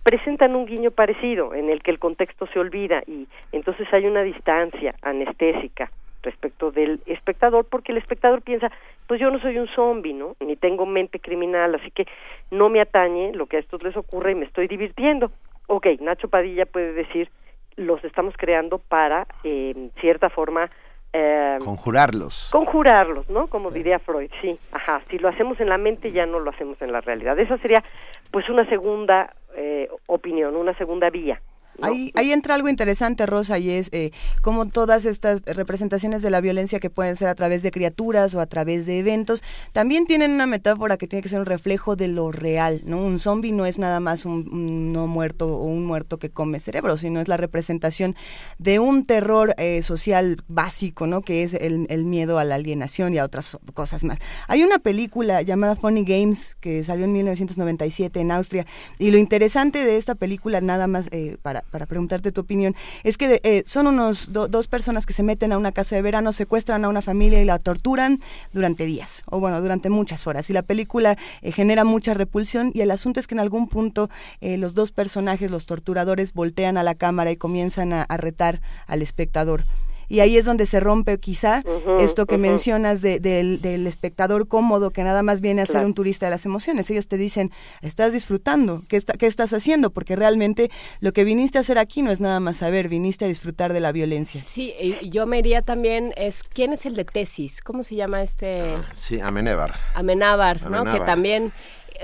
presentan un guiño parecido en el que el contexto se olvida y entonces hay una distancia anestésica respecto del espectador porque el espectador piensa pues yo no soy un zombie no ni tengo mente criminal así que no me atañe lo que a estos les ocurre y me estoy divirtiendo. Ok Nacho Padilla puede decir los estamos creando para eh, en cierta forma eh, Conjurarlos. conjurarlos, ¿no? Como diría Freud, sí, ajá. Si lo hacemos en la mente, ya no lo hacemos en la realidad. Esa sería, pues, una segunda eh, opinión, una segunda vía. Ahí, ahí entra algo interesante, Rosa, y es eh, cómo todas estas representaciones de la violencia que pueden ser a través de criaturas o a través de eventos, también tienen una metáfora que tiene que ser un reflejo de lo real, ¿no? Un zombie no es nada más un, un no muerto o un muerto que come cerebro, sino es la representación de un terror eh, social básico, ¿no? Que es el, el miedo a la alienación y a otras cosas más. Hay una película llamada Funny Games que salió en 1997 en Austria y lo interesante de esta película, nada más eh, para, para preguntarte tu opinión, es que eh, son unos do- dos personas que se meten a una casa de verano, secuestran a una familia y la torturan durante días, o bueno, durante muchas horas. Y la película eh, genera mucha repulsión y el asunto es que en algún punto eh, los dos personajes, los torturadores, voltean a la cámara y comienzan a, a retar al espectador. Y ahí es donde se rompe quizá esto que mencionas de- del, del espectador cómodo que nada más viene a ser un turista de las emociones. Ellos te dicen, estás disfrutando, ¿qué, está- ¿qué estás haciendo? Porque realmente lo que viniste a hacer aquí no es nada más saber, viniste a disfrutar de la violencia. Sí, y yo me iría también, es ¿quién es el de tesis? ¿Cómo se llama este? Sí, Amenébar. Amenábar, ¿no? Amenábar. Que también,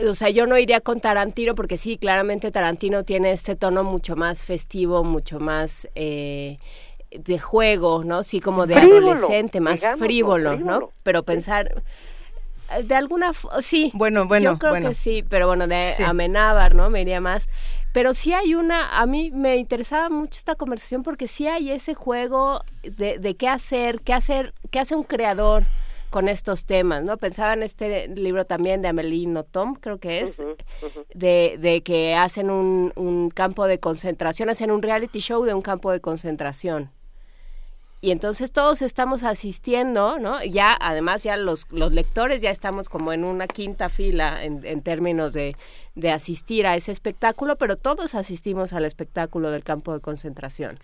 o sea, yo no iría con Tarantino porque sí, claramente Tarantino tiene este tono mucho más festivo, mucho más eh, de juego, ¿no? Sí, como de Frívolo, adolescente, más digámoslo, frívolo, ¿no? Pero pensar de alguna sí bueno bueno yo creo bueno. que sí pero bueno de Sí. Amenábar no me iría más pero sí hay una a mí me interesaba mucho esta conversación porque sí hay ese juego de, de qué hacer qué hacer qué hace un creador con estos temas no pensaba en este libro también de Amélie Nothomb creo que es de, de que hacen un, un campo de concentración hacen un reality show de un campo de concentración y entonces todos estamos asistiendo, ¿no? Ya, además, ya los, los lectores ya estamos como en una quinta fila en, en términos de, de asistir a ese espectáculo, pero todos asistimos al espectáculo del campo de concentración.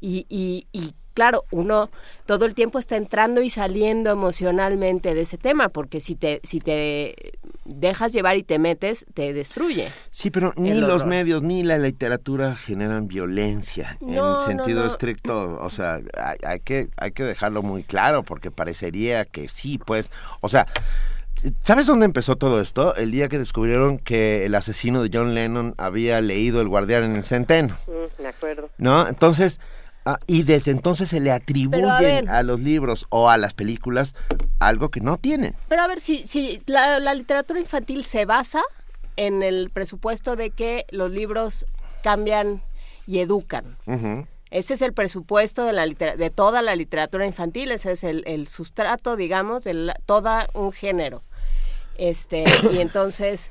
Y, y, y claro, uno todo el tiempo está entrando y saliendo emocionalmente de ese tema, porque si te, si te dejas llevar y te metes, te destruye. Sí, pero ni los medios ni la literatura generan violencia No, en sentido no, no. estricto. O sea, hay, hay que hay que dejarlo muy claro porque parecería que sí, pues, o sea. ¿Sabes dónde empezó todo esto? El día que descubrieron que el asesino de John Lennon había leído El Guardián en el Centeno, Mm, me acuerdo. ¿no? Entonces, ah, y desde entonces se le atribuyen a ver. a los libros o a las películas algo que no tienen. Pero a ver, si, si la, la literatura infantil se basa en el presupuesto de que los libros cambian y educan. Ese es el presupuesto de, la de toda la literatura infantil, ese es el, el sustrato, digamos, de toda un género. Este, y [COUGHS] entonces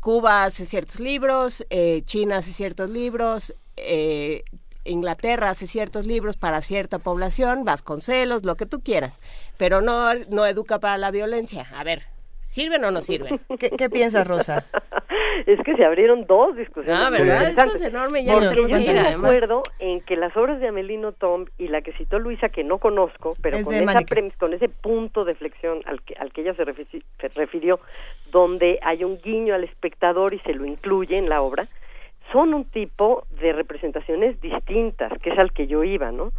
Cuba hace ciertos libros, eh, China hace ciertos libros, eh, Inglaterra hace ciertos libros para cierta población, Vasconcelos, lo que tú quieras, pero no, no educa para la violencia. A ver, ¿sirven o no sirven? [LAUGHS] ¿Qué, qué piensas, Rosa? [LAUGHS] Es que se abrieron dos discusiones. Ah, ¿verdad? Esto es enorme, ya yo ir, estoy de además. acuerdo en que las obras de Amelino Tom y la que citó Luisa, que no conozco, pero Es con, esa con ese punto de flexión al que, al que ella se, refi- se refirió, donde hay un guiño al espectador y se lo incluye en la obra, son un tipo de representaciones distintas, que es al que yo iba, ¿no?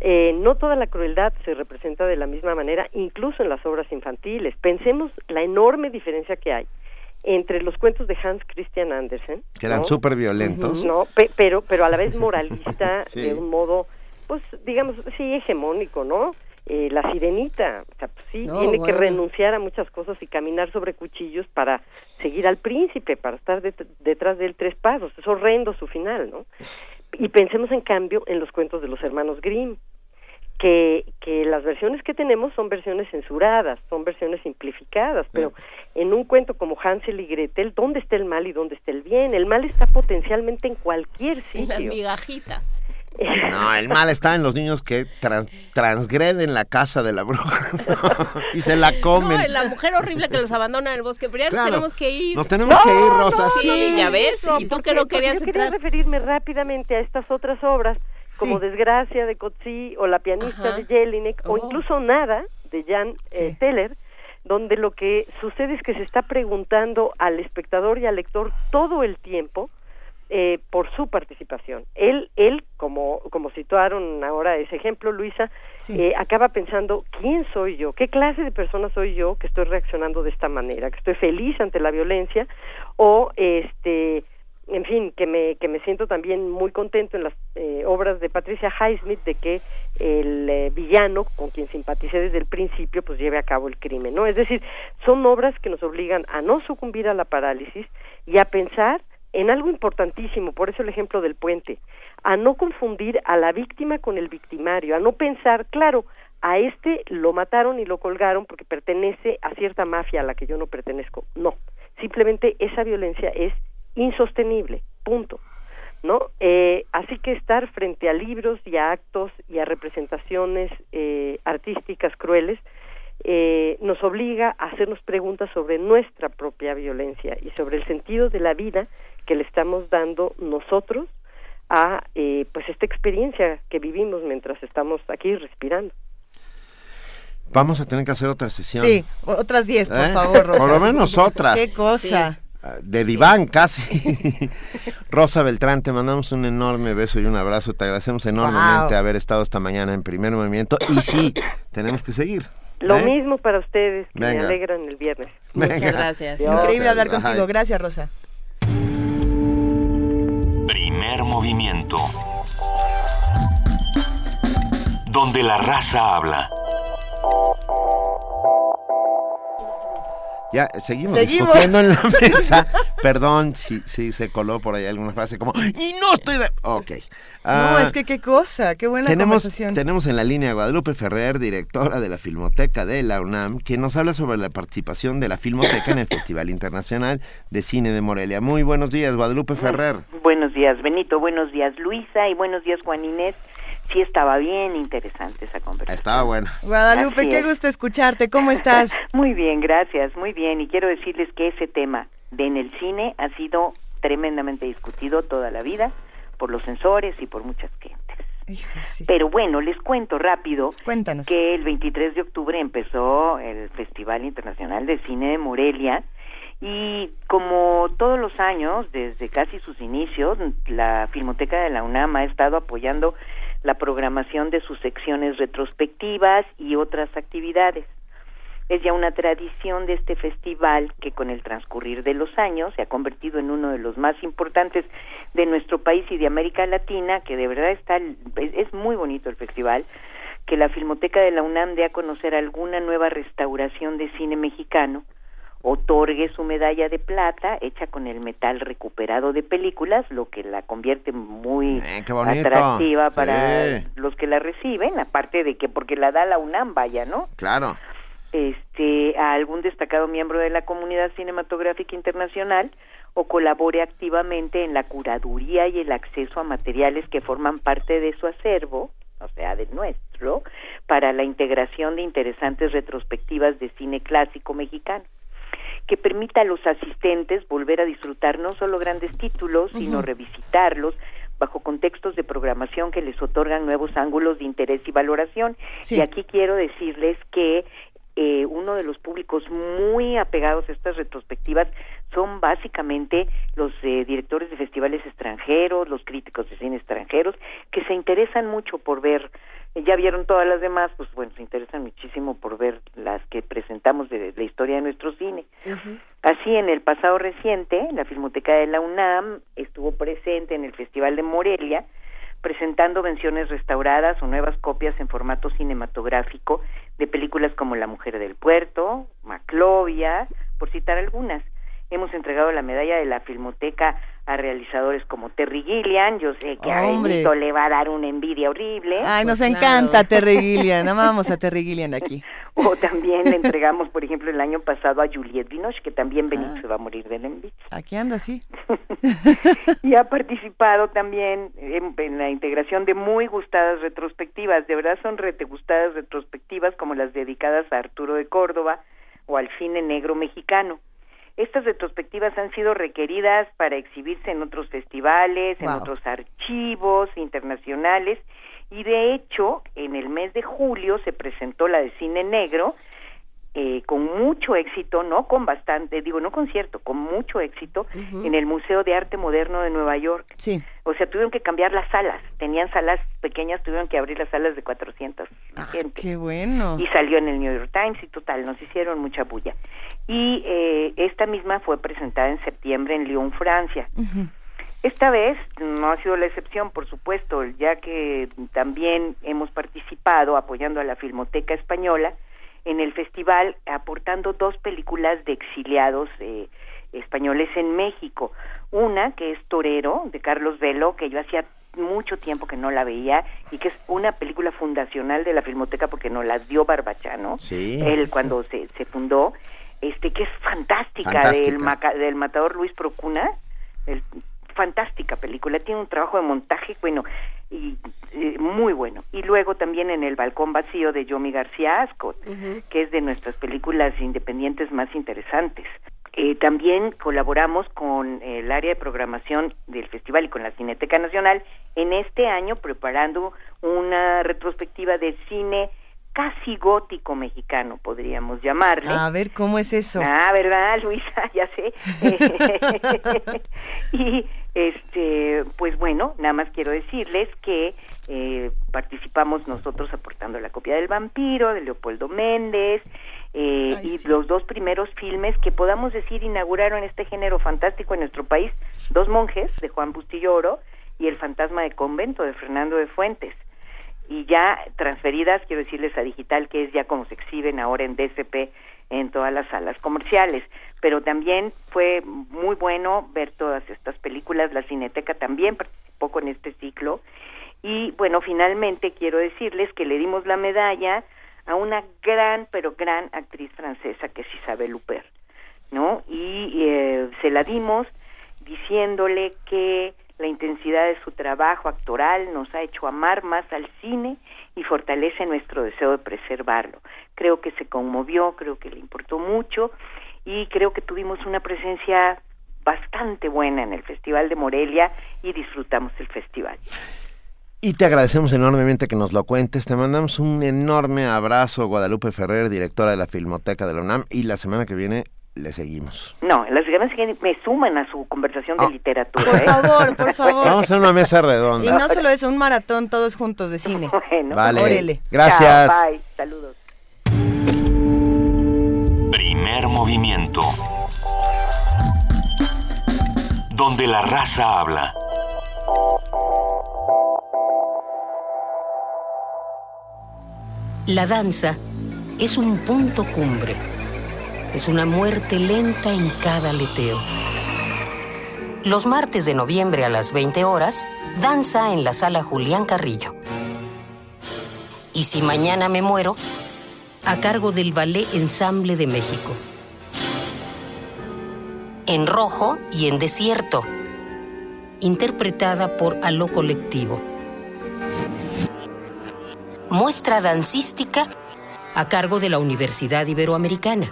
Eh, no toda la crueldad se representa de la misma manera, incluso en las obras infantiles. Pensemos la enorme diferencia que hay entre los cuentos de Hans Christian Andersen, Que eran ¿no? súper violentos. no, pe- pero pero a la vez moralista [LAUGHS] Sí. de un modo, pues digamos, sí hegemónico, ¿no? Eh, la sirenita, o sea, pues, sí No, tiene que renunciar a muchas cosas y caminar sobre cuchillos para seguir al príncipe, para estar det- detrás de él tres pasos. Es horrendo su final, ¿no? Y pensemos en cambio en los cuentos de los hermanos Grimm, que, que las versiones que tenemos son versiones censuradas, son versiones simplificadas, pero en un cuento como Hansel y Gretel, ¿dónde está el mal y dónde está el bien? El mal está potencialmente en cualquier En las sitio. migajitas. No, el mal está en los niños que tran- transgreden la casa de la bruja ¿no? y se la comen. No, la mujer horrible que los abandona en el bosque, pero ya Claro. nos tenemos que ir. Nos tenemos que ir, Rosa, sí, sí. ya ves, No, y tú porque- que no querías yo quería entrar. referirme rápidamente a estas otras obras, como Desgracia de Coetzee o La pianista Ajá. de Jelinek o Oh. incluso Nada de Jan eh, Teller, donde lo que sucede es que se está preguntando al espectador y al lector todo el tiempo eh, por su participación. Él, él como, como situaron ahora ese ejemplo, Luisa, eh, acaba pensando, ¿quién soy yo? ¿Qué clase de persona soy yo que estoy reaccionando de esta manera? ¿Que estoy feliz ante la violencia? ¿O, este, en fin, que me, que me siento también muy contento en las eh, obras de Patricia Highsmith de que el eh, villano, con quien simpaticé desde el principio, pues lleve a cabo el crimen, ¿no? Es decir, son obras que nos obligan a no sucumbir a la parálisis y a pensar en algo importantísimo, por eso el ejemplo del puente, a no confundir a la víctima con el victimario, a no pensar, claro, a este lo mataron y lo colgaron porque pertenece a cierta mafia a la que yo no pertenezco. No, simplemente esa violencia es insostenible, punto. ¿No? Eh, así que estar frente a libros y a actos y a representaciones eh, artísticas crueles eh, nos obliga a hacernos preguntas sobre nuestra propia violencia y sobre el sentido de la vida que le estamos dando nosotros a eh, pues esta experiencia que vivimos mientras estamos aquí respirando. Vamos a tener que hacer otra sesión. Sí, otras 10, por ¿Eh? favor, Rosa. Por lo menos otra. Qué cosa. Ah, De diván, casi. [LAUGHS] Rosa Beltrán, te mandamos un enorme beso y un abrazo. Te agradecemos enormemente Wow. haber estado esta mañana en primer movimiento. Y sí, tenemos que seguir. Lo ¿eh? mismo para ustedes, que Venga. me alegran el viernes. Venga. Increíble hablar contigo. Gracias, Rosa. Primer movimiento. Donde la raza habla. Ya, seguimos, Seguimos. discutiendo en la [LAUGHS] mesa. Perdón si, si se coló por ahí alguna frase como, y no estoy de... Ok. no, Ah, es que qué cosa, qué buena tenemos, conversación. tenemos en la línea a Guadalupe Ferrer, directora de la Filmoteca de la UNAM, quien nos habla sobre la participación de la Filmoteca en el Festival Internacional de Cine de Morelia. Muy buenos días, Guadalupe Ferrer. Buenos días, Benito. Buenos días, Luisa. Y buenos días, Juan Inés. Sí, estaba bien interesante esa conversación. Estaba bueno. Guadalupe, Así qué es. gusto escucharte. ¿Cómo estás? [LAUGHS] Muy bien, gracias, muy bien. Y quiero decirles que ese tema de en el cine ha sido tremendamente discutido toda la vida por los censores y por muchas gentes. Pero bueno, les cuento rápido Cuéntanos. que el 23 de octubre empezó el Festival Internacional de Cine de Morelia y como todos los años, desde casi sus inicios, la Filmoteca de la UNAM ha estado apoyando la programación de sus secciones retrospectivas y otras actividades. Es ya una tradición de este festival que con el transcurrir de los años se ha convertido en uno de los más importantes de nuestro país y de América Latina, que de verdad está es, muy bonito el festival, que la Filmoteca de la UNAM dé a conocer alguna nueva restauración de cine mexicano, otorgue su medalla de plata hecha con el metal recuperado de películas, lo que la convierte muy Eh, atractiva para los que la reciben, aparte de que porque la da la UNAM, vaya, ¿no? Claro. este a algún destacado miembro de la comunidad cinematográfica internacional o colabore activamente en la curaduría y el acceso a materiales que forman parte de su acervo, o sea, del nuestro, para la integración de interesantes retrospectivas de cine clásico mexicano que permita a los asistentes volver a disfrutar no solo grandes títulos, sino revisitarlos bajo contextos de programación que les otorgan nuevos ángulos de interés y valoración. Sí. Y aquí quiero decirles que eh, uno de los públicos muy apegados a estas retrospectivas son básicamente los eh, directores de festivales extranjeros, los críticos de cine extranjeros, que se interesan mucho por ver, ya vieron todas las demás, pues bueno, se interesan muchísimo por ver las que presentamos de, de la historia de nuestro cine. Así, en el pasado reciente, la Filmoteca de la UNAM estuvo presente en el Festival de Morelia, presentando versiones restauradas o nuevas copias en formato cinematográfico de películas como La Mujer del Puerto, Maclovia, por citar algunas. Hemos entregado la medalla de la Filmoteca a realizadores como Terry Gilliam, yo sé que a. Benito le va a dar una envidia horrible. Ay, nos Pues encanta claro. Terry Gilliam. Amamos a Terry Gilliam aquí. [LAUGHS] O también le entregamos, por ejemplo, el año pasado a Juliette Binoche, que también Benito Ah. se va a morir de la envidia. Aquí anda, sí. [LAUGHS] y ha participado también en, en la integración de muy gustadas retrospectivas, de verdad son rete gustadas retrospectivas como las dedicadas a Arturo de Córdoba o al cine negro mexicano. Estas retrospectivas han sido requeridas para exhibirse en otros festivales, en otros archivos internacionales y de hecho en el mes de julio se presentó la de cine negro eh, con mucho éxito, no con bastante, digo no concierto, con mucho éxito en el Museo de Arte Moderno de Nueva York. Sí. O sea, tuvieron que cambiar las salas, tenían salas pequeñas, tuvieron que abrir las salas de 400 gente. Qué bueno. Y salió en el New York Times y total, nos hicieron mucha bulla. Y eh, esta misma fue presentada en septiembre en Lyon, Francia. Esta vez no ha sido la excepción, por supuesto, ya que también hemos participado apoyando a la Filmoteca Española en el festival, aportando dos películas de exiliados eh, españoles en México. Una que es Torero, de Carlos Velo, que yo hacía mucho tiempo que no la veía y que es una película fundacional de la Filmoteca porque nos la dio Barbachano, Sí. él Sí. cuando se, se fundó, este que es fantástica, Fantástica. del maca- del matador Luis Procuna, el- fantástica película, tiene un trabajo de montaje, bueno, y eh, muy bueno. Y luego también en El balcón vacío de Yomi García Ascot, que es de nuestras películas independientes más interesantes. Eh, también colaboramos con el área de programación del festival y con la Cineteca Nacional en este año preparando una retrospectiva de cine casi gótico mexicano, podríamos llamarle. A ver, ¿cómo es eso? Ah, ¿verdad, Luisa? [LAUGHS] Ya sé. [LAUGHS] [LAUGHS] y este, pues bueno, nada más quiero decirles que eh, participamos nosotros aportando la copia del vampiro de Leopoldo Méndez eh, y los dos primeros filmes que podamos decir inauguraron este género fantástico en nuestro país, Dos monjes de Juan Bustillo Oro y El fantasma de convento de Fernando de Fuentes. Y ya transferidas, quiero decirles a digital, que es ya como se exhiben ahora en DCP en todas las salas comerciales. Pero también fue muy bueno ver todas estas películas, la Cineteca también participó con este ciclo. Y bueno, finalmente quiero decirles que le dimos la medalla a una gran, pero gran actriz francesa que es Isabel Huppert, ¿no? Y eh, se la dimos diciéndole que la intensidad de su trabajo actoral nos ha hecho amar más al cine y fortalece nuestro deseo de preservarlo. Creo que se conmovió, creo que le importó mucho y creo que tuvimos una presencia bastante buena en el Festival de Morelia y disfrutamos el festival. Y te agradecemos enormemente que nos lo cuentes. Te mandamos un enorme abrazo, Guadalupe Ferrer, directora de la Filmoteca de la UNAM. Y la semana que viene le seguimos. No, las ganas que me suman a su conversación de literatura. Por ¿eh? favor, por [LAUGHS] favor. Vamos a hacer una mesa Y redonda. no solo eso, un maratón todos juntos de cine. [LAUGHS] Bueno, Vale. Órale. Gracias. Chao, bye, saludos. Primer movimiento. Donde la raza habla. La danza es un punto cumbre. Es una muerte lenta en cada aleteo. Los martes de noviembre a las 20 horas, danza en la sala Julián Carrillo. Y si mañana me muero, a cargo del Ballet Ensamble de México. En rojo y en desierto. Interpretada por Aló Colectivo. Muestra dancística a cargo de la Universidad Iberoamericana.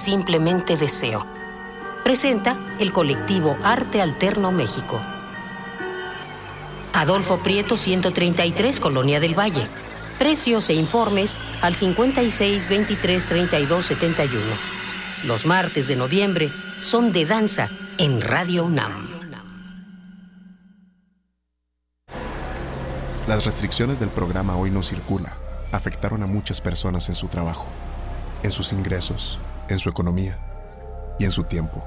Simplemente deseo. Presenta el colectivo Arte Alterno México. Adolfo Prieto 133, Colonia del Valle. Precios e informes al 56 23 32 71. Los martes de noviembre son de danza en Radio UNAM. Las restricciones del programa Hoy no circula afectaron a muchas personas en su trabajo, en sus ingresos, en su economía y en su tiempo.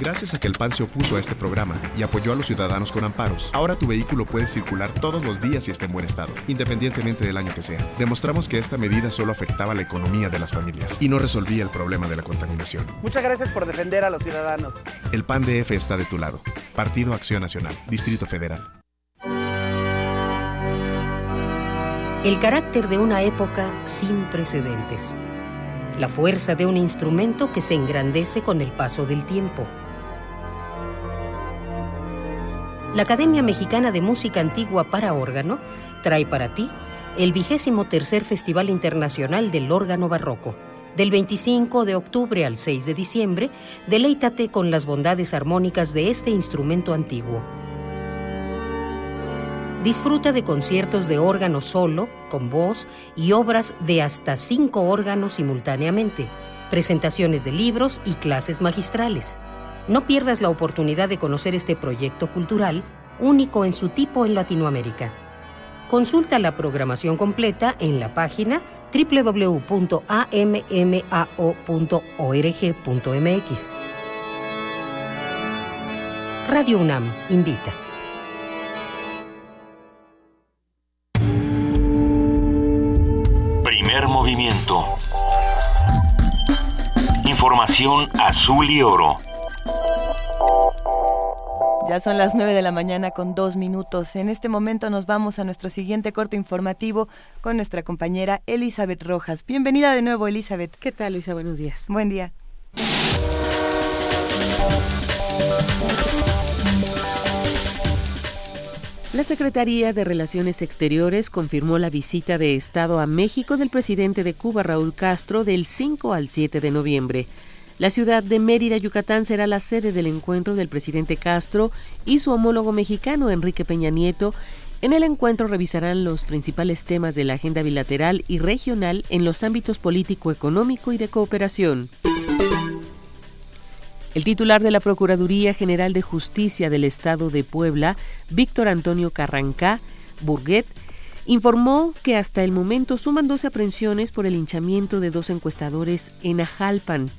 Gracias a que el PAN se opuso a este programa y apoyó a los ciudadanos con amparos, ahora tu vehículo puede circular todos los días y está en buen estado, independientemente del año que sea. Demostramos que esta medida solo afectaba la economía de las familias y no resolvía el problema de la contaminación. Muchas gracias por defender a los ciudadanos. El PAN DF está de tu lado. Partido Acción Nacional, Distrito Federal. El carácter de una época sin precedentes. La fuerza de un instrumento que se engrandece con el paso del tiempo. La Academia Mexicana de Música Antigua para órgano trae para ti el vigésimo tercer Festival Internacional del Órgano Barroco. Del 25 de octubre al 6 de diciembre, deleítate con las bondades armónicas de este instrumento antiguo. Disfruta de conciertos de órgano solo, con voz y obras de hasta cinco órganos simultáneamente, presentaciones de libros y clases magistrales. No pierdas la oportunidad de conocer este proyecto cultural único en su tipo en Latinoamérica. Consulta la programación completa en la página www.ammao.org.mx. Radio UNAM invita. Movimiento. Información azul y oro. Ya son las 9 de la mañana con dos minutos. En este momento nos vamos a nuestro siguiente corte informativo con nuestra compañera Elizabeth Rojas. Bienvenida de nuevo, Elizabeth. ¿Qué tal, Luisa? Buenos días. Buen día. La Secretaría de Relaciones Exteriores confirmó la visita de Estado a México del presidente de Cuba, Raúl Castro, del 5 al 7 de noviembre. La ciudad de Mérida, Yucatán, será la sede del encuentro del presidente Castro y su homólogo mexicano, Enrique Peña Nieto. En el encuentro revisarán los principales temas de la agenda bilateral y regional en los ámbitos político, económico y de cooperación. El titular de la Procuraduría General de Justicia del Estado de Puebla, Víctor Antonio Carrancá Burguet, informó que hasta el momento suman dos aprehensiones por el hinchamiento de dos encuestadores en Ajalpan.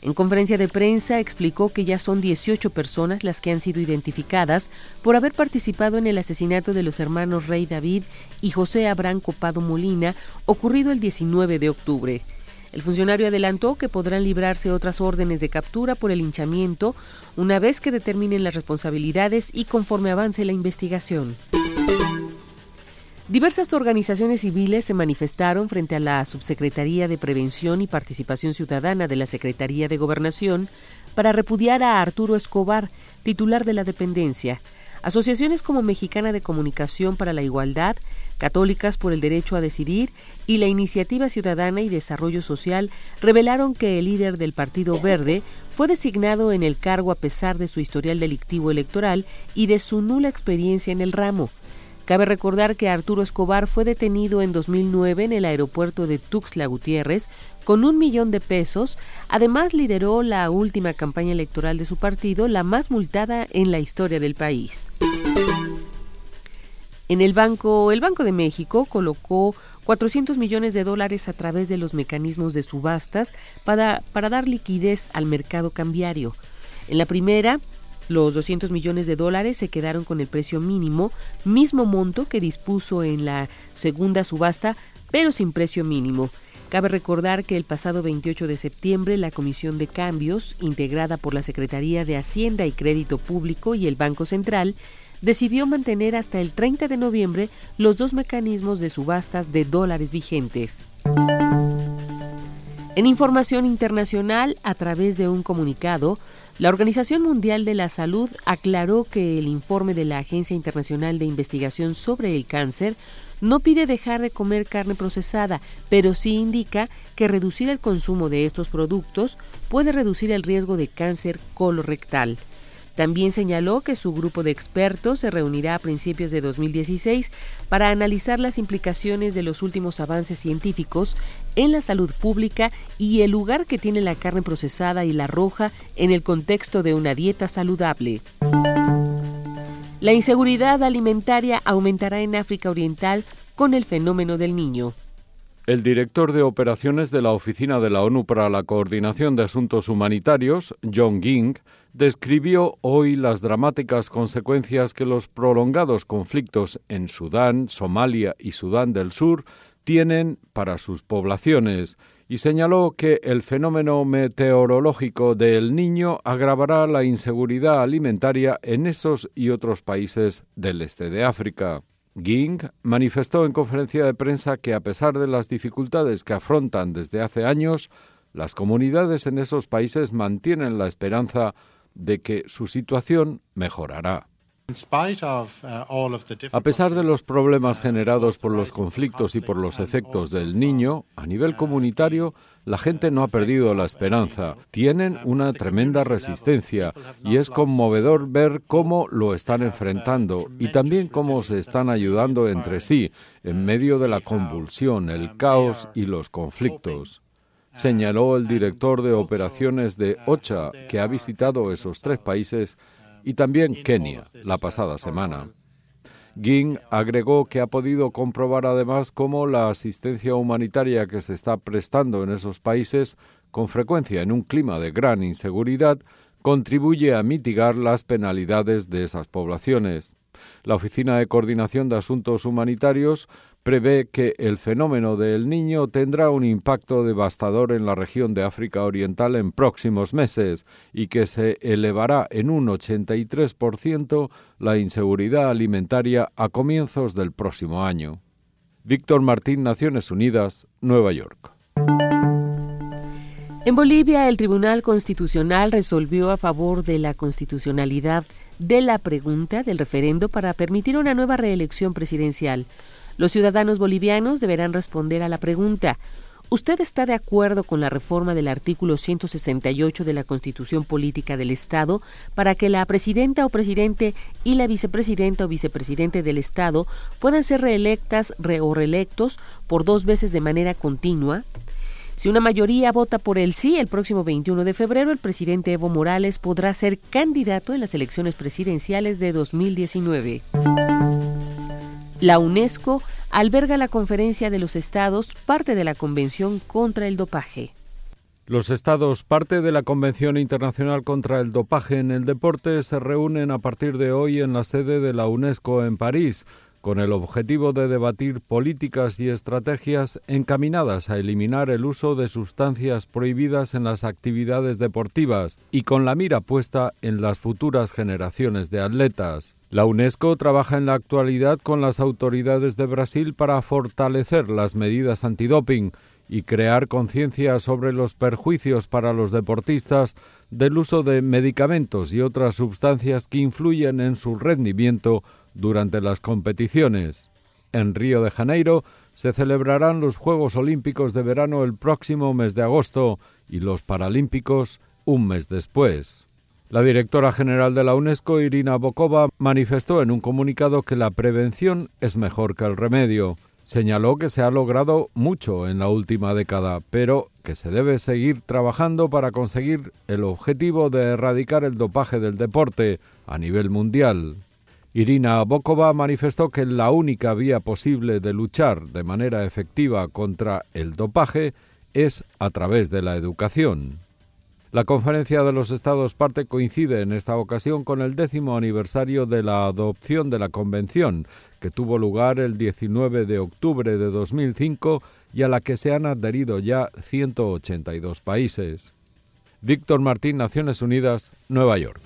En conferencia de prensa explicó que ya son 18 personas las que han sido identificadas por haber participado en el asesinato de los hermanos Rey David y José Abraham Copado Molina, ocurrido el 19 de octubre. El funcionario adelantó que podrán librarse otras órdenes de captura por el hinchamiento una vez que determinen las responsabilidades y conforme avance la investigación. Diversas organizaciones civiles se manifestaron frente a la Subsecretaría de Prevención y Participación Ciudadana de la Secretaría de Gobernación para repudiar a Arturo Escobar, titular de la dependencia. Asociaciones como Mexicana de Comunicación para la Igualdad, Católicas por el Derecho a Decidir y la Iniciativa Ciudadana y Desarrollo Social revelaron que el líder del Partido Verde fue designado en el cargo a pesar de su historial delictivo electoral y de su nula experiencia en el ramo. Cabe recordar que Arturo Escobar fue detenido en 2009 en el aeropuerto de Tuxtla Gutiérrez con un millón de pesos. Además, lideró la última campaña electoral de su partido, la más multada en la historia del país. En el banco, el Banco de México colocó 400 millones de dólares a través de los mecanismos de subastas para, para dar liquidez al mercado cambiario. En la primera, los 200 millones de dólares se quedaron con el precio mínimo, mismo monto que dispuso en la segunda subasta, pero sin precio mínimo. Cabe recordar que el pasado 28 de septiembre la Comisión de Cambios, integrada por la Secretaría de Hacienda y Crédito Público y el Banco Central, decidió mantener hasta el 30 de noviembre los dos mecanismos de subastas de dólares vigentes. En información internacional, a través de un comunicado, la Organización Mundial de la Salud aclaró que el informe de la Agencia Internacional de Investigación sobre el Cáncer no pide dejar de comer carne procesada, pero sí indica que reducir el consumo de estos productos puede reducir el riesgo de cáncer colorectal. También señaló que su grupo de expertos se reunirá a principios de 2016 para analizar las implicaciones de los últimos avances científicos en la salud pública y el lugar que tiene la carne procesada y la roja en el contexto de una dieta saludable. La inseguridad alimentaria aumentará en África Oriental con el fenómeno del niño. El director de operaciones de la Oficina de la ONU para la Coordinación de Asuntos Humanitarios, John Ging, describió hoy las dramáticas consecuencias que los prolongados conflictos en Sudán, Somalia y Sudán del Sur tienen para sus poblaciones y señaló que el fenómeno meteorológico del niño agravará la inseguridad alimentaria en esos y otros países del este de África. Ging manifestó en conferencia de prensa que a pesar de las dificultades que afrontan desde hace años, Las comunidades en esos países mantienen la esperanza de que su situación mejorará. Uh, a pesar de los problemas generados por los conflictos y por los efectos del niño, a nivel comunitario, la gente no ha perdido la esperanza. Tienen una tremenda resistencia y es conmovedor ver cómo lo están enfrentando y también cómo se están ayudando entre sí en medio de la convulsión, el caos y los conflictos señaló el director de operaciones de OCHA, que ha visitado esos tres países y también Kenia la pasada semana. Ging agregó que ha podido comprobar además cómo la asistencia humanitaria que se está prestando en esos países, con frecuencia en un clima de gran inseguridad, contribuye a mitigar las penalidades de esas poblaciones. La Oficina de Coordinación de Asuntos Humanitarios prevé que el fenómeno del niño tendrá un impacto devastador en la región de África Oriental en próximos meses y que se elevará en un 83% la inseguridad alimentaria a comienzos del próximo año. Víctor Martín, Naciones Unidas, Nueva York. En Bolivia, el Tribunal Constitucional resolvió a favor de la constitucionalidad de la pregunta del referendo para permitir una nueva reelección presidencial. Los ciudadanos bolivianos deberán responder a la pregunta ¿Usted está de acuerdo con la reforma del artículo 168 de la Constitución Política del Estado para que la presidenta o presidente y la vicepresidenta o vicepresidente del Estado puedan ser reelectas o reelectos por dos veces de manera continua? Si una mayoría vota por el sí, el próximo 21 de febrero el presidente Evo Morales podrá ser candidato en las elecciones presidenciales de 2019. La UNESCO alberga la Conferencia de los Estados, parte de la Convención contra el Dopaje. Los estados, parte de la Convención Internacional contra el Dopaje en el Deporte, se reúnen a partir de hoy en la sede de la UNESCO en París, con el objetivo de debatir políticas y estrategias encaminadas a eliminar el uso de sustancias prohibidas en las actividades deportivas y con la mira puesta en las futuras generaciones de atletas. La UNESCO trabaja en la actualidad con las autoridades de Brasil para fortalecer las medidas antidoping y crear conciencia sobre los perjuicios para los deportistas del uso de medicamentos y otras sustancias que influyen en su rendimiento durante las competiciones. En Río de Janeiro se celebrarán los Juegos Olímpicos de verano el próximo mes de agosto y los Paralímpicos un mes después. La directora general de la UNESCO, Irina Bokova, manifestó en un comunicado que la prevención es mejor que el remedio. Señaló que se ha logrado mucho en la última década, pero que se debe seguir trabajando para conseguir el objetivo de erradicar el dopaje del deporte a nivel mundial. Irina Bokova manifestó que la única vía posible de luchar de manera efectiva contra el dopaje es a través de la educación. La Conferencia de los Estados parte coincide en esta ocasión con el décimo aniversario de la adopción de la Convención, que tuvo lugar el 19 de octubre de 2005 y a la que se han adherido ya 182 países. Víctor Martín, Naciones Unidas, Nueva York.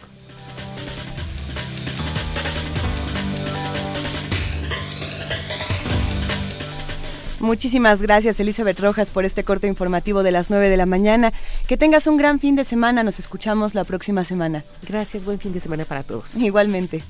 Muchísimas gracias, Elizabeth Rojas, por este corte informativo de las 9 de la mañana. Que tengas un gran fin de semana. Nos escuchamos la próxima semana. Gracias, buen fin de semana para todos. Igualmente.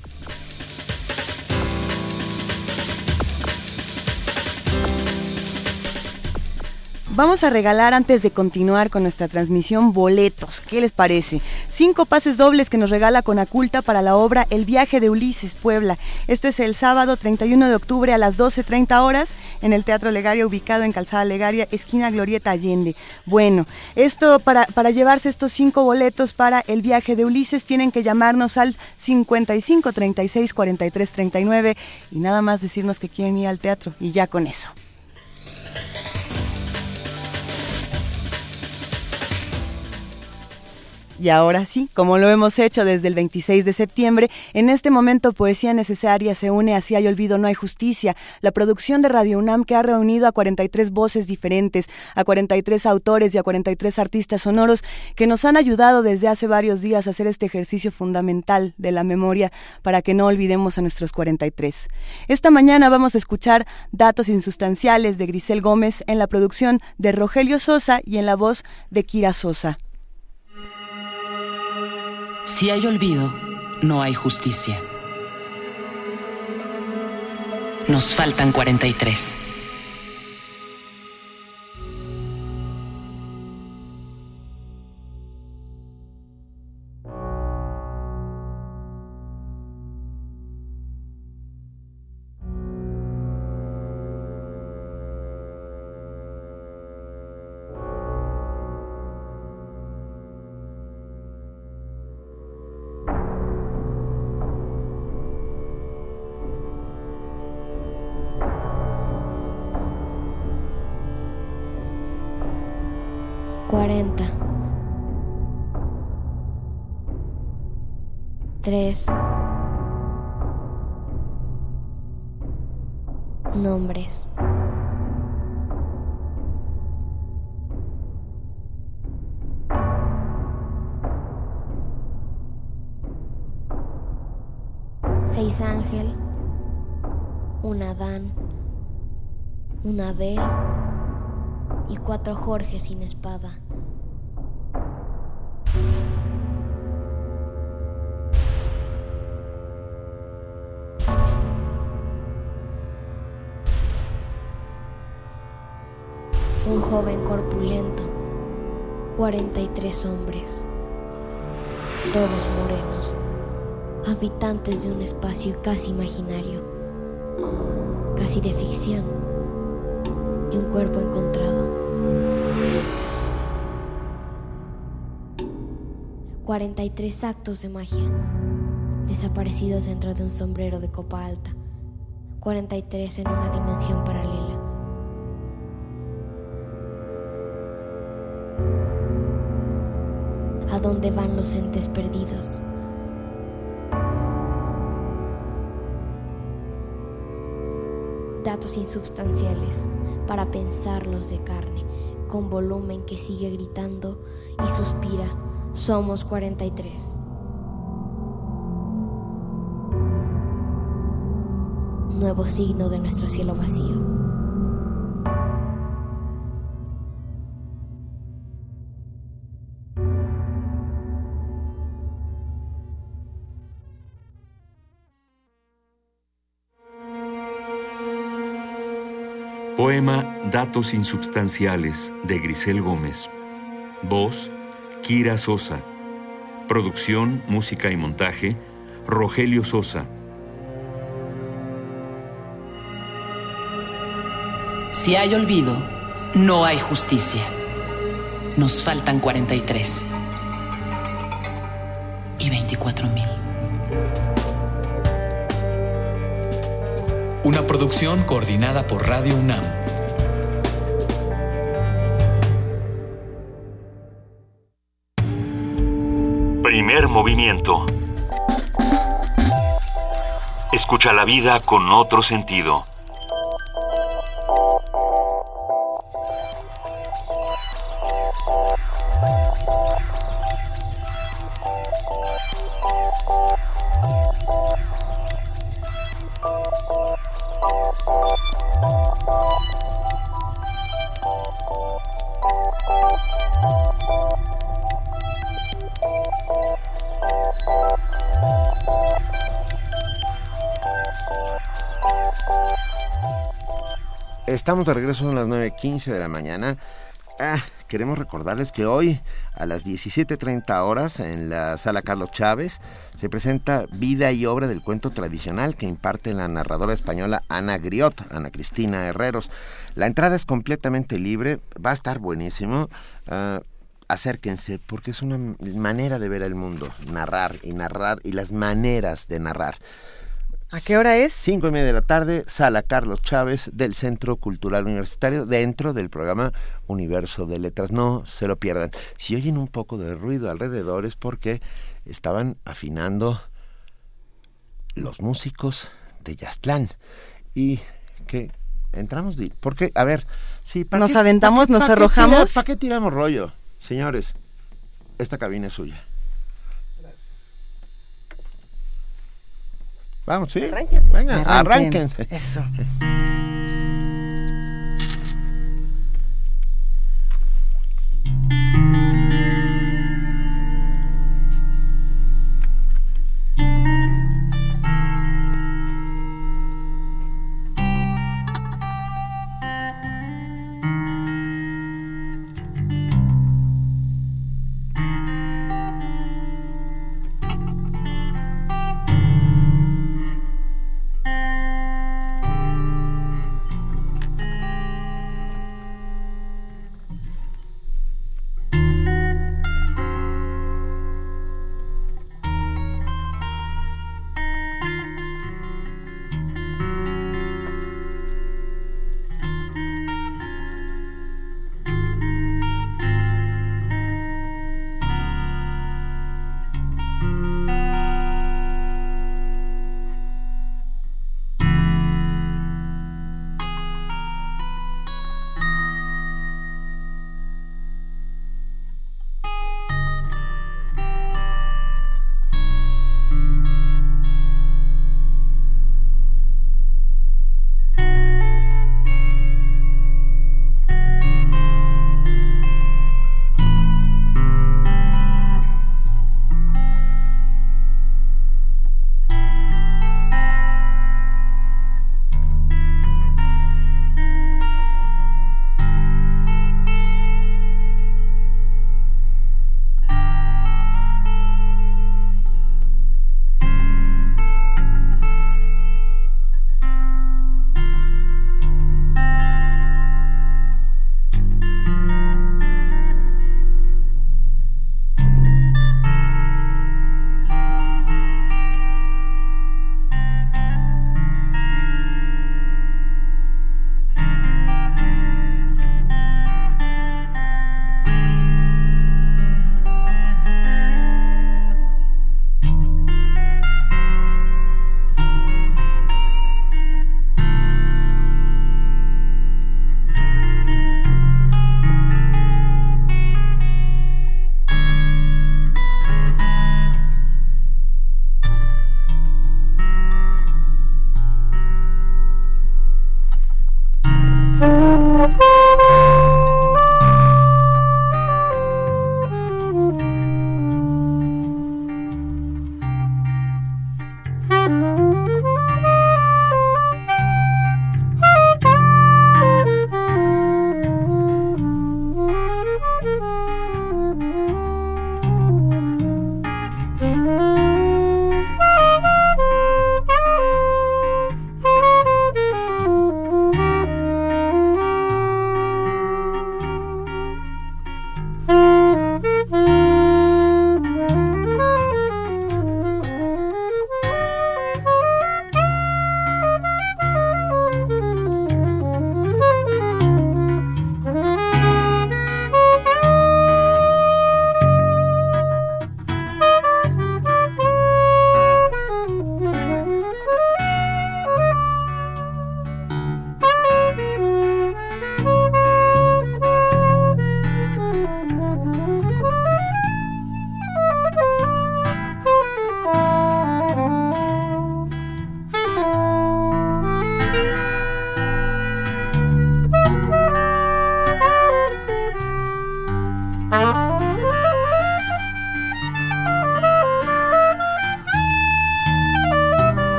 Vamos a regalar antes de continuar con nuestra transmisión boletos. ¿Qué les parece? Cinco pases dobles que nos regala Conaculta para la obra El viaje de Ulises Puebla. Esto es el sábado 31 de octubre a las 12.30 horas en el Teatro Legaria ubicado en Calzada Legaria, esquina Glorieta Allende. Bueno, esto para, para llevarse estos cinco boletos para El viaje de Ulises tienen que llamarnos al 55 36 43 39 y nada más decirnos que quieren ir al teatro y ya con eso. Y ahora sí, como lo hemos hecho desde el 26 de septiembre, en este momento Poesía Necesaria se une a Si hay olvido, no hay justicia, la producción de Radio UNAM que ha reunido a 43 voces diferentes, a 43 autores y a 43 artistas sonoros que nos han ayudado desde hace varios días a hacer este ejercicio fundamental de la memoria para que no olvidemos a nuestros 43. Esta mañana vamos a escuchar Datos Insustanciales de Grisel Gómez en la producción de Rogelio Sosa y en la voz de Kira Sosa. Si hay olvido, no hay justicia. Nos faltan 43. Tres, nombres. Seis ángel, un Adán, un Abel y cuatro Jorge sin espada. Joven corpulento, 43 hombres, todos morenos, habitantes de un espacio casi imaginario, casi de ficción, y un cuerpo encontrado. 43 actos de magia, desaparecidos dentro de un sombrero de copa alta, 43 en una dimensión paralela. Dónde van los entes perdidos? Datos insubstanciales para pensarlos de carne, con volumen que sigue gritando y suspira. Somos 43. Nuevo signo de nuestro cielo vacío. Poema Datos Insubstanciales de Grisel Gómez. Voz, Kira Sosa. Producción, música y montaje, Rogelio Sosa. Si hay olvido, no hay justicia. Nos faltan 43 Una producción coordinada por Radio UNAM. Primer movimiento. Escucha la vida con otro sentido. Estamos de regreso a las 9.15 de la mañana. Ah, queremos recordarles que hoy a las 17.30 horas en la sala Carlos Chávez se presenta Vida y Obra del Cuento Tradicional que imparte la narradora española Ana Griot, Ana Cristina Herreros. La entrada es completamente libre, va a estar buenísimo. Ah, acérquense porque es una manera de ver el mundo, narrar y narrar y las maneras de narrar. ¿A qué hora es? Cinco y media de la tarde, Sala Carlos Chávez del Centro Cultural Universitario, dentro del programa Universo de Letras. No se lo pierdan. Si oyen un poco de ruido alrededor es porque estaban afinando los músicos de Yastlán. Y que entramos, porque, a ver, sí, ¿Nos qué, aventamos, nos arrojamos? ¿Para qué tiramos rollo? Señores, esta cabina es suya. Vamos, sí. Arránquense. Venga, arránquense. Eso.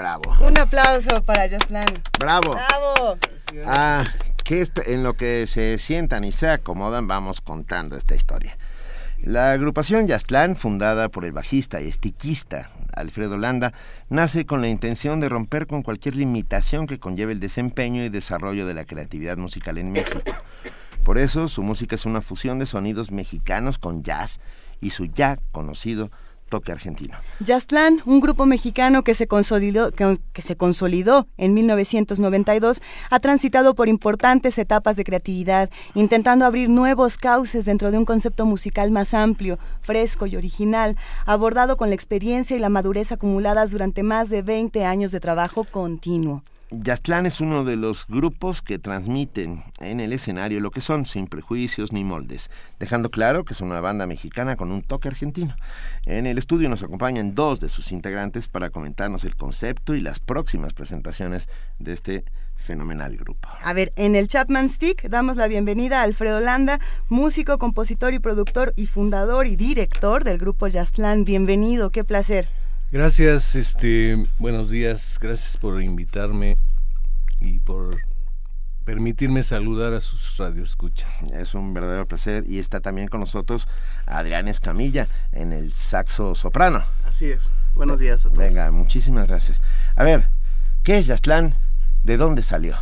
Bravo. Un aplauso para Jazzplan. Bravo. Bravo. Ah, que en lo que se sientan y se acomodan vamos contando esta historia. La agrupación Yastlán, fundada por el bajista y estiquista Alfredo Landa, nace con la intención de romper con cualquier limitación que conlleve el desempeño y desarrollo de la creatividad musical en México. Por eso su música es una fusión de sonidos mexicanos con jazz y su ya conocido toque. Jazzlan, un grupo mexicano que se consolidó, que, se consolidó en 1992, ha transitado por importantes etapas de creatividad, intentando abrir nuevos cauces dentro de un concepto musical más amplio, fresco y original, abordado con la experiencia y la madurez acumuladas durante más de 20 años de trabajo continuo. Yastlán es uno de los grupos que transmiten en el escenario lo que son, sin prejuicios ni moldes, dejando claro que es una banda mexicana con un toque argentino. En el estudio nos acompañan dos de sus integrantes para comentarnos el concepto y las próximas presentaciones de este fenomenal grupo. A ver, en el Chapman Stick damos la bienvenida a Alfredo Landa, músico, compositor y productor y fundador y director del grupo Yastlán. Bienvenido, qué placer. Gracias, este, buenos días, gracias por invitarme y por permitirme saludar a sus radioescuchas. Es un verdadero placer y está también con nosotros Adrián Escamilla en el saxo soprano. Así es. Buenos días a todos. Venga, muchísimas gracias. A ver, ¿qué es Yastlán? ¿De dónde salió?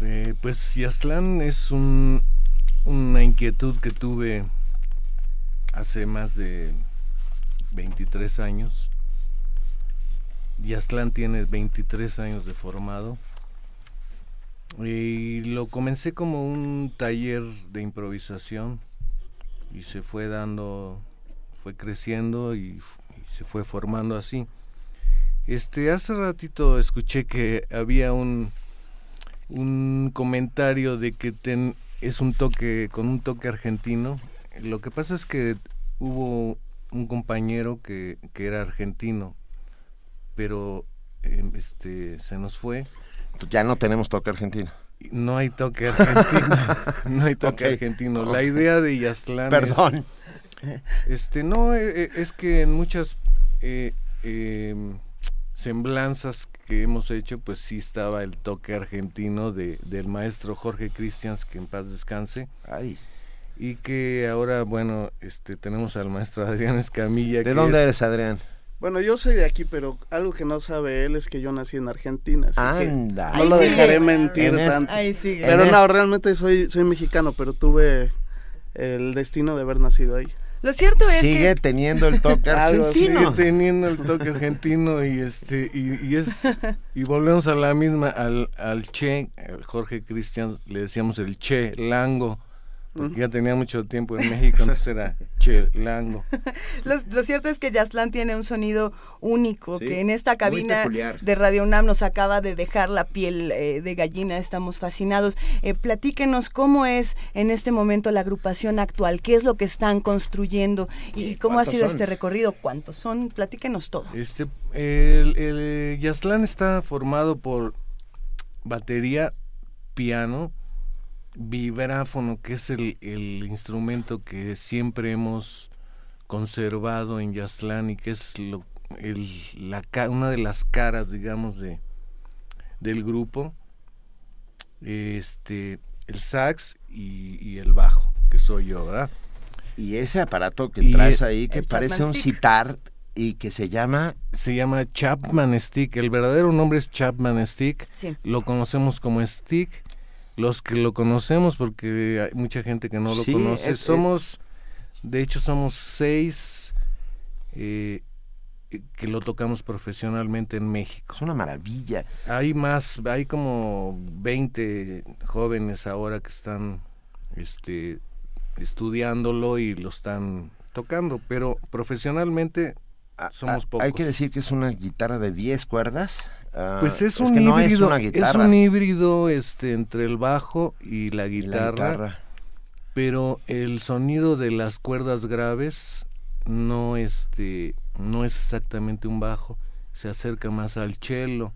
Eh, pues Yastlán es un, una inquietud que tuve hace más de 23 años. Yastlán tiene 23 años de formado. Y lo comencé como un taller de improvisación y se fue dando, fue creciendo y, se fue formando así. Este, hace ratito escuché que había un, un comentario de que es un toque, con un toque argentino. Lo que pasa es que hubo un compañero que, que era argentino, pero em, este se nos fue. Ya no tenemos toque argentino. No hay toque argentino. [LAUGHS] no hay toque argentino. La idea de Yastlán Perdón. este, no, e, e, es que en muchas eh, em, semblanzas que hemos hecho, pues sí estaba el toque argentino de, del maestro Jorge Cristians, que en paz descanse. Ay y que ahora, bueno, este tenemos al maestro Adrián Escamilla. ¿De dónde eres, Adrián? Bueno, yo soy de aquí, pero algo que no sabe él es que yo nací en Argentina. Anda. no lo dejaré mentir tanto. Pero no, realmente soy, soy mexicano, pero tuve el destino de haber nacido ahí. Lo cierto es sigue teniendo el toque [LAUGHS] argentino. Sigue teniendo el toque [LAUGHS] argentino y este y, y, es y volvemos a la misma al al Che, Jorge Cristian le decíamos el Che Lango porque ya tenía mucho tiempo en México, entonces era [LAUGHS] chelango. lo, cierto es que Yaslan tiene un sonido único, que en esta cabina de Radio UNAM nos acaba de dejar la piel eh, de gallina, estamos fascinados. Eh, platíquenos cómo es en este momento la agrupación actual, qué es lo que están construyendo y, cómo ha sido este recorrido, cuántos son, platíquenos todo. Este, el, el Yaslan está formado por batería, piano, vibráfono, que es el, el instrumento que siempre hemos conservado en Yaslan y que es lo, el, la, una de las caras, digamos, de, del grupo, este, el sax y, el bajo, que soy yo, ¿verdad? Y ese aparato que traes ahí, que parece un citar y que se llama... Se llama Chapman Stick, el verdadero nombre es Chapman Stick, lo conocemos como Stick, los que lo conocemos, porque hay mucha gente que no lo conoce, somos, de hecho somos seis eh, que lo tocamos profesionalmente en México. Es una maravilla. Hay más, hay como 20 jóvenes ahora que están este, estudiándolo y lo están tocando, pero profesionalmente somos pocos. Hay que decir que es una guitarra de 10 cuerdas. Ah, pues es un híbrido, es, un híbrido este entre el bajo y la guitarra, pero el sonido de las cuerdas graves no este no es exactamente un bajo, se acerca más al cello.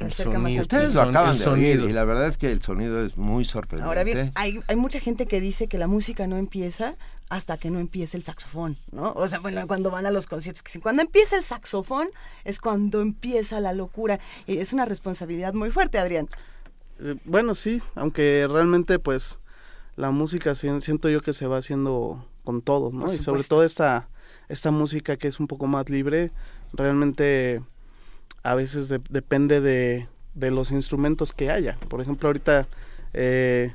Ustedes lo acaban de oír y la verdad es que el sonido es muy sorprendente. Ahora bien, hay, hay mucha gente que dice que la música no empieza hasta que no empiece el saxofón, ¿no? O sea, bueno, cuando van a los conciertos, que cuando empieza el saxofón es cuando empieza la locura. Y es una responsabilidad muy fuerte, Adrián. Eh, bueno, sí, aunque realmente pues la música siento yo que se va haciendo con todos, ¿no? Y sobre todo esta, esta música que es un poco más libre, realmente a veces depende de, de, los instrumentos que haya. Por ejemplo, ahorita eh,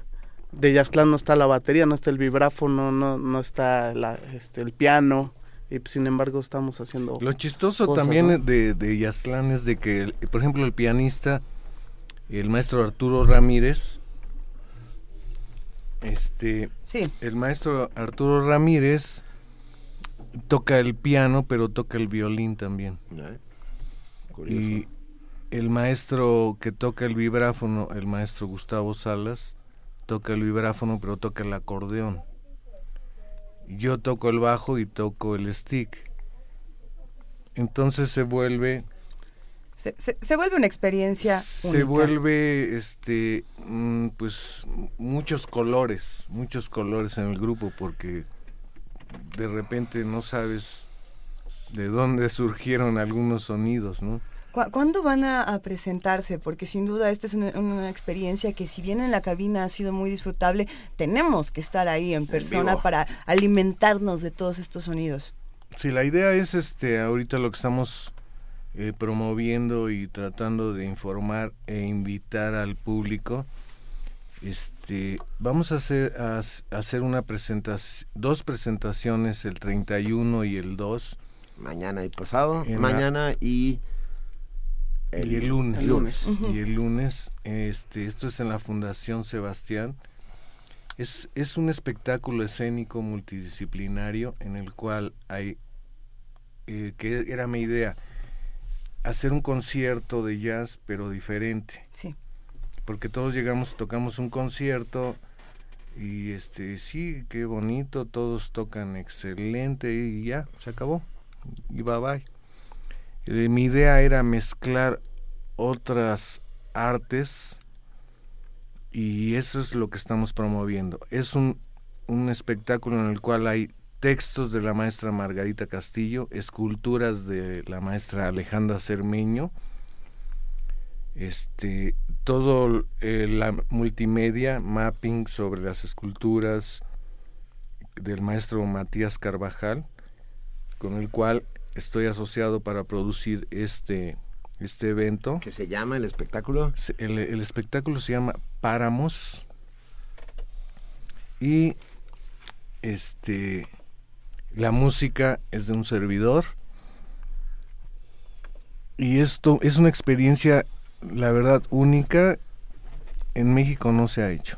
de Jazz no está la batería, no está el vibráfono, no, no está la, este, el piano. Y pues, sin embargo estamos haciendo... Lo chistoso también de, de es de que, por ejemplo, el pianista, el maestro Arturo Ramírez, este, sí. el maestro Arturo Ramírez toca el piano, pero toca el violín también. Y el maestro que toca el vibráfono, el maestro Gustavo Salas, toca el vibráfono, pero toca el acordeón. Yo toco el bajo y toco el stick. Entonces se vuelve se, se, vuelve una experiencia se vuelve este mm, pues muchos colores muchos colores en el grupo porque de repente no sabes de dónde surgieron algunos sonidos no ¿Cuándo van a, presentarse? Porque sin duda esta es una, experiencia que si bien en la cabina ha sido muy disfrutable, tenemos que estar ahí en persona para alimentarnos de todos estos sonidos. Sí, la idea es este ahorita lo que estamos eh, promoviendo y tratando de informar e invitar al público. Este, vamos a hacer, a, hacer una presentación, dos presentaciones, el 31 y el 2. Mañana y pasado, mañana y el, lunes. Y el lunes, este, esto es en la Fundación Sebastián. Es, es un espectáculo escénico multidisciplinario en el cual hay, eh, que era mi idea, hacer un concierto de jazz, pero diferente. Sí. Porque todos llegamos, tocamos un concierto y este, sí, qué bonito, todos tocan excelente y ya, se acabó. Y bye bye. Eh, mi idea era mezclar otras artes y eso es lo que estamos promoviendo. Es un, un espectáculo en el cual hay textos de la maestra Margarita Castillo, esculturas de la maestra Alejandra Cermeño, este, todo eh, la multimedia, mapping sobre las esculturas del maestro Matías Carvajal, con el cual estoy asociado para producir este este evento. ¿Qué se llama el espectáculo? El, el espectáculo se llama Páramos. Y este la música es de un servidor. Y esto es una experiencia la verdad única. En México no se ha hecho.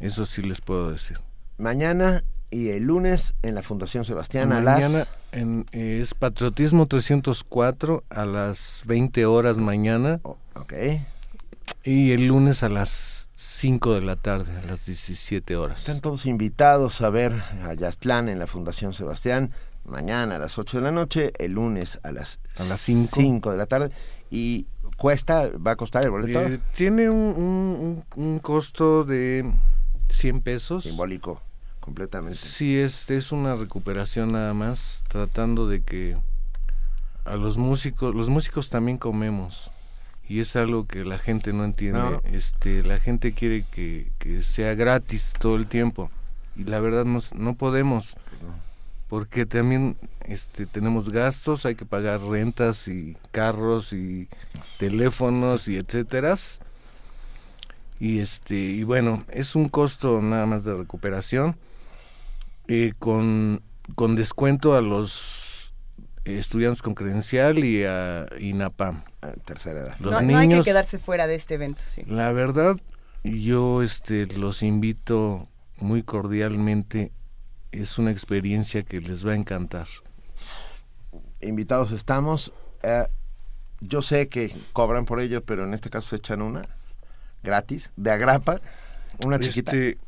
Eso sí les puedo decir. Mañana y el lunes en la Fundación Sebastián a las... En, es Patriotismo 304 a las 20 horas mañana. Oh, ok. Y el lunes a las 5 de la tarde, a las 17 horas. Están todos invitados a ver a Yastlán en la Fundación Sebastián mañana a las 8 de la noche, el lunes a las, a las 5. 5 de la tarde. Y cuesta, va a costar el boleto. Eh, tiene un, un, un costo de 100 pesos. Simbólico completamente. Sí, es, es una recuperación nada más, tratando de que a los músicos, los músicos también comemos y es algo que la gente no entiende. Este, la gente quiere que, que, sea gratis todo el tiempo y la verdad no, no podemos. Porque también este, tenemos gastos, hay que pagar rentas y carros y teléfonos y etcétera. Y este y bueno, es un costo nada más de recuperación eh, con, con descuento a los estudiantes con credencial y a INAPAM. tercera edad. no, hay que quedarse fuera de este evento, sí. La verdad, yo este, los invito muy cordialmente. Es una experiencia que les va a encantar. Invitados estamos. Eh, yo sé que cobran por ello, pero en este caso se echan una gratis, de agrapa, una chiquita. Este,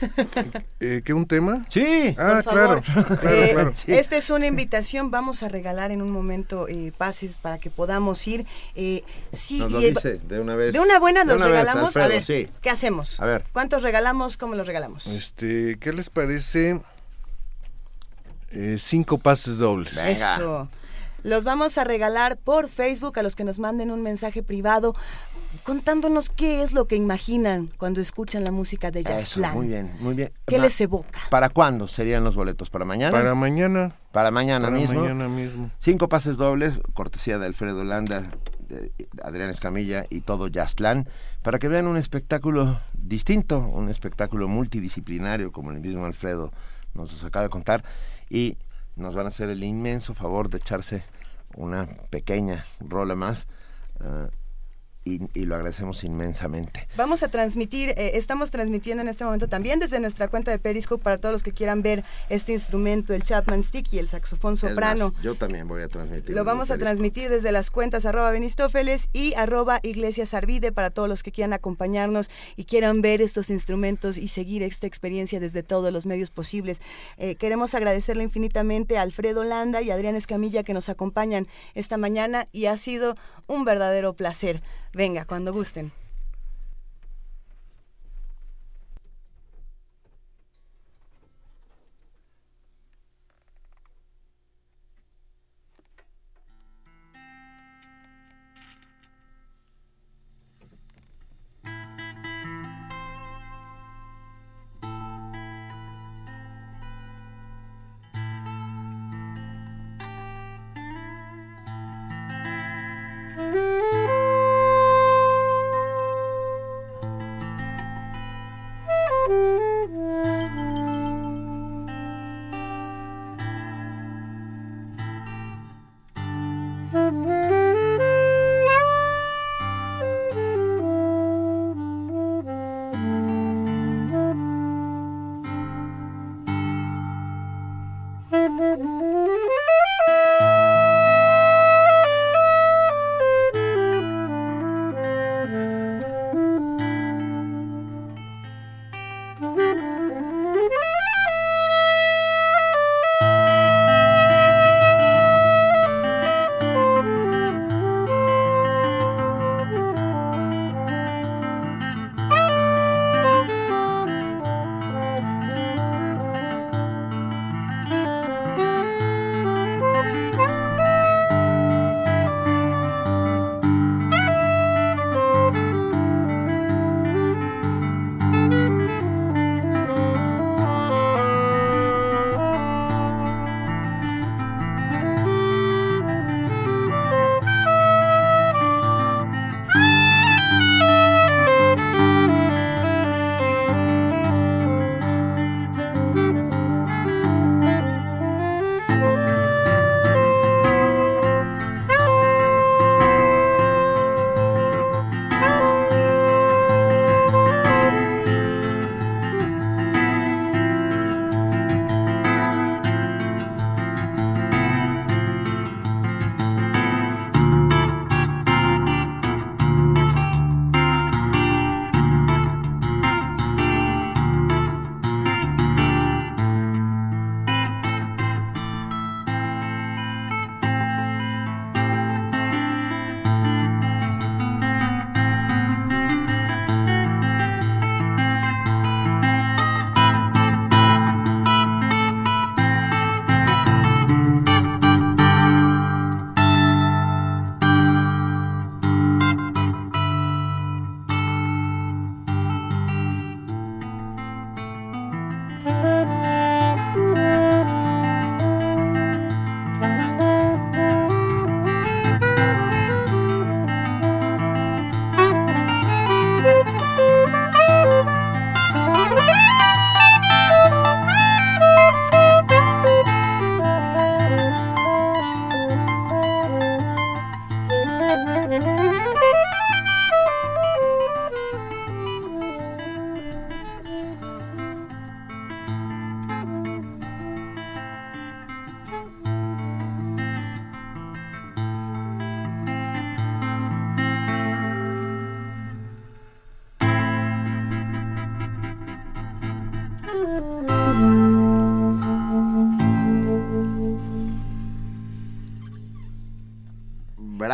[LAUGHS] Eh, ¿Qué un tema? Sí. Ah, Por claro. favor. claro, [LAUGHS] Eh, claro. Esta es una invitación. Vamos a regalar en un momento eh, pases para que podamos ir. Sí, Nos lo y, dice de una vez. de una buena De los una vez, regalamos. Alfredo, a ver, sí. ¿qué hacemos? A ver. ¿Cuántos regalamos? ¿Cómo los regalamos? Este, ¿qué les parece? Eh, cinco pases dobles. Eso. Los vamos a regalar por Facebook a los que nos manden un mensaje privado contándonos qué es lo que imaginan cuando escuchan la música de Jazz Eso, muy bien, muy bien. ¿Qué les evoca? ¿Para cuándo serían los boletos? ¿Para mañana? Para mañana. Para mañana Para mismo. mañana mismo. Cinco pases dobles, cortesía de Alfredo Landa, de Adrián Escamilla y todo Jazzland, para que vean un espectáculo distinto, un espectáculo multidisciplinario, como el mismo Alfredo nos acaba de contar, y nos van a hacer el inmenso favor de echarse una pequeña rola más. ah, y, y lo agradecemos inmensamente. Vamos a transmitir, eh, estamos transmitiendo en este momento también desde nuestra cuenta de Periscope para todos los que quieran ver este instrumento, el Chapman Stick y el saxofón soprano. más, yo también voy a transmitir. Lo vamos a transmitir desde las cuentas arroba Benistófeles y arroba Iglesias Arvide para todos los que quieran acompañarnos y quieran ver estos instrumentos y seguir esta experiencia desde todos los medios posibles. Eh, queremos agradecerle infinitamente a Alfredo Landa y a Adrián Escamilla que nos acompañan esta mañana y ha sido un verdadero placer. Venga, cuando gusten.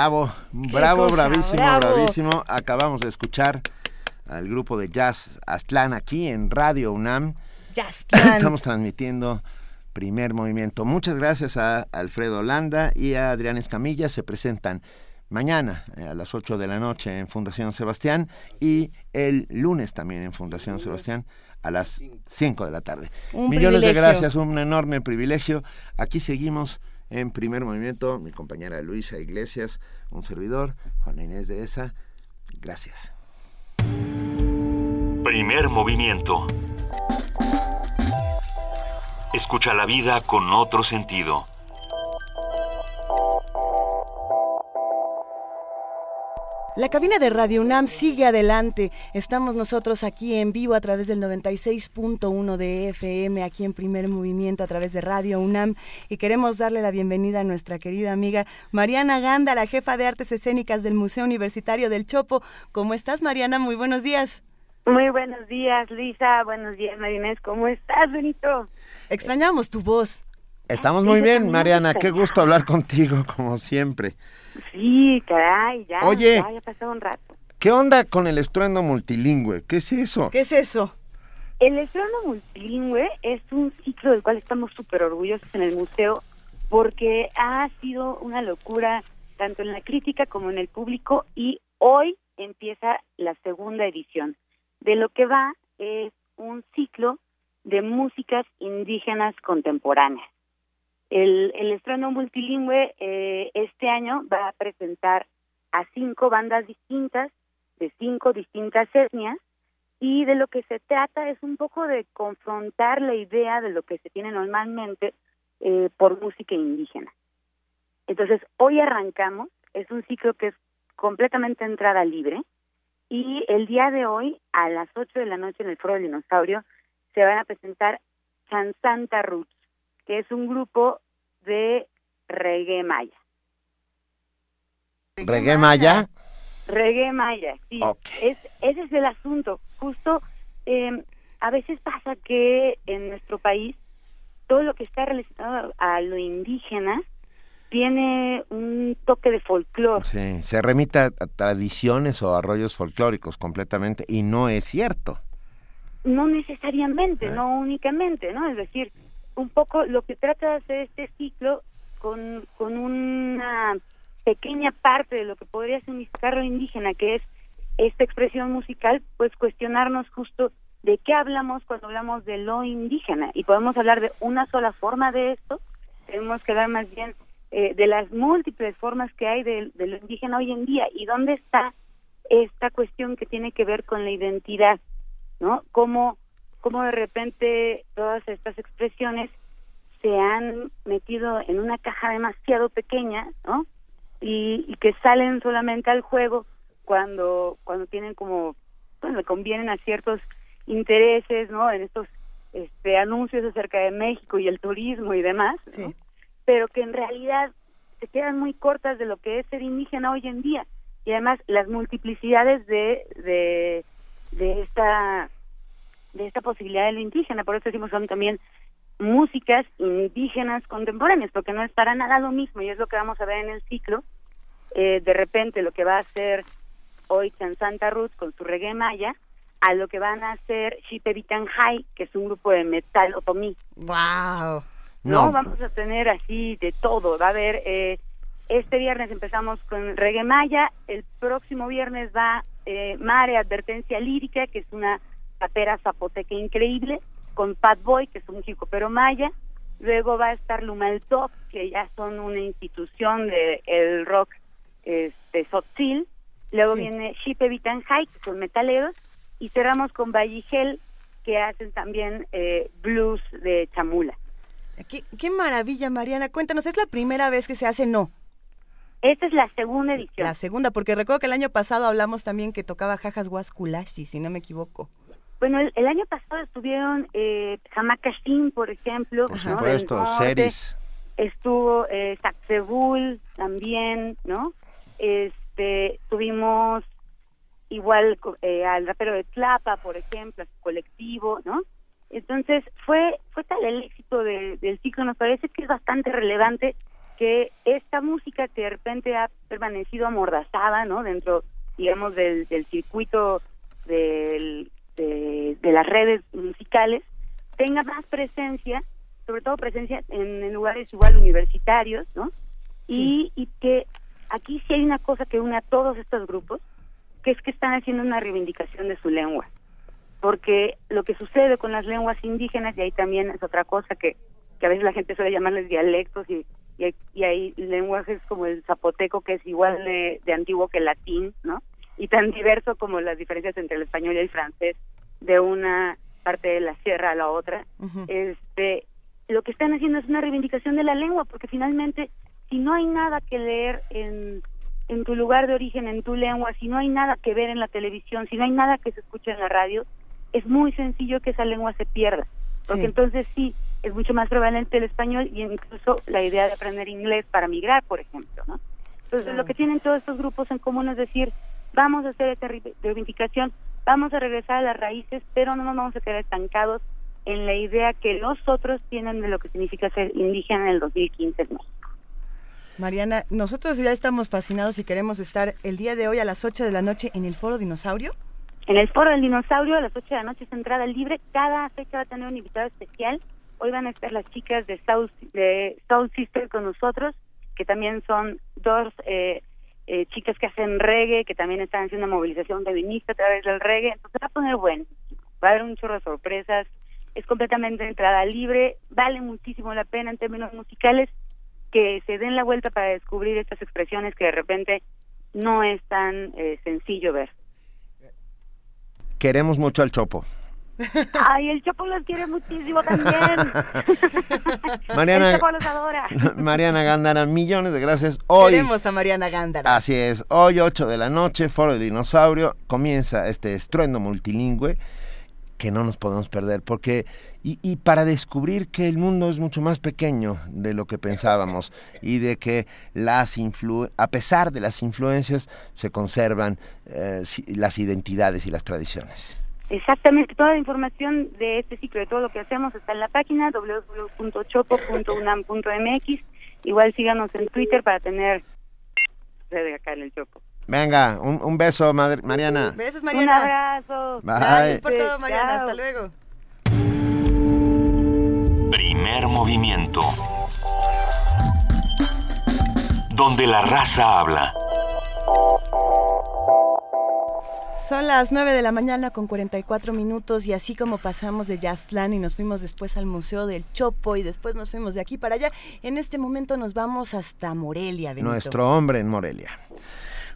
Bravo, bravo, bravísimo, bravísimo. Acabamos de escuchar al grupo de jazz Aztlán aquí en Radio UNAM. [CLEARS THROAT] Estamos transmitiendo primer movimiento. Muchas gracias a Alfredo Landa y a Adrián Escamilla. Se presentan mañana eh, a las 8 de la noche en Fundación Sebastián y el lunes también en Fundación Sebastián a las 5 de la tarde. Millones de gracias, un enorme privilegio. Aquí seguimos en primer movimiento, mi compañera Luisa Iglesias, un servidor, Juana Inés de ESA. Gracias. Primer movimiento. Escucha la vida con otro sentido. La cabina de Radio UNAM sigue adelante. Estamos nosotros aquí en vivo a través del 96.1 de FM, aquí en primer movimiento a través de Radio UNAM. Y queremos darle la bienvenida a nuestra querida amiga Mariana Ganda, la jefa de artes escénicas del Museo Universitario del Chopo. ¿Cómo estás, Mariana? Muy buenos días. Muy buenos días, Luisa. Buenos días, Marinés. ¿Cómo estás, Benito? Extrañamos tu voz. Estamos muy bien, Mariana. Qué gusto hablar contigo, como siempre. Sí, caray, ya. Oye. Ya, pasado un rato. ¿Qué onda con el estruendo multilingüe? ¿Qué es eso? ¿Qué es eso? El estruendo multilingüe es un ciclo del cual estamos súper orgullosos en el museo porque ha sido una locura tanto en la crítica como en el público y hoy empieza la segunda edición. De lo que va es un ciclo de músicas indígenas contemporáneas. El, el estreno multilingüe eh, este año va a presentar a cinco bandas distintas, de cinco distintas etnias, y de lo que se trata es un poco de confrontar la idea de lo que se tiene normalmente eh, por música indígena. Entonces, hoy arrancamos, es un ciclo que es completamente entrada libre, y el día de hoy, a las 8 de la noche en el Foro del Dinosaurio, se van a presentar Chansanta Roots, que es un grupo de reggae maya. ¿Reggae maya? Reggae maya, sí. Es, ese es el asunto. Justo eh, a veces pasa que en nuestro país todo lo que está relacionado a lo indígena tiene un toque de folclore. Sí, se remite a tradiciones o arroyos folclóricos completamente y no es cierto no necesariamente, no únicamente, ¿no? Es decir, un poco lo que trata de hacer este ciclo con, con una pequeña parte de lo que podría significar lo indígena, que es esta expresión musical, pues cuestionarnos justo de qué hablamos cuando hablamos de lo indígena. Y podemos hablar de una sola forma de esto, tenemos que hablar más bien eh, de las múltiples formas que hay de, de lo indígena hoy en día y dónde está esta cuestión que tiene que ver con la identidad ¿no? Cómo, cómo de repente todas estas expresiones se han metido en una caja demasiado pequeña, ¿no? Y, que salen solamente al juego cuando cuando tienen como bueno le convienen a ciertos intereses no en estos este anuncios acerca de México y el turismo y demás pero que en realidad se quedan muy cortas de lo que es ser indígena hoy en día. Y además las multiplicidades de, de de esta de esta posibilidad de lo indígena, por eso decimos son también músicas indígenas contemporáneas, porque no es para nada lo mismo y es lo que vamos a ver en el ciclo. Eh, de repente lo que va a hacer hoy Chan Santa Ruth con su reggae maya, a lo que van a hacer Shipebitanjai, que es un grupo de metal otomí. ¡Wow! No. vamos a tener así de todo. Va a haber, eh, este viernes empezamos con reggae maya, el próximo viernes va eh, Mare Advertencia Lírica, que es una rapera zapoteca increíble, con Pat Boy, que es un pero maya. Luego va a estar Lumal Top, que ya son una institución de el rock este Sotzil. Luego viene Shipe Vitanjai, que son metaleros. Y cerramos con Valligel, que hacen también eh, blues de chamula. Qué, qué maravilla, Mariana. Cuéntanos, ¿es la primera vez que se hace no? Esta es la segunda edición. La segunda, porque recuerdo que el año pasado hablamos también que tocaba Jajas Huasculashi, si no me equivoco. Bueno, el, año pasado estuvieron eh, por ejemplo. Por supuesto, Ceris. Estuvo eh, también, ¿no? Este, tuvimos igual eh, al rapero de Tlapa, por ejemplo, a su colectivo, ¿no? Entonces, fue, fue tal el éxito del ciclo, nos parece que es bastante relevante que esta música que de repente ha permanecido amordazada, ¿no? Dentro, digamos, del, circuito de, las redes musicales, tenga más presencia, sobre todo presencia en, lugares igual universitarios, ¿no? Y, y que aquí sí hay una cosa que une a todos estos grupos, que es que están haciendo una reivindicación de su lengua. Porque lo que sucede con las lenguas indígenas, y ahí también es otra cosa que, que a veces la gente suele llamarles dialectos, y, y, hay, lenguajes como el zapoteco, que es igual de, antiguo que el latín, ¿no? Y tan diverso como las diferencias entre el español y el francés de una parte de la sierra a la otra. este Lo que están haciendo es una reivindicación de la lengua, porque finalmente si no hay nada que leer en, en tu lugar de origen, en tu lengua, si no hay nada que ver en la televisión, si no hay nada que se escuche en la radio, es muy sencillo que esa lengua se pierda. Porque entonces sí, es mucho más prevalente el español y incluso la idea de aprender inglés para migrar, por ejemplo, ¿no? Entonces lo que tienen todos estos grupos en común es decir, vamos a hacer esta reivindicación, vamos a regresar a las raíces, pero no nos vamos a quedar estancados en la idea que los otros tienen de lo que significa ser indígena en el 2015 en México. Mariana, nosotros ya estamos fascinados y queremos estar el día de hoy a las 8 de la noche en el Foro Dinosaurio. En el Foro del Dinosaurio a las 8 de la noche es entrada libre. Cada fecha va a tener un invitado especial. Hoy van a estar las chicas de Soul, de Soul Sister con nosotros, que también son dos eh, eh, chicas que hacen reggae, que también están haciendo una movilización feminista a través del reggae. Entonces va a poner bueno. Va a haber un chorro de sorpresas. Es completamente entrada libre. Vale muchísimo la pena en términos musicales que se den la vuelta para descubrir estas expresiones que de repente no es tan eh, sencillo ver. Queremos mucho al Chopo. Ay, el Chopo los quiere muchísimo también. [LAUGHS] Mariana, el Chopo los adora. [LAUGHS] Mariana Gándara, millones de gracias. Hoy, Queremos a Mariana Gándara. Así es, hoy 8 de la noche, Foro de Dinosaurio, comienza este estruendo multilingüe que no nos podemos perder, porque y, y, para descubrir que el mundo es mucho más pequeño de lo que pensábamos y de que las influ a pesar de las influencias se conservan eh, las identidades y las tradiciones. Exactamente, toda la información de este ciclo, de todo lo que hacemos está en la página www.chopo.unam.mx. Igual síganos en Twitter para tener de acá en el Chopo. Venga, un, un beso, Mariana. Besos, Mariana. Un abrazo. Gracias por todo, Mariana. Hasta luego. Primer movimiento. Donde la raza habla. Son las 9 de la mañana con 44 minutos y así como pasamos de Jazzland y nos fuimos después al Museo del Chopo y después nos fuimos de aquí para allá, en este momento nos vamos hasta Morelia. Benito. Nuestro hombre en Morelia.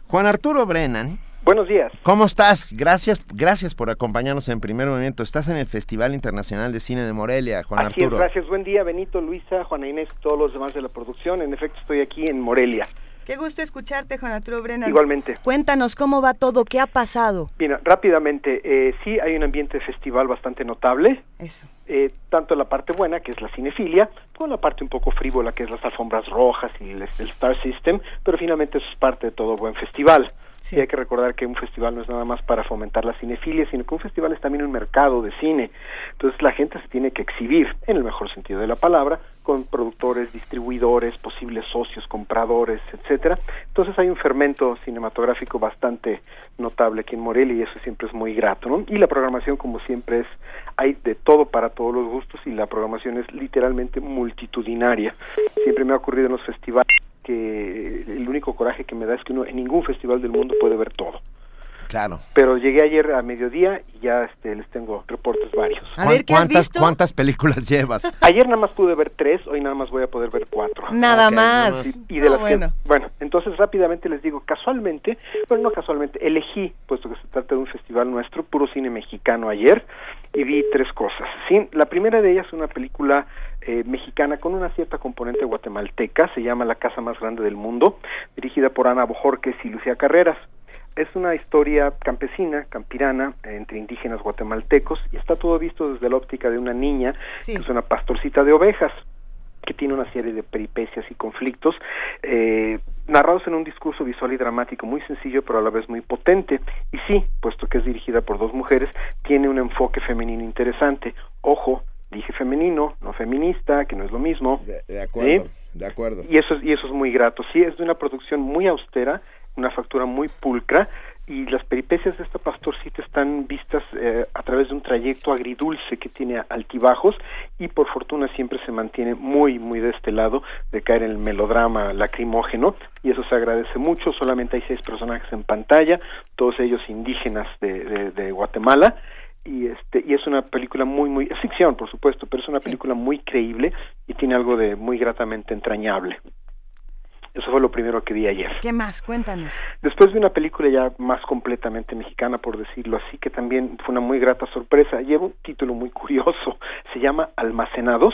Juan Arturo Brennan. Buenos días. ¿Cómo estás? Gracias, gracias por acompañarnos en primer momento. Estás en el Festival Internacional de Cine de Morelia, Juan Así Arturo. Es, gracias. Buen día, Benito, Luisa, Juana Inés, todos los demás de la producción. En efecto, estoy aquí en Morelia. Qué gusto escucharte, Juan Arturo Brennan. Igualmente. Cuéntanos cómo va todo, qué ha pasado. Mira, rápidamente, eh, sí hay un ambiente de festival bastante notable. Eso. Eh, tanto la parte buena, que es la cinefilia, como la parte un poco frívola, que es las alfombras rojas y el, el Star System, pero finalmente eso es parte de todo buen festival. Y hay que recordar que un festival no es nada más para fomentar la cinefilia, sino que un festival es también un mercado de cine. Entonces la gente se tiene que exhibir, en el mejor sentido de la palabra, con productores, distribuidores, posibles socios, compradores, etcétera. Entonces hay un fermento cinematográfico bastante notable aquí en Morelia y eso siempre es muy grato, ¿no? Y la programación, como siempre, es hay de todo para todos los gustos y la programación es literalmente multitudinaria. Siempre me ha ocurrido en los festivales que el único coraje que me da es que uno en ningún festival del mundo puede ver todo. Claro. Pero llegué ayer a mediodía y ya este, les tengo reportes varios. A ver, ¿qué ¿Cuántas, has visto? ¿Cuántas películas [LAUGHS] llevas? Ayer nada más pude ver tres, hoy nada más voy a poder ver cuatro. Nada más. nada más. Y de No, las que- bueno. bueno, entonces rápidamente les digo, casualmente, bueno, no casualmente, elegí, puesto que se trata de un festival nuestro, puro cine mexicano ayer, y vi tres cosas. Sí, la primera de ellas es una película eh, mexicana con una cierta componente guatemalteca, se llama La casa más grande del mundo, dirigida por Ana Bojorques y Lucía Carreras. Es una historia campesina, campirana, entre indígenas guatemaltecos, y está todo visto desde la óptica de una niña, Sí. que es una pastorcita de ovejas que tiene una serie de peripecias y conflictos, eh, narrados en un discurso visual y dramático muy sencillo pero a la vez muy potente y sí, puesto que es dirigida por dos mujeres, tiene un enfoque femenino interesante. Ojo, dije femenino, no feminista, que no es lo mismo. De, acuerdo, de acuerdo. Y eso, y eso es muy grato. Sí, es de una producción muy austera, una factura muy pulcra, y las peripecias de esta pastorcita están vistas eh, a través de un trayecto agridulce que tiene altibajos y por fortuna siempre se mantiene muy muy de este lado de caer en el melodrama lacrimógeno y eso se agradece mucho solamente hay seis personajes en pantalla todos ellos indígenas de, de, Guatemala y este y es una película muy muy es ficción por supuesto pero es una película muy creíble y tiene algo de muy gratamente entrañable eso fue lo primero que vi ayer. ¿Qué más? Cuéntanos. Después vi una película ya más completamente mexicana, por decirlo así, que también fue una muy grata sorpresa. Lleva un título muy curioso. [LAUGHS] Se llama Almacenados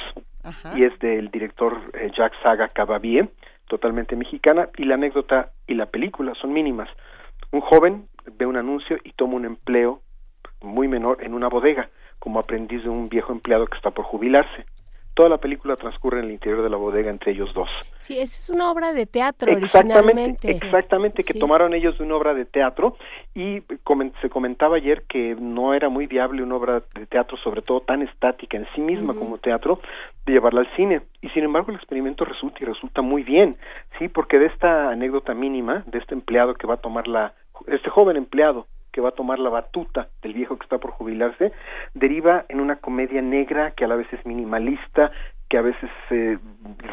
y es del director eh, Jacques Saga Cabavie, totalmente mexicana. Y la anécdota y la película son mínimas. Un joven ve un anuncio y toma un empleo muy menor en una bodega como aprendiz de un viejo empleado que está por jubilarse toda la película transcurre en el interior de la bodega entre ellos dos. Sí, esa es una obra de teatro exactamente, originalmente. Exactamente, que tomaron ellos de una obra de teatro y se comentaba ayer que no era muy viable una obra de teatro, sobre todo tan estática en sí misma como teatro, de llevarla al cine. Y sin embargo el experimento resulta y resulta muy bien, sí, porque de esta anécdota mínima, de este empleado que va a tomar la, este joven empleado que va a tomar la batuta del viejo que está por jubilarse, deriva en una comedia negra que a la vez es minimalista, que a veces se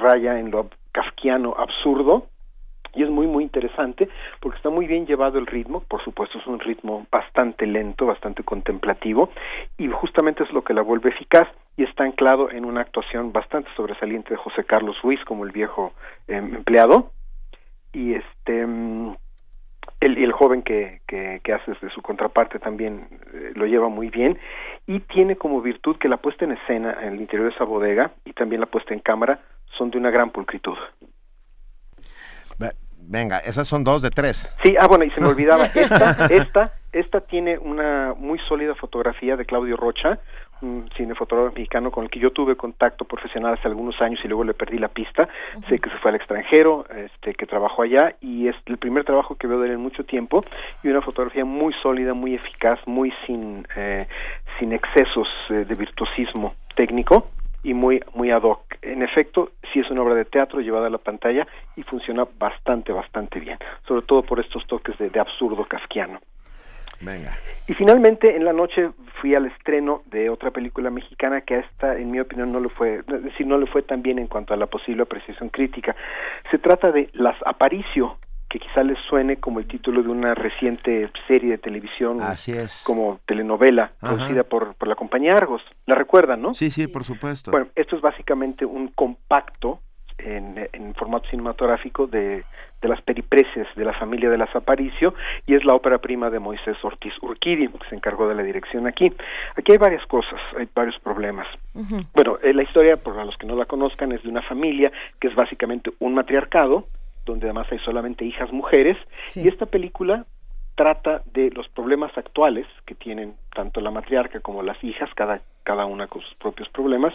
raya en lo kafkiano absurdo, y es muy muy interesante porque está muy bien llevado el ritmo, por supuesto es un ritmo bastante lento, bastante contemplativo. Y justamente es lo que la vuelve eficaz y está anclado en una actuación bastante sobresaliente de José Carlos Ruiz como el viejo em, empleado. Y este mm, el, el joven que, que, que, hace de su contraparte también eh, lo lleva muy bien y tiene como virtud que la puesta en escena en el interior de esa bodega y también la puesta en cámara son de una gran pulcritud. Venga, esas son dos de tres. Sí, ah, bueno, y se me [LAUGHS] olvidaba, esta, esta, esta tiene una muy sólida fotografía de Claudio Rocha, un cinefotógrafo mexicano con el que yo tuve contacto profesional hace algunos años y luego le perdí la pista. Sé que se fue al extranjero, este, que trabajó allá y es el primer trabajo que veo de él en mucho tiempo y una fotografía muy sólida, muy eficaz, muy sin, eh, sin excesos eh, de virtuosismo técnico y muy muy ad hoc. En efecto, sí es una obra de teatro llevada a la pantalla y funciona bastante bastante bien, sobre todo por estos toques de, de absurdo kafkiano. Venga. Y finalmente en la noche fui al estreno de otra película mexicana que a esta, en mi opinión, no le fue, es decir, no le fue tan bien en cuanto a la posible apreciación crítica. Se trata de Las Aparicio, que quizá les suene como el título de una reciente serie de televisión, Así es. como telenovela, producida por, por la compañía Argos. ¿La recuerdan, no? Sí, sí, por supuesto. Bueno, esto es básicamente un compacto en, en formato cinematográfico de, de, las peripreces de la familia de las Aparicio y es la ópera prima de Moisés Ortiz Urquidi, que se encargó de la dirección aquí. Aquí hay varias cosas, hay varios problemas. Bueno, eh, la historia, por los que no la conozcan, es de una familia que es básicamente un matriarcado, donde además hay solamente hijas mujeres, y esta película trata de los problemas actuales que tienen tanto la matriarca como las hijas, cada, cada una con sus propios problemas,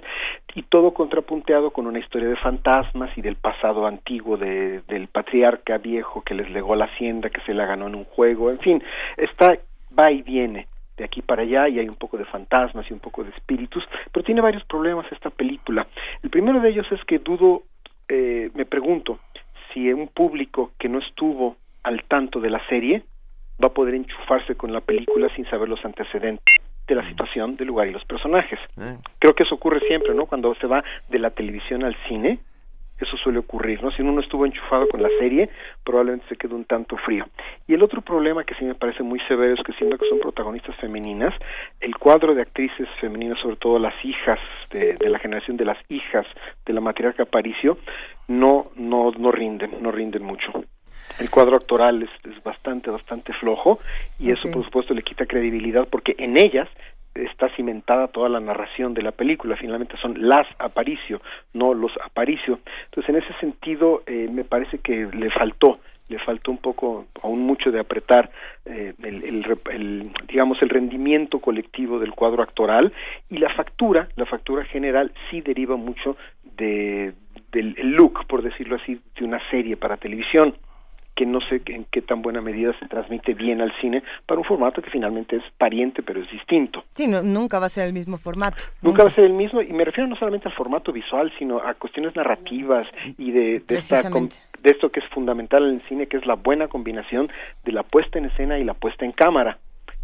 y todo contrapunteado con una historia de fantasmas y del pasado antiguo de, del patriarca viejo que les legó la hacienda, que se la ganó en un juego, en fin, está va y viene de aquí para allá y hay un poco de fantasmas y un poco de espíritus, pero tiene varios problemas esta película. El primero de ellos es que dudo, eh, me pregunto, si un público que no estuvo al tanto de la serie, va a poder enchufarse con la película sin saber los antecedentes de la situación, del lugar y los personajes. Eh. Creo que eso ocurre siempre, ¿no? Cuando se va de la televisión al cine, eso suele ocurrir, ¿no? Si uno no estuvo enchufado con la serie, probablemente se quedó un tanto frío. Y el otro problema que sí me parece muy severo es que siendo que son protagonistas femeninas, el cuadro de actrices femeninas, sobre todo las hijas de, de la generación de las hijas de la matriarca Aparicio, no, no, no rinden, no rinden mucho el cuadro actoral es, es, bastante, bastante flojo y eso por supuesto le quita credibilidad porque en ellas está cimentada toda la narración de la película, finalmente son las Aparicio, no los Aparicio. Entonces en ese sentido eh, me parece que le faltó le faltó un poco, aún mucho de apretar eh, el, el, el, digamos, el rendimiento colectivo del cuadro actoral y la factura, la factura general sí deriva mucho de, del look, por decirlo así, de una serie para televisión que no sé en qué tan buena medida se transmite bien al cine para un formato que finalmente es pariente pero es distinto. Sí, nunca va a ser el mismo formato. Nunca, va a ser el mismo y me refiero no solamente al formato visual, sino a cuestiones narrativas y de, de, de esto que es fundamental en el cine, que es la buena combinación de la puesta en escena y la puesta en cámara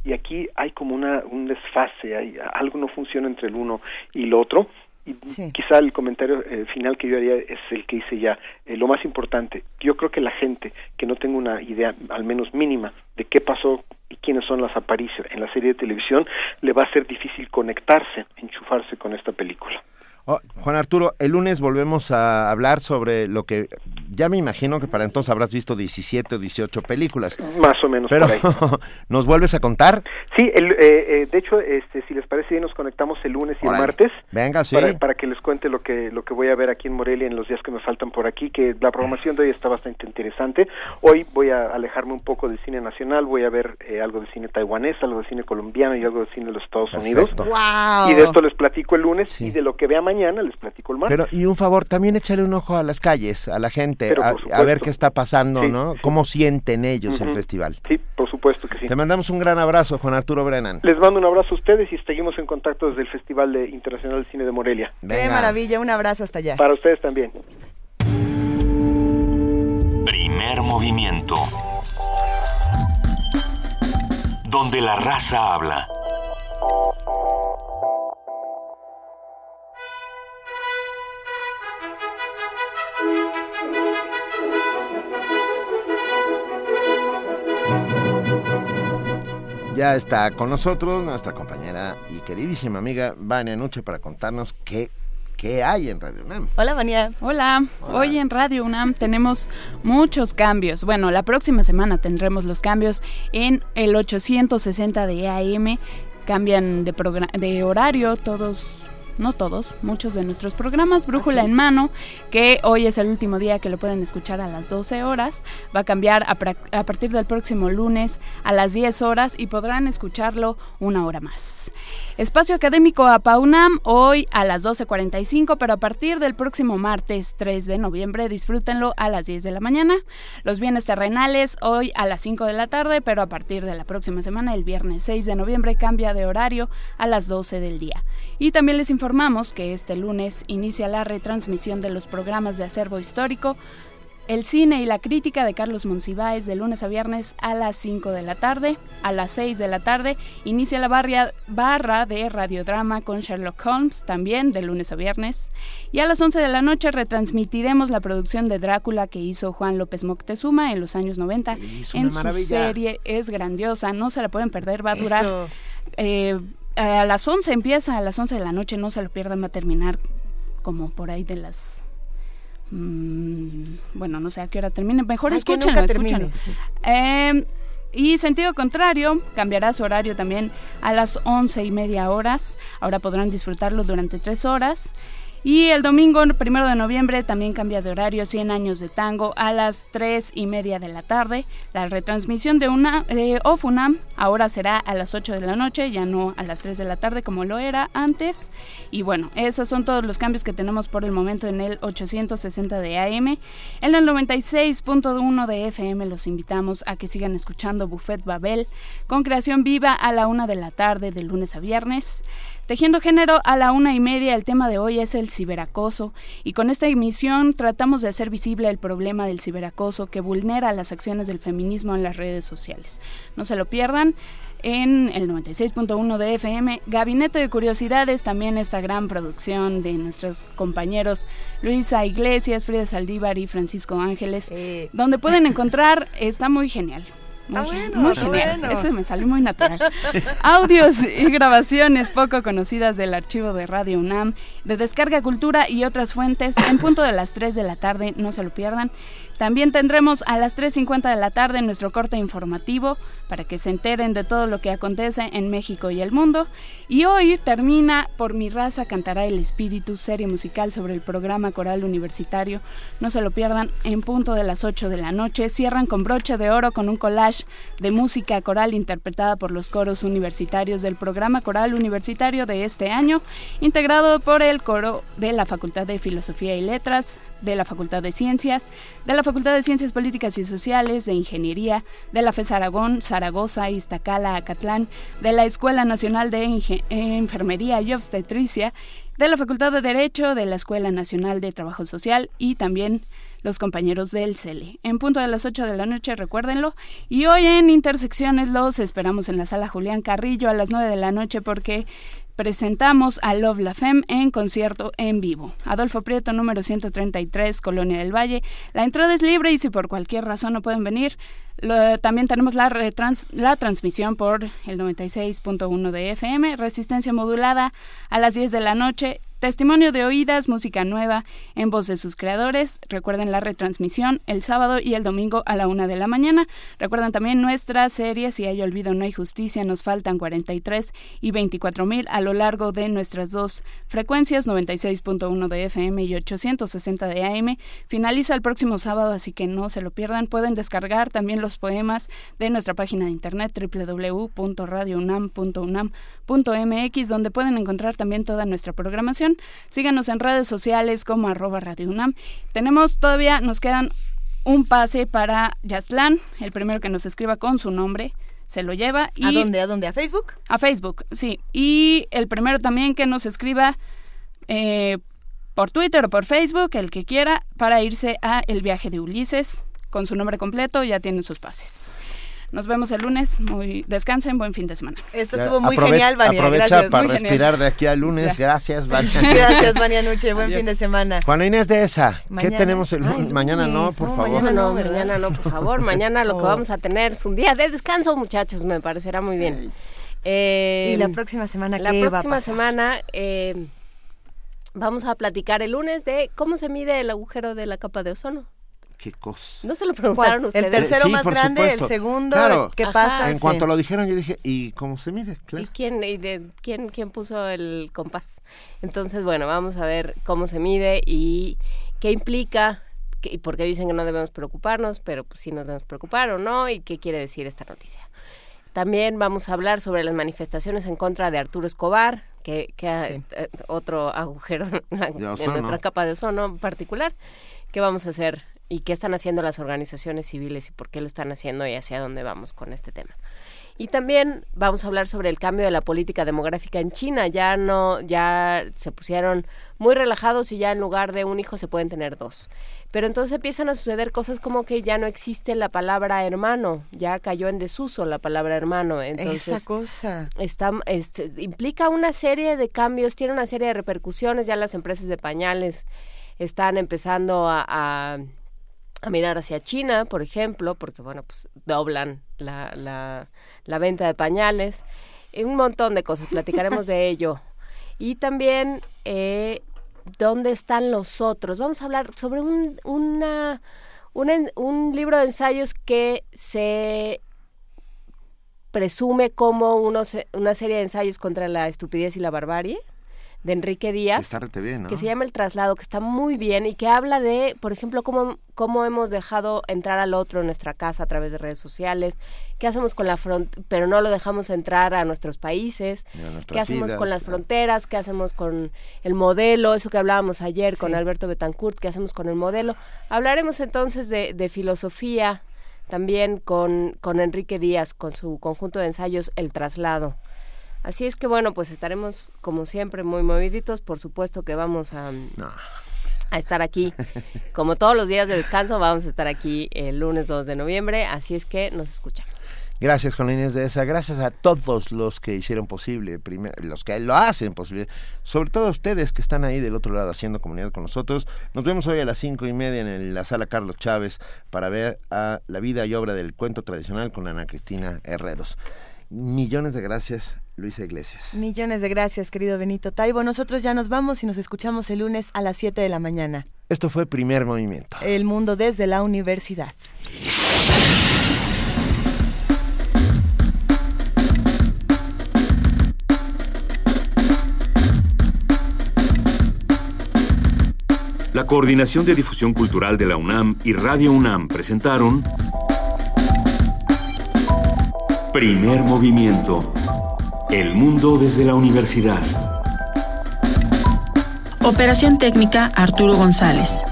y aquí hay como una, un desfase, hay, algo no funciona entre el uno y el otro. Y quizá el comentario eh, final que yo haría es el que hice ya. Eh, lo más importante, yo creo que la gente que no tenga una idea, al menos mínima, de qué pasó y quiénes son las apariciones en la serie de televisión, le va a ser difícil conectarse, enchufarse con esta película. Oh, Juan Arturo, el lunes volvemos a hablar sobre lo que ya me imagino que para entonces habrás visto 17 o 18 películas. Más o menos. Pero, [LAUGHS] ¿nos vuelves a contar? Sí, el, eh, eh, de hecho, este, si les parece bien, nos conectamos el lunes y el martes. Venga, sí. Para, que les cuente lo que, lo que voy a ver aquí en Morelia en los días que nos faltan por aquí, que la programación de hoy está bastante interesante. Hoy voy a alejarme un poco del cine nacional, voy a ver eh, algo de cine taiwanés, algo de cine colombiano y algo de cine de los Estados Unidos. Wow. Y de esto les platico el lunes y de lo que vea mañana les platico el martes. Pero, y un favor, también échale un ojo a las calles, a la gente, a, ver qué está pasando, ¿no? ¿Cómo sienten ellos el festival? Sí, por supuesto que sí. Te mandamos un gran abrazo, Juan Arturo Brennan. Les mando un abrazo a ustedes y seguimos en contacto desde el Festival de Internacional de Cine de Morelia. Qué maravilla, un abrazo hasta allá. Para ustedes también. Primer movimiento. Donde la raza habla. Ya está con nosotros nuestra compañera y queridísima amiga Vania Nuche para contarnos qué, qué hay en Radio UNAM. Hola, Vania. Hola. Hoy en Radio UNAM tenemos muchos cambios. Bueno, la próxima semana tendremos los cambios en el 860 de AM. Cambian de, de horario todos no todos, muchos de nuestros programas. Brújula en mano, que hoy es el último día que lo pueden escuchar a las 12 horas, va a cambiar a, a, partir del próximo lunes a las 10 horas y podrán escucharlo una hora más. Espacio Académico APAUNAM hoy a las 12.45, pero a partir del próximo martes 3 de noviembre disfrútenlo a las 10 de la mañana. Los bienes terrenales hoy a las 5 de la tarde, pero a partir de la próxima semana, el viernes 6 de noviembre, cambia de horario a las 12 del día. Y también les informamos que este lunes inicia la retransmisión de los programas de acervo histórico el cine y la crítica de Carlos Monsiváis de lunes a viernes a las 5 de la tarde. A las 6 de la tarde inicia la barra de radiodrama con Sherlock Holmes, también de lunes a viernes. Y a las 11 de la noche retransmitiremos la producción de Drácula que hizo Juan López Moctezuma en los años 90. En su serie es grandiosa, no se la pueden perder, va a durar... Eh, a las 11 empieza, a las 11 de la noche, no se lo pierdan, va a terminar como por ahí de las Mm, bueno, no sé a qué hora termine. Mejor escúchenlo, escúchenlo. Eh, y sentido contrario, cambiará su horario también a las once y media horas. Ahora podrán disfrutarlo durante tres horas. Y el domingo, primero de noviembre, también cambia de horario 100 años de tango a las 3 y media de la tarde. La retransmisión de una eh, OFUNAM ahora será a las 8 de la noche, ya no a las 3 de la tarde como lo era antes. Y bueno, esos son todos los cambios que tenemos por el momento en el 860 de AM. En el 96.1 de FM los invitamos a que sigan escuchando Buffet Babel con creación viva a la 1 de la tarde de lunes a viernes. Tejiendo Género a la una y media, el tema de hoy es el ciberacoso. Y con esta emisión tratamos de hacer visible el problema del ciberacoso que vulnera las acciones del feminismo en las redes sociales. No se lo pierdan en el 96.1 de FM, Gabinete de Curiosidades, también esta gran producción de nuestros compañeros Luisa Iglesias, Frida Saldívar y Francisco Ángeles, donde pueden encontrar, está muy genial, muy, genial. Eso me salió muy natural. [LAUGHS] Audios y grabaciones poco conocidas del archivo de Radio UNAM, de Descarga Cultura y otras fuentes en punto de las 3 de la tarde, no se lo pierdan. También tendremos a las 3.50 de la tarde nuestro corte informativo para que se enteren de todo lo que acontece en México y el mundo. Y hoy termina Por mi raza cantará el espíritu, serie musical sobre el programa coral universitario. No se lo pierdan en punto de las 8 de la noche. Cierran con broche de oro con un collage de música coral interpretada por los coros universitarios del programa coral universitario de este año, integrado por el coro de la Facultad de Filosofía y Letras de la Facultad de Ciencias, de la Facultad de Ciencias Políticas y Sociales, de Ingeniería, de la FES Aragón, Zaragoza, Iztacala, Acatlán, de la Escuela Nacional de Enfermería y Obstetricia, de la Facultad de Derecho, de la Escuela Nacional de Trabajo Social y también los compañeros del CELE. En punto de las 8 de la noche, recuérdenlo. Y hoy en Intersecciones los esperamos en la sala Julián Carrillo a las 9 de la noche porque presentamos a Love La Femme en concierto en vivo. Adolfo Prieto, número 133, Colonia del Valle. La entrada es libre y si por cualquier razón no pueden venir, también tenemos la, la transmisión por el 96.1 de FM, resistencia modulada a las 10 de la noche Testimonio de oídas, música nueva en voz de sus creadores. Recuerden la retransmisión el sábado y el domingo a la una de la mañana. Recuerden también nuestra serie Si hay olvido, no hay justicia. Nos faltan 43 y 24 mil a lo largo de nuestras dos frecuencias, 96.1 de FM y 860 de AM. Finaliza el próximo sábado, así que no se lo pierdan. Pueden descargar también los poemas de nuestra página de internet www.radiounam.unam.mx, donde pueden encontrar también toda nuestra programación Síganos en redes sociales como arroba Radio UNAM. Tenemos todavía, nos quedan un pase para Yaslan, el primero que nos escriba con su nombre se lo lleva. Y ¿A dónde? ¿A dónde? ¿A Facebook? A Facebook, sí. Y el primero también que nos escriba eh, por Twitter o por Facebook, el que quiera, para irse a El viaje de Ulises, con su nombre completo, ya tiene sus pases. Nos vemos el lunes. Muy descansen, buen fin de semana. Esto estuvo muy genial, Vania. Aprovecha para respirar de aquí al lunes. [LAUGHS] Gracias, Vania. Gracias, [LAUGHS] Vania Nuche. Buen fin de semana. Juana Inés de esa. ¿Qué tenemos el lunes? mañana no, por favor. Mañana no, mañana no, por favor. Mañana lo que oh. vamos a tener es un día de descanso, muchachos. Me parecerá muy bien. Eh, ¿Y la próxima semana La próxima semana eh, vamos a platicar el lunes de cómo se mide el agujero de la capa de ozono. ¿Qué cosa? ¿No se lo preguntaron ustedes? El tercero más grande, el segundo, ¿qué pasa? En cuanto lo dijeron, yo dije, ¿y cómo se mide? ¿Y, quién, y de, quién, quién puso el compás? Entonces, bueno, vamos a ver cómo se mide y qué implica y por qué dicen que no debemos preocuparnos, pero pues sí nos debemos preocupar o no, y qué quiere decir esta noticia. También vamos a hablar sobre las manifestaciones en contra de Arturo Escobar, que, que eh, otro agujero [LAUGHS] en, nuestra capa de ozono particular. ¿Qué vamos a hacer y qué están haciendo las organizaciones civiles y por qué lo están haciendo y hacia dónde vamos con este tema. Y también vamos a hablar sobre el cambio de la política demográfica en China. Ya no, ya se pusieron muy relajados y ya en lugar de un hijo se pueden tener dos. Pero entonces empiezan a suceder cosas como que ya no existe la palabra hermano, ya cayó en desuso la palabra hermano. Entonces, Esa cosa. Está, este, implica una serie de cambios, tiene una serie de repercusiones. Ya las empresas de pañales están empezando a a mirar hacia China, por ejemplo, porque bueno, pues doblan la, la, la venta de pañales, un montón de cosas, platicaremos de ello. Y también eh, dónde están los otros. Vamos a hablar sobre un, una, un libro de ensayos que se presume como unos, una serie de ensayos contra la estupidez y la barbarie de Enrique Díaz, que se llama El Traslado, que está muy bien y que habla de, por ejemplo, cómo, cómo hemos dejado entrar al otro en nuestra casa a través de redes sociales, qué hacemos con la frontera, pero no lo dejamos entrar a nuestros países, qué hacemos con las fronteras, qué hacemos con el modelo, eso que hablábamos ayer con Alberto Betancourt, qué hacemos con el modelo. Hablaremos entonces de, de filosofía también con, con Enrique Díaz, con su conjunto de ensayos El Traslado. Así es que bueno, pues estaremos como siempre muy moviditos. Por supuesto que vamos a, a estar aquí. [LAUGHS] Como todos los días de descanso, vamos a estar aquí el lunes 2 de noviembre. Así es que nos escuchamos. Gracias, con Inés de esa. Gracias a todos los que hicieron posible, los que lo hacen posible, sobre todo ustedes que están ahí del otro lado haciendo comunidad con nosotros. Nos vemos hoy a las cinco y media en la sala Carlos Chávez para ver a la vida y obra del cuento tradicional con Ana Cristina Herreros. Millones de gracias Luisa Iglesias. Millones de gracias, querido Benito Taibo. Nosotros ya nos vamos y nos escuchamos el lunes a las 7 de la mañana. Esto fue Primer Movimiento. El mundo desde la universidad. La Coordinación de Difusión Cultural de la UNAM y Radio UNAM presentaron Primer Movimiento el mundo desde la universidad. Operación técnica Arturo González.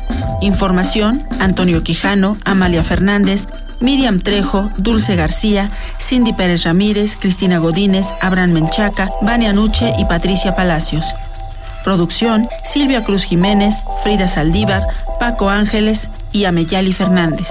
Información, Antonio Quijano, Amalia Fernández, Miriam Trejo, Dulce García, Cindy Pérez Ramírez, Cristina Godínez, Abraham Menchaca, Vania Nuche y Patricia Palacios. Producción, Silvia Cruz Jiménez, Frida Saldívar, Paco Ángeles y Ameyali Fernández.